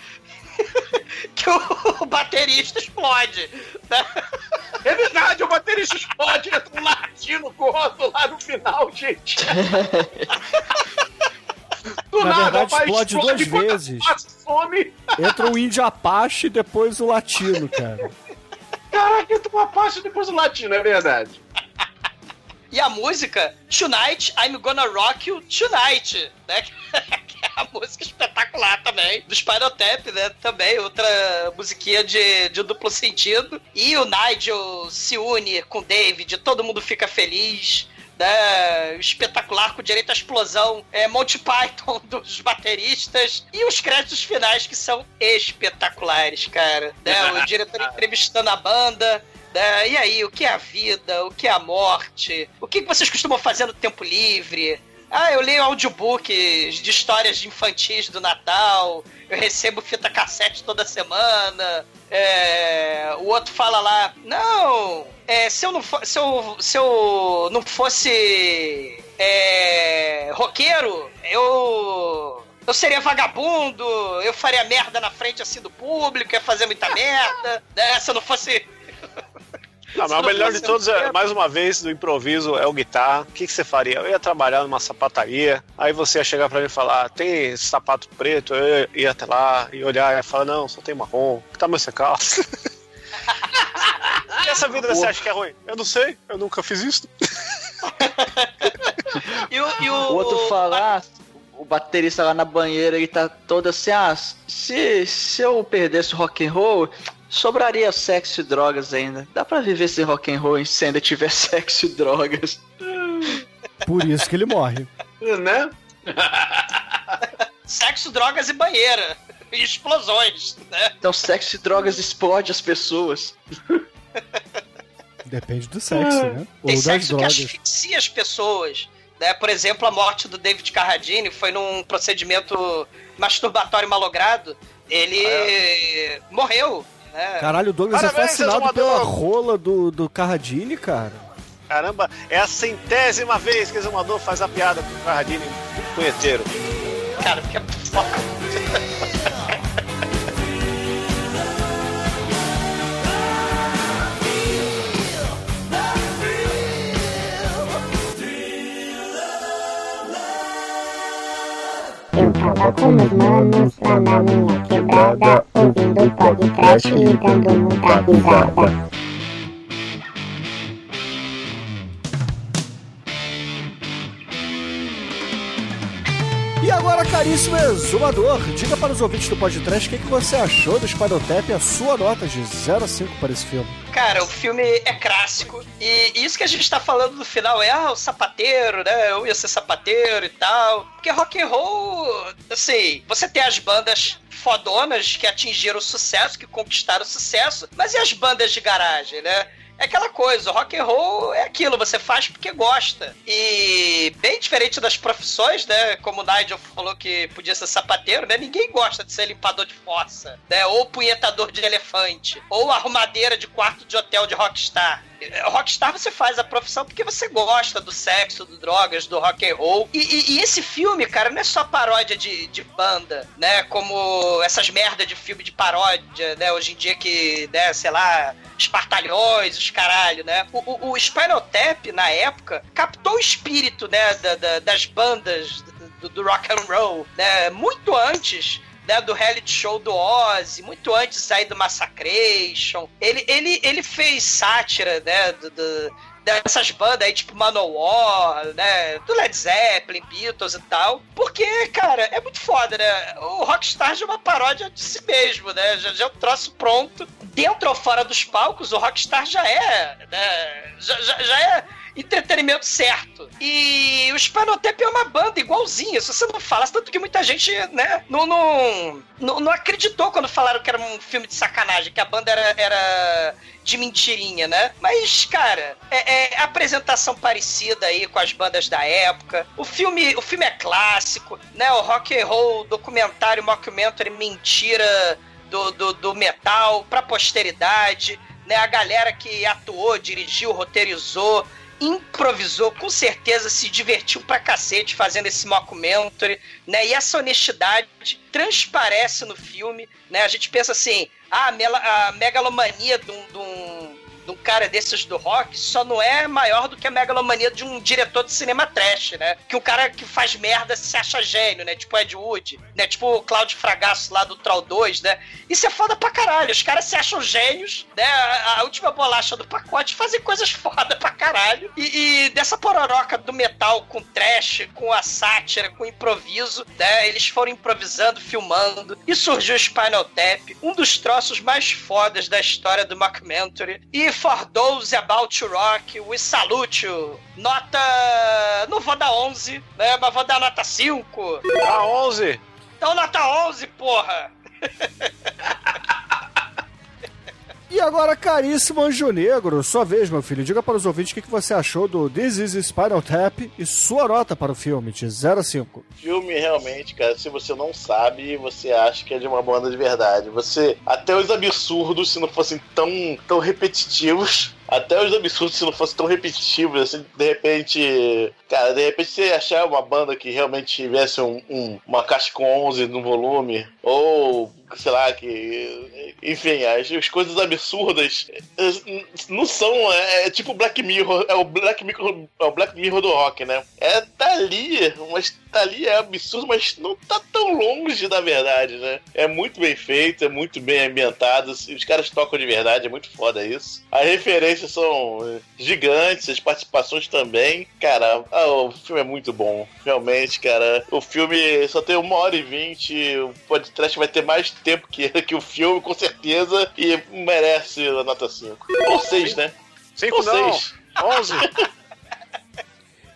[laughs] que o, baterista explode. Né? É verdade, o baterista explode, entra um latino gordo lá no final, gente. Do Na verdade, rapaz, explode duas vezes. Some. Entra o índio Apache e depois o latino, cara. Caraca, entra uma parte depois o latino, é verdade. E a música, Tonight I'm Gonna Rock You Tonight, né? [laughs] Que é a música espetacular também, do Spinal Tap, né? Também, outra musiquinha de, de duplo sentido. E o Nigel se une com o David, todo mundo fica feliz. Né, espetacular com direito à explosão, é Monty Python [laughs] dos bateristas e os créditos finais que são espetaculares, cara. Né, o diretor [laughs] entrevistando a banda, né? E aí, o que é a vida? O que é a morte? O que vocês costumam fazer no tempo livre? Ah, eu leio audiobooks de histórias de infantis do Natal. Eu recebo fita cassete toda semana. É, o outro fala lá, não, é, se, eu não fo- se, eu, se eu não fosse é, roqueiro, eu eu seria vagabundo, eu faria merda na frente assim do público, ia fazer muita merda, né? Se eu não fosse. Não, mas o melhor de todos, é, [laughs] mais uma vez, do improviso é o guitarra. O que, que você faria? Eu ia trabalhar numa sapataria, aí você ia chegar pra mim e falar: tem sapato preto? Eu ia até lá e olhar e falar: não, só tem marrom. Que tamanho você calça? [laughs] e essa vida você acha que é ruim? Eu não sei, eu nunca fiz isso. [laughs] E o, e o, O outro falar, o baterista lá na banheira, ele tá todo assim, ah, se, se eu perdesse o rock and roll, sobraria sexo e drogas ainda. Dá pra viver sem rock and roll se ainda tiver [laughs] sexo e drogas. Por isso que ele morre. Né? [laughs] Sexo, drogas e banheira. E explosões, né? Então sexo e drogas explode as pessoas. Depende do sexo, né? Tem Ou das sexo que drogas. asfixia as pessoas. Né? Por exemplo, a morte do David Carradine foi num procedimento masturbatório malogrado. Ele morreu. Né? Caralho, o Douglas é Parabéns, fascinado exumador. pela rola do, do Carradine, cara. Caramba, é a centésima vez que o Exumador faz a piada com o Carradine punheteiro. Cara, porque é foda. [laughs] Eu tava com meus manos lá na minha quebrada, ouvindo podcast e dando muita risada. E agora, caríssimo exumador, diga para os ouvintes do podcast o que, que você achou do Spinal e a sua nota de 0 a 5 para esse filme. Cara, o filme é clássico. E isso que a gente tá falando no final é, ah, o sapateiro, né? Eu ia ser sapateiro e tal. Porque rock and roll, assim, você tem as bandas fodonas que atingiram o sucesso, que conquistaram o sucesso, mas e as bandas de garagem, né? É aquela coisa, rock and roll é aquilo, você faz porque gosta. E bem diferente das profissões, né? Como o Nigel falou que podia ser sapateiro, né? Ninguém gosta de ser limpador de fossa, né? Ou punhetador de elefante, ou arrumadeira de quarto de hotel de rockstar. Rockstar você faz a profissão porque você gosta do sexo, do drogas, do rock and roll. E, e- e esse filme, cara, não é só paródia de, de banda, né? Como essas merdas de filme de paródia, né? Hoje em dia que, né, sei lá, espartalhões, os caralho, né? O, o, o Spinal Tap, na época, captou o espírito, né, da- da- das bandas do, do rock and roll, né? Muito antes né, do reality show do Ozzy, muito antes aí do Massacration. Ele, ele, ele fez sátira, né, do, do- dessas bandas aí, tipo Manowar, né? Do Led Zeppelin, Beatles e tal. Porque, cara, é muito foda, né? O Rockstar é uma paródia de si mesmo, né? Já, já é um troço pronto. Dentro ou fora dos palcos, o Rockstar já é, né? Já, já, já é entretenimento certo. E o Spanotep é uma banda igualzinha, se você não fala, tanto que muita gente, né, não, não, não, não acreditou quando falaram que era um filme de sacanagem, que a banda era, era de mentirinha, né? Mas, cara, é, é apresentação parecida aí com as bandas da época. O filme, o filme é clássico, né? O rock and roll, documentário, mockumentary, mentira do, do, do metal pra posteridade, né? A galera que atuou, dirigiu, roteirizou, improvisou, com certeza se divertiu pra cacete fazendo esse mockumentary, né? E essa honestidade transparece no filme, né? A gente pensa assim, ah, a, megalomania de um, de um- de um cara desses do rock só não é maior do que a megalomania de um diretor de cinema trash, né? Que o cara que faz merda se acha gênio, né? Tipo Ed Wood, né? Tipo o Cláudio Fragasso lá do Troll 2, né? Isso é foda pra caralho. Os caras se acham gênios, né? A, a última bolacha do pacote fazem coisas [laughs] foda pra caralho. E, e dessa pororoca do metal com trash, com a sátira, com improviso, né? Eles foram improvisando, filmando. E surgiu o Spinal Tap, um dos troços mais fodas da história do mockumentary. E for those about to rock, we salute you. Nota... Não vou dar 11, né? Mas vou dar nota 5. Ah, 11? Então nota 11, porra! [laughs] E agora, caríssimo Anjo Negro, sua vez, meu filho. Diga para os ouvintes o que você achou do This is Spinal Tap e sua nota para o filme, de 0 a 5. filme realmente, cara, se você não sabe, você acha que é de uma banda de verdade. Você, até os absurdos, se não fossem tão, tão repetitivos, [laughs] até os absurdos, se não fossem tão repetitivos, assim, de repente, cara, de repente você achar uma banda que realmente tivesse um, um- uma caixa com 11 no volume, ou sei lá, que. Enfim, as, as coisas absurdas eh, não são. É, é tipo Black Mirror, é o Black Mirror, é o Black Mirror do rock, né? É, tá ali, mas tá ali, é absurdo, mas não tá tão longe da verdade, né? É muito bem feito, é muito bem ambientado, os caras tocam de verdade, é muito foda isso. As referências são eh, gigantes, as participações também. Cara, ah, o filme é muito bom, realmente, cara. O filme só tem uma hora e vinte, o podcast vai ter mais tempo que, [laughs] que o filme, com certeza, e merece a nota 5. Ou 6, né? 5 Ou não. seis. [laughs] 11.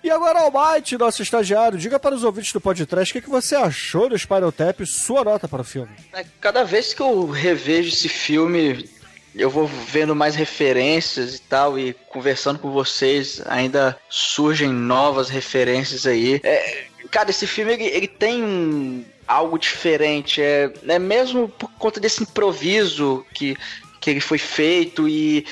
E agora, Almighty, nosso estagiário, diga para os ouvintes do podcast o que que você achou do Spinal Tap e sua nota para o filme. É, Cada vez que eu revejo esse filme, eu vou vendo mais referências e tal, e conversando com vocês, ainda surgem novas referências aí. É, cara, esse filme ele, ele tem um- algo diferente, é, é mesmo por conta desse improviso que, que ele foi feito e,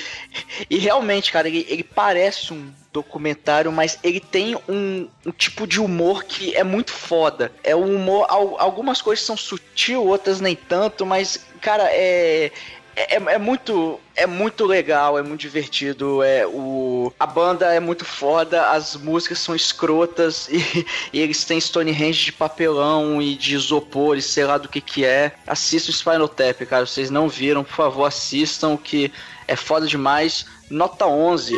e realmente, cara, ele, ele parece um documentário, mas ele tem um, um tipo de humor que é muito foda. É um humor, al- algumas coisas são sutil, outras nem tanto, mas, cara, é. É, é muito é muito legal, é muito divertido, é o a banda é muito foda, as músicas são escrotas [laughs] e, e eles têm Stonehenge de papelão e de isopor e sei lá do que que é. Assistam Spinal Tap, cara, vocês não viram, por favor, assistam que é foda demais. Nota 11.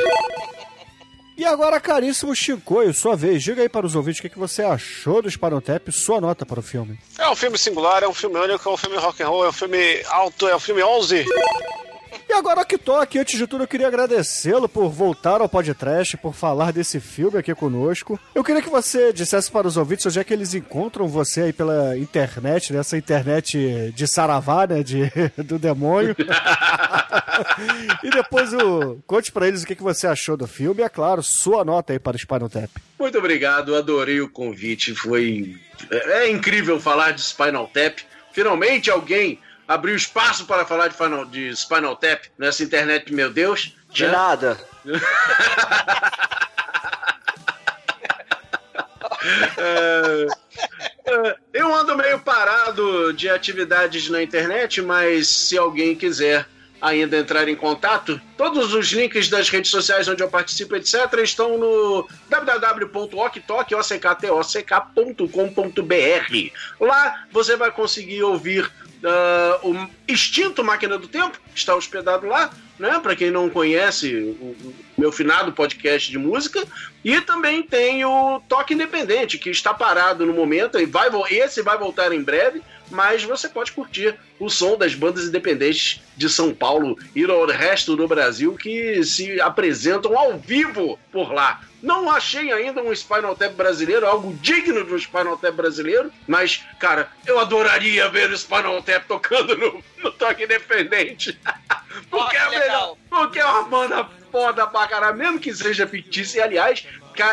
E agora, caríssimo Chicoio, sua vez, diga aí para os ouvintes o que que você achou do e sua nota para o filme. É um filme singular, é um filme único, é um filme rock and roll, é um filme alto, é um filme 11. E agora que tô aqui, antes de tudo, eu queria agradecê-lo por voltar ao podcast, por falar desse filme aqui conosco. Eu queria que você dissesse para os ouvintes onde é que eles encontram você aí pela internet, nessa internet de Saravá, né, de, [laughs] do demônio. [laughs] e depois o, conte para eles o que, que você achou do filme e, é claro, sua nota aí para o Spinal Tap. Muito obrigado, adorei o convite. Foi. É incrível falar de Spinal Tap. Finalmente alguém abriu espaço para falar de, Final, de Spinal Tap nessa internet, meu Deus. De né? nada. É, é, eu ando meio parado de atividades na internet, mas se alguém quiser ainda entrar em contato, todos os links das redes sociais onde eu participo, etc., estão no www.oktok.com.br. Lá você vai conseguir ouvir ah, o Extinto Máquina do Tempo, está hospedado lá, né? Para quem não conhece o, meu finado podcast de música. E também tem o Toque Independente, que está parado no momento, e vai, esse vai voltar em breve, mas você pode curtir o som das bandas independentes de São Paulo e do resto do Brasil que se apresentam ao vivo por lá. Não achei ainda um Spinal Tap brasileiro, algo digno de um Spinal Tap brasileiro, mas, cara, eu adoraria ver o Spinal Tap tocando no, no Toque Independente. [laughs] Porque é melhor. Porque é uma banda foda pra caralho, mesmo que seja fictícia. E, aliás,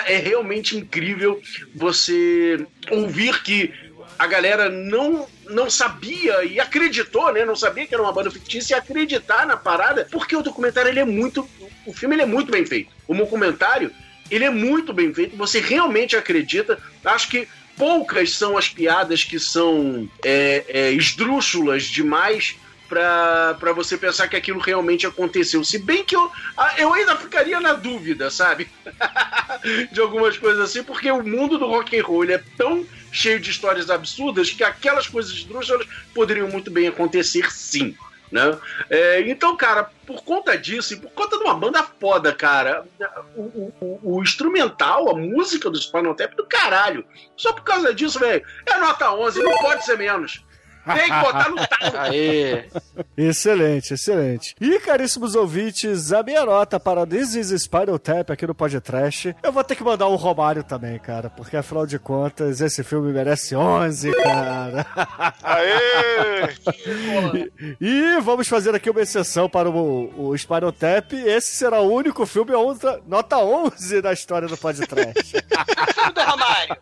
é realmente incrível você ouvir que a galera não, não sabia e acreditou, né? Não sabia que era uma banda fictícia e acreditar na parada, porque o documentário ele é muito. O filme ele é muito bem feito. O documentário ele é muito bem feito, você realmente acredita. Acho que poucas são as piadas que são é, é, esdrúxulas demais pra você pensar que aquilo realmente aconteceu. Se bem que eu, eu ainda ficaria na dúvida, sabe? [laughs] de algumas coisas assim, porque o mundo do rock and roll é tão cheio de histórias absurdas que aquelas coisas esdrúxulas poderiam muito bem acontecer sim. Né? É, então, cara, por conta disso e por conta de uma banda foda, cara, o, o- o- instrumental, a música do Spinal Tap é do caralho. Só por causa disso, velho, é nota 11, não pode ser menos. Tem que botar no talo. [laughs] Aê! Excelente, excelente. E, caríssimos ouvintes, a minha nota para This is Spiral Tap aqui no podcast, eu vou ter que mandar um Romário também, cara, porque afinal de contas, esse filme merece 11, cara. [laughs] Aê! E vamos fazer aqui uma exceção para o, o Spiral Tap. Esse será o único filme a outra- nota 11 da história do podcast. Filme [laughs] do Romário.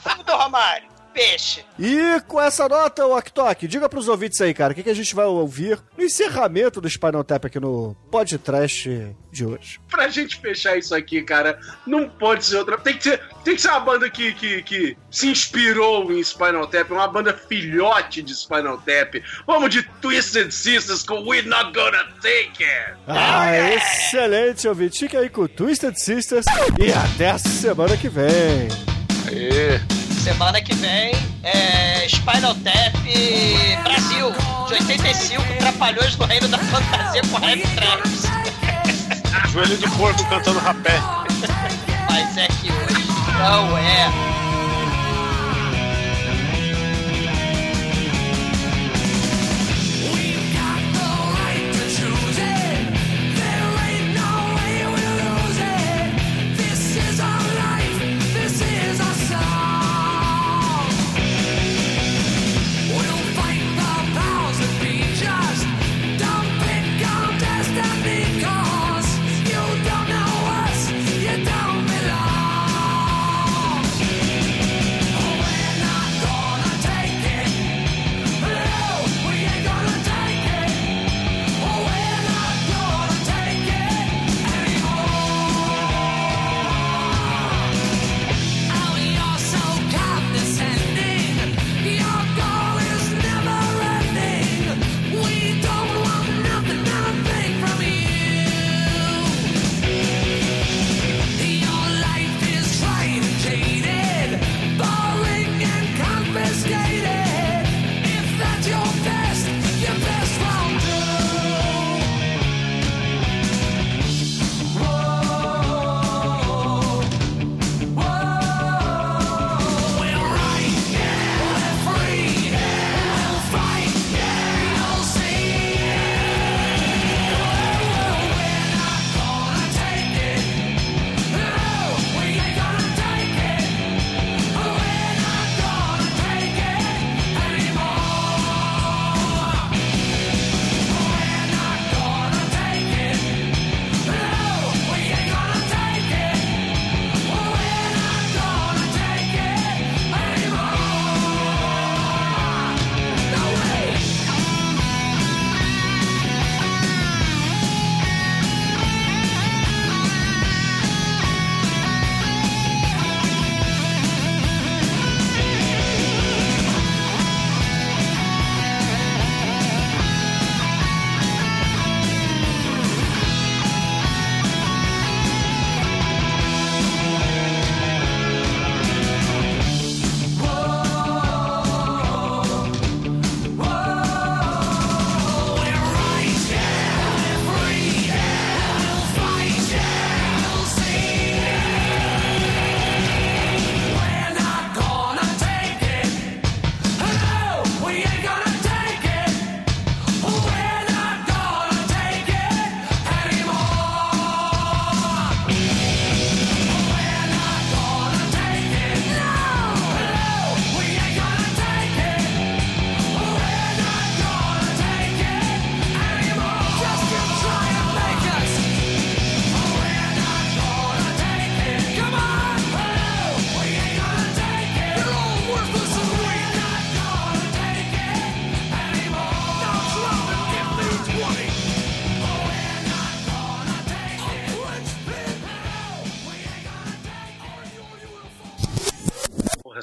Filme do Romário. Peixe. E com essa nota, o Aktok, diga pros ouvintes aí, cara, o que, que a gente vai ouvir no encerramento do Spinal Tap aqui no podcast de hoje. Pra gente fechar isso aqui, cara, não pode ser outra. Tem que ser, tem que ser uma banda que, que, que se inspirou em Spinal Tap, uma banda filhote de Spinal Tap. Vamos de Twisted Sisters com We're Not Gonna Take It. Ah, excelente, ouvinte. Fique aí com o Twisted Sisters e até a semana que vem. Aê! Semana que vem é Spinal Tap Brasil, de 85, Trapalhões do Reino da Fantasia com Rap Traps. Joelho de porco cantando rapé. Mas é que hoje não é.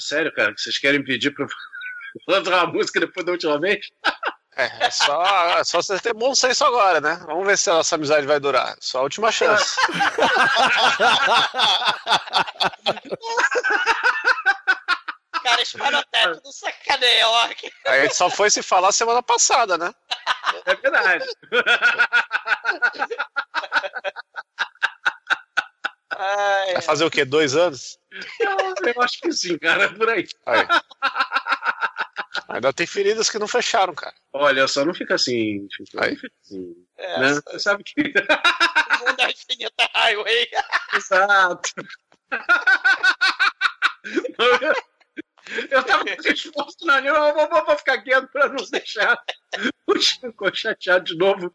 Sério, cara, que vocês querem pedir pra eu [laughs] cantar uma música depois da última vez? É, é só, é só você ter bom senso agora, né? Vamos ver se a nossa amizade vai durar. Só a última chance. [laughs] Cara, Spinotep do sacaneia, ó. A gente só foi se falar semana passada, né? É verdade. [laughs] Ai, Vai fazer o quê? Dois anos? Eu acho que sim, cara, por aí. Aí. Ainda tem feridas que não fecharam, cara. Olha, só não fica assim. Não Aí. fica assim, é, né? Você sabe que. o mundo é infinita highway. Exato. Eu tava disposto na língua, eu vou, vou, vou ficar quieto pra não deixar o Chico chateado de novo.